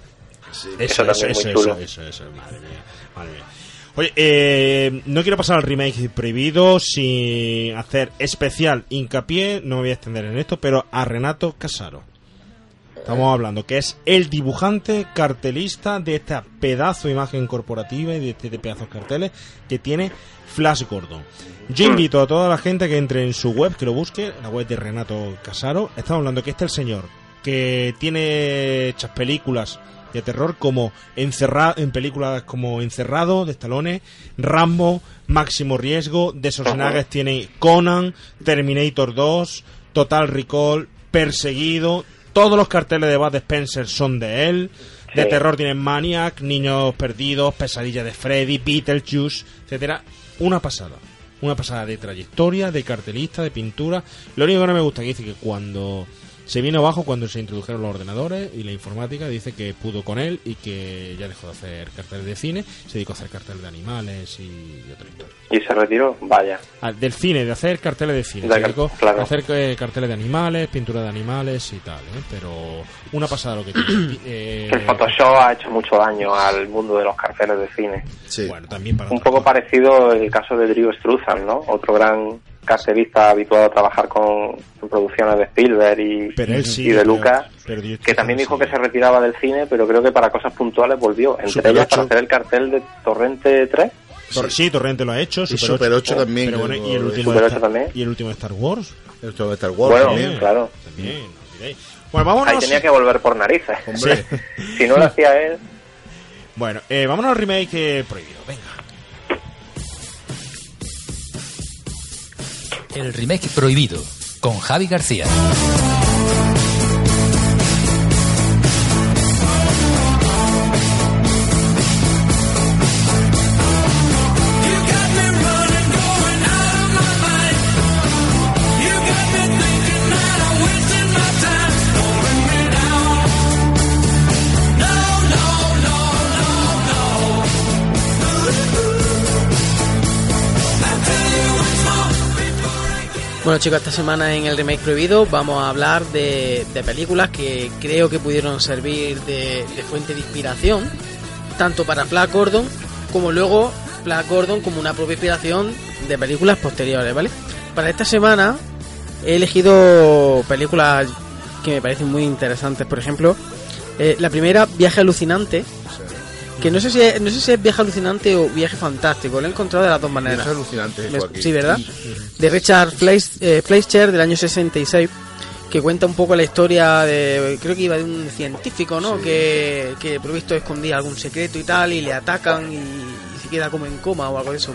Eso, Eso eso, también eso, muy eso, chulo. eso, eso, madre mía, madre mía. Oye, eh, no quiero pasar al remake prohibido sin hacer especial hincapié, no me voy a extender en esto, pero a Renato Casaro. Estamos hablando que es el dibujante cartelista de esta pedazo de imagen corporativa y de este de carteles que tiene Flash Gordon. Yo invito a toda la gente que entre en su web, que lo busque, la web de Renato Casaro. Estamos hablando que este es el señor que tiene hechas películas de terror como encerrado en películas como Encerrado de Stallone, Rambo, Máximo Riesgo, de Schwarzenegger tiene Conan, Terminator 2, Total Recall, Perseguido, todos los carteles de Bud Spencer son de él. De terror tienen Maniac, Niños Perdidos, Pesadilla de Freddy, Beetlejuice, etcétera. Una pasada. Una pasada de trayectoria, de cartelista, de pintura. Lo único que no me gusta que dice que cuando se vino abajo, cuando se introdujeron los ordenadores y la informática, dice que pudo con él y que ya dejó de hacer carteles de cine, se dedicó a hacer carteles de animales y otra historia. Y se retiró, vaya. Ah, del cine, de hacer carteles de cine. De Se car- dedicó claro. a hacer eh, carteles de animales, pintura de animales y tal, ¿eh? Pero una pasada lo que tiene. (coughs) Eh, El Photoshop ha hecho mucho daño al mundo de los carteles de cine. Bueno, también para Un poco parecido el caso de Drew Struzan, ¿no? Otro gran cartelista habituado a trabajar con producciones de Spielberg y, Pero él sí, y de Lucas, que también dijo que se retiraba del cine, pero creo que para cosas puntuales volvió. Entre Super ellas 8. para hacer el cartel de Torrente 3. Tor- sí. Torrente lo ha hecho. Y Super 8 también, Pero bueno, que y el último, Super de 8 Star, también. y el último de Star Wars. De Star Wars Bueno, también. claro. También. Bueno, vámonos. Ahí tenía que volver por narices. Hombre. (laughs) si no lo hacía él, (laughs) Bueno, eh, vámonos al remake eh, prohibido. Venga. El remake prohibido con Javi García. Bueno chicos, esta semana en el remake prohibido vamos a hablar de, de películas que creo que pudieron servir de, de fuente de inspiración, tanto para Flash Gordon como luego Flash Gordon como una propia inspiración de películas posteriores, ¿vale? Para esta semana he elegido películas que me parecen muy interesantes, por ejemplo, eh, la primera, Viaje Alucinante, que no sé, si es, no sé si es Viaje Alucinante o Viaje Fantástico, lo he encontrado de las dos maneras. Viaje Alucinante, Joaquín. Sí, ¿verdad? De Richard eh, Fleischer del año 66, que cuenta un poco la historia de, creo que iba de un científico, ¿no? Que, que provisto escondía algún secreto y tal, y le atacan y, y se queda como en coma o algo de eso.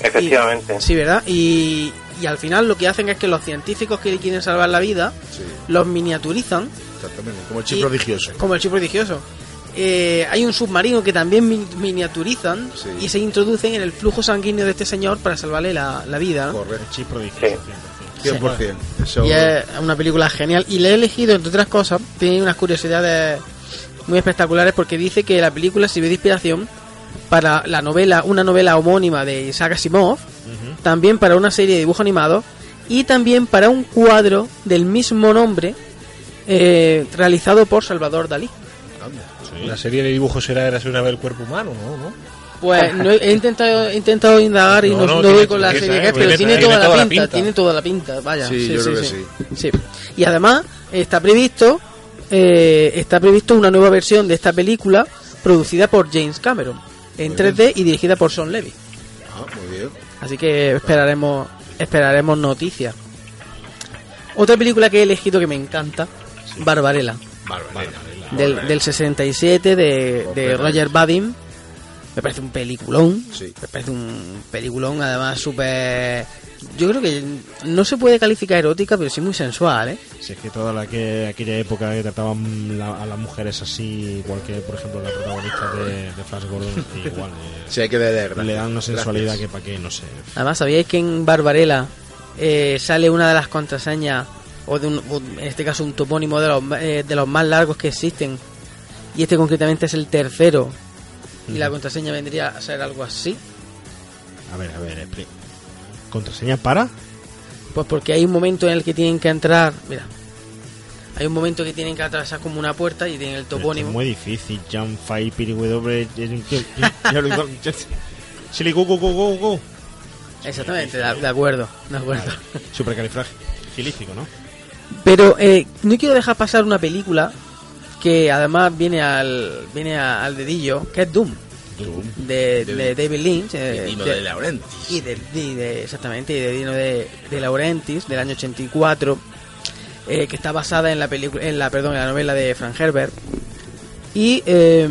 efectivamente. Sí, ¿verdad? Y, y al final lo que hacen es que los científicos que le quieren salvar la vida, los miniaturizan Exactamente, como el chip Y- prodigioso. como el chip prodigioso. Eh, hay un submarino que también mi- miniaturizan y se introducen en el flujo sanguíneo de este señor para salvarle la, la vida. Correcto. Prodigioso. 100%. Eso, Y es una película genial. Y le he elegido, entre otras cosas, tiene unas curiosidades muy espectaculares porque dice que la película sirvió de inspiración para la novela, una novela homónima de Isaac Asimov, también para una serie de dibujos animados y también para un cuadro del mismo nombre eh, realizado por Salvador Dalí. La serie de dibujos será Érase una vez el cuerpo humano, ¿no? ¿No? Pues (laughs) no he intentado, he intentado indagar y No, no, no, con la serie que es, pero tiene, toda, toda la pinta, pinta. tiene toda la pinta, vaya. Sí, yo creo que sí. Y además está previsto, eh, está previsto una nueva versión de esta película producida por James Cameron en 3D y dirigida por Sean Levy. Ah, muy bien. Así que esperaremos, esperaremos noticias. Otra película que he elegido que me encanta, Barbarella, del, del 67 de, de Roger Vadim. Me parece un peliculón. Me parece un peliculón, además súper. Yo creo que no se puede calificar erótica, pero sí muy sensual, ¿eh? Si es que toda la que aquella época que trataban la- a las mujeres así, igual que por ejemplo la protagonista de, de Flash Gordon, (laughs) igual. eh, Sí, hay que gracias. Le dan una sensualidad Gracias. que para qué, no sé. Además, ¿sabíais que en Barbarella eh, sale una de las contraseñas, o, de un, o en este caso un topónimo de los, eh, de los más largos que existen? Y este concretamente es el tercero. Y la contraseña vendría a ser algo así. A ver, a ver, ¿Contraseña para? Pues porque hay un momento en el que tienen que entrar. Mira. Hay un momento que tienen que atravesar como una puerta y tienen el topónimo. Es muy difícil. Jump, Fire, Piri, W. (laughs) Silly, go, go, go, go, go. Exactamente, de, de acuerdo. De acuerdo. Supercalifragilístico, ¿no? Pero eh, no quiero dejar pasar una película que además viene al viene a- al dedillo, que es Doom. De, de David Lynch. eh, Dino de- de Laurentiis. Y de, de- exactamente, y de Dino de, de Laurentiis, del año 84, eh, que está basada en la película, en la, perdón, en la novela de Frank Herbert. Y eh,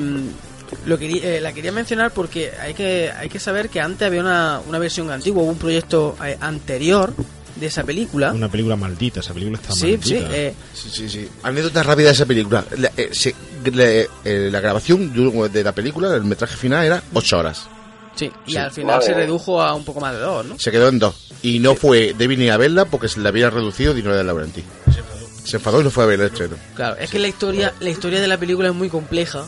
lo quería, eh, la quería mencionar porque hay que, hay que saber que antes había una, una versión antigua, hubo un proyecto eh, anterior de esa película. Una película maldita, esa película está Sí, sí, maldita. eh, Sí, sí, sí. Anécdota rápida de esa película. La, eh, se- le- eh, la grabación de de la película, el metraje final era 8 horas. Sí, y Sí. al final Vale. se redujo a un poco más de dos, ¿no? Se quedó en dos. Y no fue David ni a verla porque se le había reducido dinero de Laurenti. Se enfadó y no fue a ver el estreno. Claro, es que la historia, la historia de la película es muy compleja.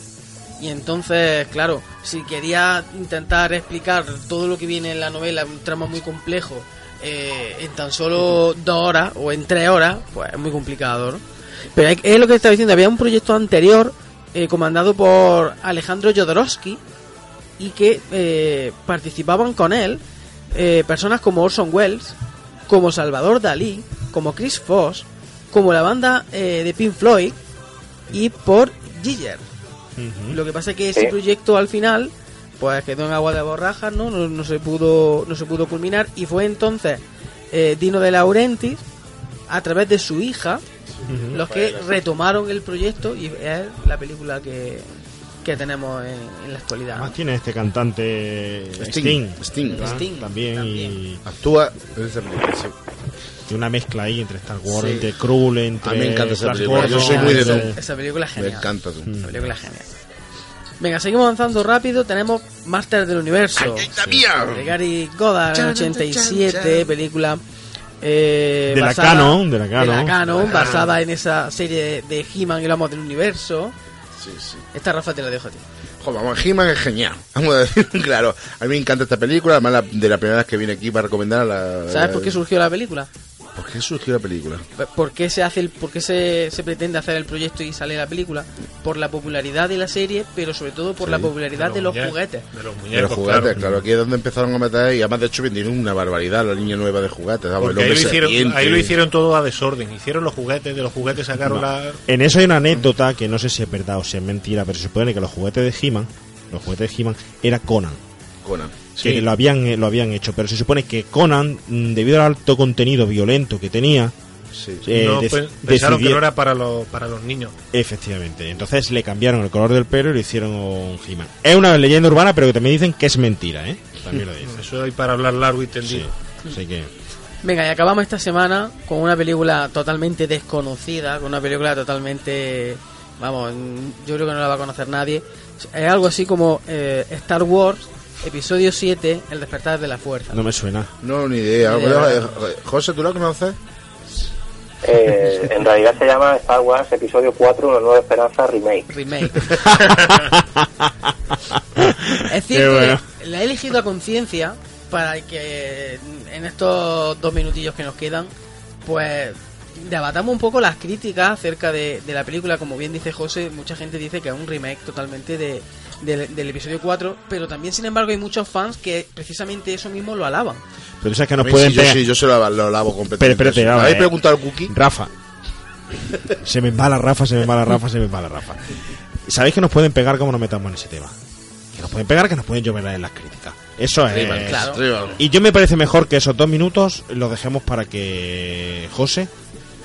Y entonces, claro, si quería intentar explicar todo lo que viene en la novela, un trama muy complejo, eh, en tan solo dos horas o en tres horas, pues es muy complicado, ¿no? Pero hay- es lo que estaba diciendo, había un proyecto anterior eh, comandado por Alejandro Jodorowsky y que eh, participaban con él eh, personas como Orson Welles, como Salvador Dalí, como Chris Foss, como la banda eh, de Pink Floyd y por Giger. Lo que pasa es que ese proyecto al final pues quedó en agua de borrajas, ¿no? No, no se pudo no se pudo culminar y fue entonces eh, Dino de Laurentiis a través de su hija los que retomaron el proyecto y es la película que, que tenemos en, en la actualidad. Además tiene este cantante Sting. Sting, Sting. Sting, también, y Actúa esa y una mezcla ahí entre Star Wars, Sí. entre Krull, entre A mí me encanta esa película. Yo soy muy de. Esa película es Me genial. encanta tú. La película es genial. Venga, seguimos avanzando rápido. Tenemos Master del Universo. De Gary Goddard, en Chan, 87, chan, chan. película. eh, De la basada- canon, de la canon. De la basada en esa serie de He-Man y los del Universo. Sí, sí. Esta Rafa te la dejo a ti. Joder, vamos, He-Man es genial. (laughs) Vamos a decir, claro. A mí me encanta esta película. Además, la- de la primera vez que vine aquí para recomendar la. ¿Sabes por qué surgió la película? ¿Por qué surgió la película? ¿Por qué se hace el, por qué se, se pretende hacer el proyecto y sale la película? Por la popularidad de la serie, pero sobre todo por Sí. la popularidad de los, muñecos, juguetes. de los De los juguetes, claro. Aquí es donde empezaron a meter. Y además, de hecho, vendieron una barbaridad la línea nueva de juguetes. Ahí lo, hicieron, serpiente. ahí lo hicieron todo a desorden. Hicieron los juguetes, de los juguetes sacaron No. la... En eso hay una anécdota que no sé si es verdad o si es mentira, pero se supone que los juguetes de He-Man, los juguetes de He-Man, era Conan. Conan. Que Sí. lo habían, eh, lo habían hecho, pero se supone que Conan, mm, debido al alto contenido violento que tenía, eh, no, dec- pe- pensaron que no era para los, para los niños. Efectivamente. Entonces le cambiaron el color del pelo y lo hicieron un He-Man. Es una leyenda urbana, pero que también dicen que es mentira, ¿eh? También lo dicen. Eso hay para hablar largo y tendido. Así que. Venga, y acabamos esta semana con una película totalmente desconocida, con una película totalmente... Vamos, yo creo que no la va a conocer nadie. Es algo así como eh, Star Wars, episodio 7, El despertar de la fuerza. No me suena. No, ni idea. Ni idea. Eh, José, ¿tú la conoces? Eh, en realidad se llama Star Wars Episodio 4, Una Nueva Esperanza Remake. Remake. (laughs) es cierto bueno. que la he elegido a conciencia para que en estos dos minutillos que nos quedan, pues debatamos un poco las críticas acerca de, de la película. Como bien dice José, mucha gente dice que es un remake totalmente de, del- del episodio 4, pero también, sin embargo, hay muchos fans que precisamente eso mismo lo alaban. Pero sabes que nos pueden sí, yo pegar. sí, yo se lo, lo lavo Pero completamente. espérate, ¿Me vamos, habéis eh. preguntado al Cookie? Rafa. Se me embala Rafa, se me embala Rafa, se me embala Rafa. ¿Sabéis que nos pueden pegar como nos metamos en ese tema? Que nos pueden pegar, que nos pueden llover en las críticas. Eso es. Tribal, claro. Tribal. Y yo me parece mejor que esos dos minutos los dejemos para que José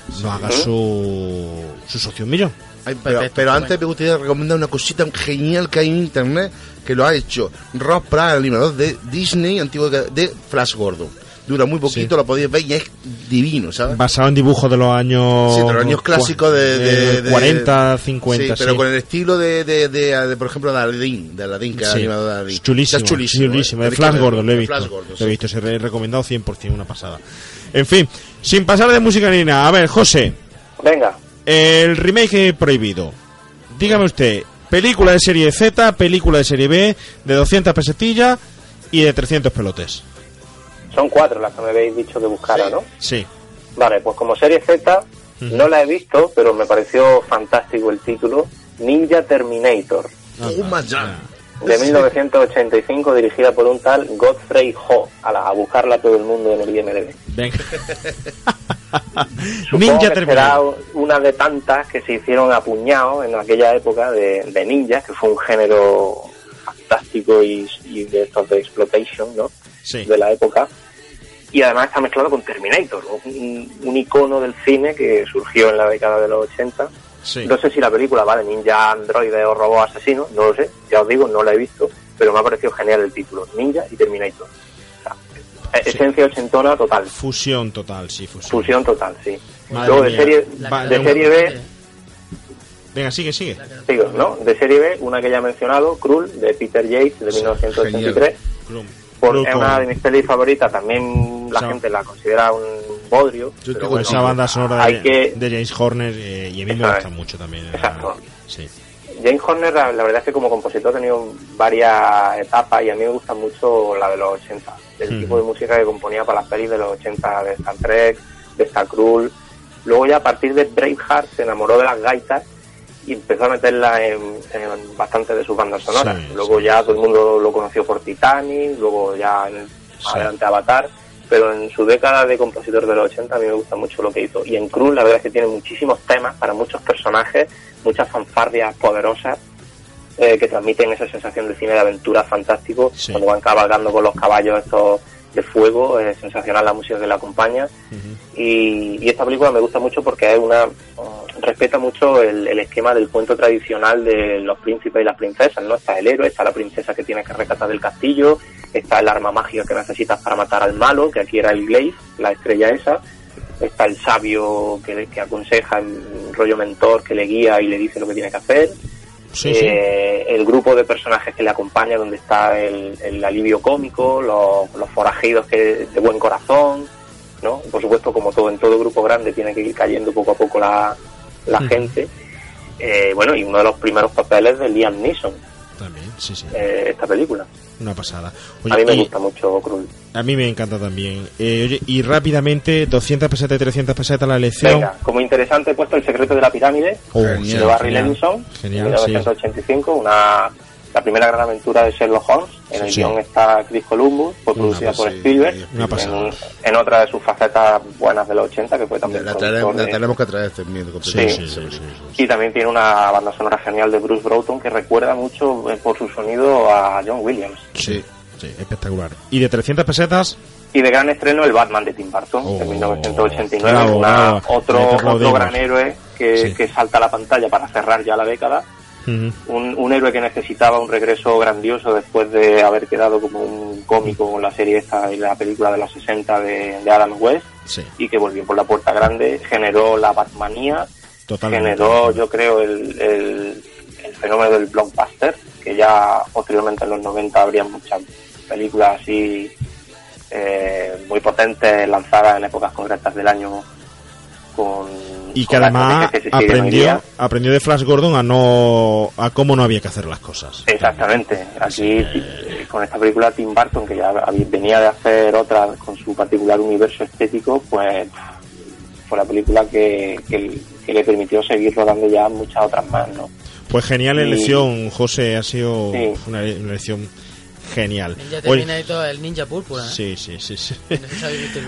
nos haga su, su socio un millón. Ay, pero, pero antes me gustaría recomendar una cosita genial que hay en internet que lo ha hecho Rob Pratt, el animador de Disney, antiguo de Flash Gordon. Dura muy poquito, lo podéis ver y es divino, ¿sabes? Basado en dibujos de los años. Sí, de los años clásicos de, de- de- 40, 50. Sí, pero con el estilo de, de, de, de, por ejemplo, de Aladdin, de Aladdin, que es animador de Aladdin. Es chulísimo. Es chulísimo. chulísimo. ¿eh? De Flash Gordon, lo he visto. Flash Gordon, Lo he visto, se lo he recomendado 100%, una pasada. En fin, sin pasar de música ni nada. A ver, José. Venga. El remake prohibido. Dígame usted, película de serie Z, película de serie B, de 200 pesetillas y de 300 pelotes. Son cuatro las que me habéis dicho que buscara, ¿no? Sí. Vale, pues como serie Z no la he visto, pero me pareció fantástico el título. Ninja Terminator, Toma ya. De 1985, dirigida por un tal Godfrey Ho. A, la, a buscarla todo el mundo en el IMDb. Venga. (laughs) Ninja que será una de tantas que se hicieron a en aquella época de, de ninjas, que fue un género fantástico y, y de estos de exploitation, ¿no? Sí. De la época. Y además está mezclado con Terminator, un, un icono del cine que surgió en la década de los 80. Sí. No sé si la película va de ninja, androide o robot asesino, no lo sé, ya os digo, no la he visto, pero me ha parecido genial el título, Ninja y Terminator. O sea, e- Esencia ochentona total. Fusión total, sí, fusión. Fusión total, sí. Madre Luego de mía. serie, de serie B, Venga, sigue, sigue. digo, ¿no? De serie B, una que ya he mencionado, Krull, de Peter Yates, de 1983. Krull. Por- es una de mis pelis favoritas, también la gente la considera un bodrio. Con bueno, esa banda sonora de, que, de James Horner eh, y a mí me gusta mucho también. Exacto. Sí. James Horner, la, la verdad es que como compositor ha tenido varias etapas y a mí me gusta mucho la de los 80. El Mm. tipo de música que componía para las pelis de los 80 de Star Trek, de Star Krull. Luego ya a partir de Braveheart se enamoró de las gaitas y empezó a meterla en, en bastante de sus bandas sonoras. Sí, luego ya todo el mundo lo conoció por Titanic, luego ya en- más adelante Avatar. Pero en su década de compositor de los 80 a mí me gusta mucho lo que hizo. Y en Cruz la verdad es que tiene muchísimos temas para muchos personajes, muchas fanfarrias poderosas eh, que transmiten esa sensación de cine de aventura fantástico. Cuando van cabalgando con los caballos estos de fuego, es sensacional la música que la acompaña. Y, y esta película me gusta mucho porque es una mm, respeta mucho el, el esquema del cuento tradicional de los príncipes y las princesas, ¿no? Está el héroe, está la princesa que tienes que rescatar del castillo, está el arma mágica que necesitas para matar al malo, que aquí era el Glaive, la estrella esa, está el sabio que, que aconseja, el rollo mentor que le guía y le dice lo que tiene que hacer, Sí, sí. eh, el grupo de personajes que le acompaña, donde está el, el alivio cómico, los, los forajidos que, de buen corazón, ¿no? Por supuesto, como todo en todo grupo grande, tiene que ir cayendo poco a poco la, la gente. Eh, bueno, y uno de los primeros papeles de Liam Neeson, También, sí, sí. eh, esta película. Una pasada. a mí me y- gusta mucho Krull. A mí me encanta también. Eh, oye, y rápidamente, 200 pesetas y 300 pesetas la elección. Venga, como interesante he puesto El secreto de la pirámide, Oh, de Barry. Levinson, Genial, de 1985, una, la primera gran aventura de Sherlock Holmes. En el Sí. guion está Chris Columbus, fue producida por Spielberg. Una pasada. En, en otra de sus facetas buenas de los 80, que fue también La, traeremos- tenemos que traer este miedo. Sí, sí, sí, Y también tiene una banda sonora genial de Bruce Broughton que recuerda mucho eh, por su sonido a John Williams. Sí, sí, espectacular. Y de 300 pesetas, Y de gran estreno el Batman de Tim Burton, de 1989, bravo, una- bravo. otro, otro gran héroe que, Sí. que salta a la pantalla para cerrar ya la década. Un, un héroe que necesitaba un regreso grandioso después de haber quedado como un cómico con la serie esta y la película de los 60 de, de Adam West sí, y que volvió por la puerta grande, generó la Batmanía, totalmente. generó yo creo el, el, el fenómeno del blockbuster, que ya posteriormente en los 90 habría muchas películas así eh, muy potentes lanzadas en épocas concretas del año con Y que además que aprendió, aprendió de Flash Gordon a no a cómo no había que hacer las cosas. Exactamente. Aquí eh, con esta película Tim Burton, que ya venía de hacer otra con su particular universo estético, pues fue la película que, que, que le permitió seguir rodando ya muchas otras más, ¿no? Pues genial Y- elección, José, ha sido Sí. una elección genial. Ya Oye, el ninja púrpura. ¿eh? Sí, sí, sí, sí. No.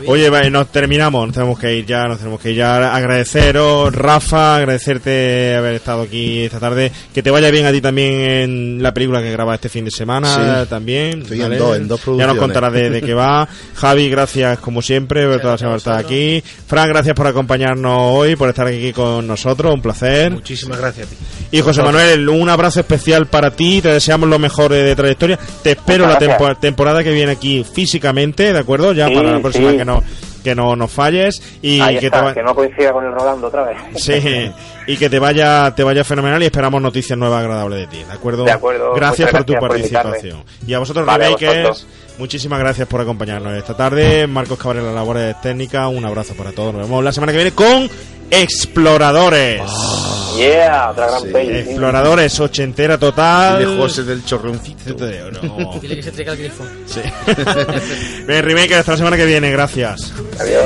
(laughs) Oye, nos terminamos, nos tenemos que ir ya, nos tenemos que ir ya. Agradeceros, Rafa, agradecerte haber estado aquí esta tarde. Que te vaya bien a ti también en la película que grabas este fin de semana Sí. también. Estoy en dos- en dos Ya nos contarás de, de qué va. (laughs) Javi, gracias como siempre por toda la semana estar aquí. Fran, gracias por acompañarnos hoy, por estar aquí con nosotros, un placer. Muchísimas gracias a ti. Y José Manuel, un abrazo especial para ti, te deseamos lo mejor de, de trayectoria. Te espero la Muchas tempo- temporada que viene aquí físicamente, ¿de acuerdo? Ya Sí, para la próxima sí. que no que no nos falles y Ahí que está, te va- que no coincida con el Rolando otra vez. sí, y que te vaya te vaya fenomenal y esperamos noticias nuevas agradables de ti, ¿de acuerdo? De acuerdo, Gracias por tu por participación. y a vosotros Vale, vosotros. Muchísimas gracias por acompañarnos esta tarde. Marcos Cabrera, labores técnicas, un abrazo para todos. Nos vemos la semana que viene con Exploradores. Yeah, otra gran peli. sí. Exploradores, ochentera total. Dile José del chorroncito. No. (laughs) Dile que se traiga el grifo. Sí. (laughs) Bien, remake hasta la semana que viene, gracias. Adiós.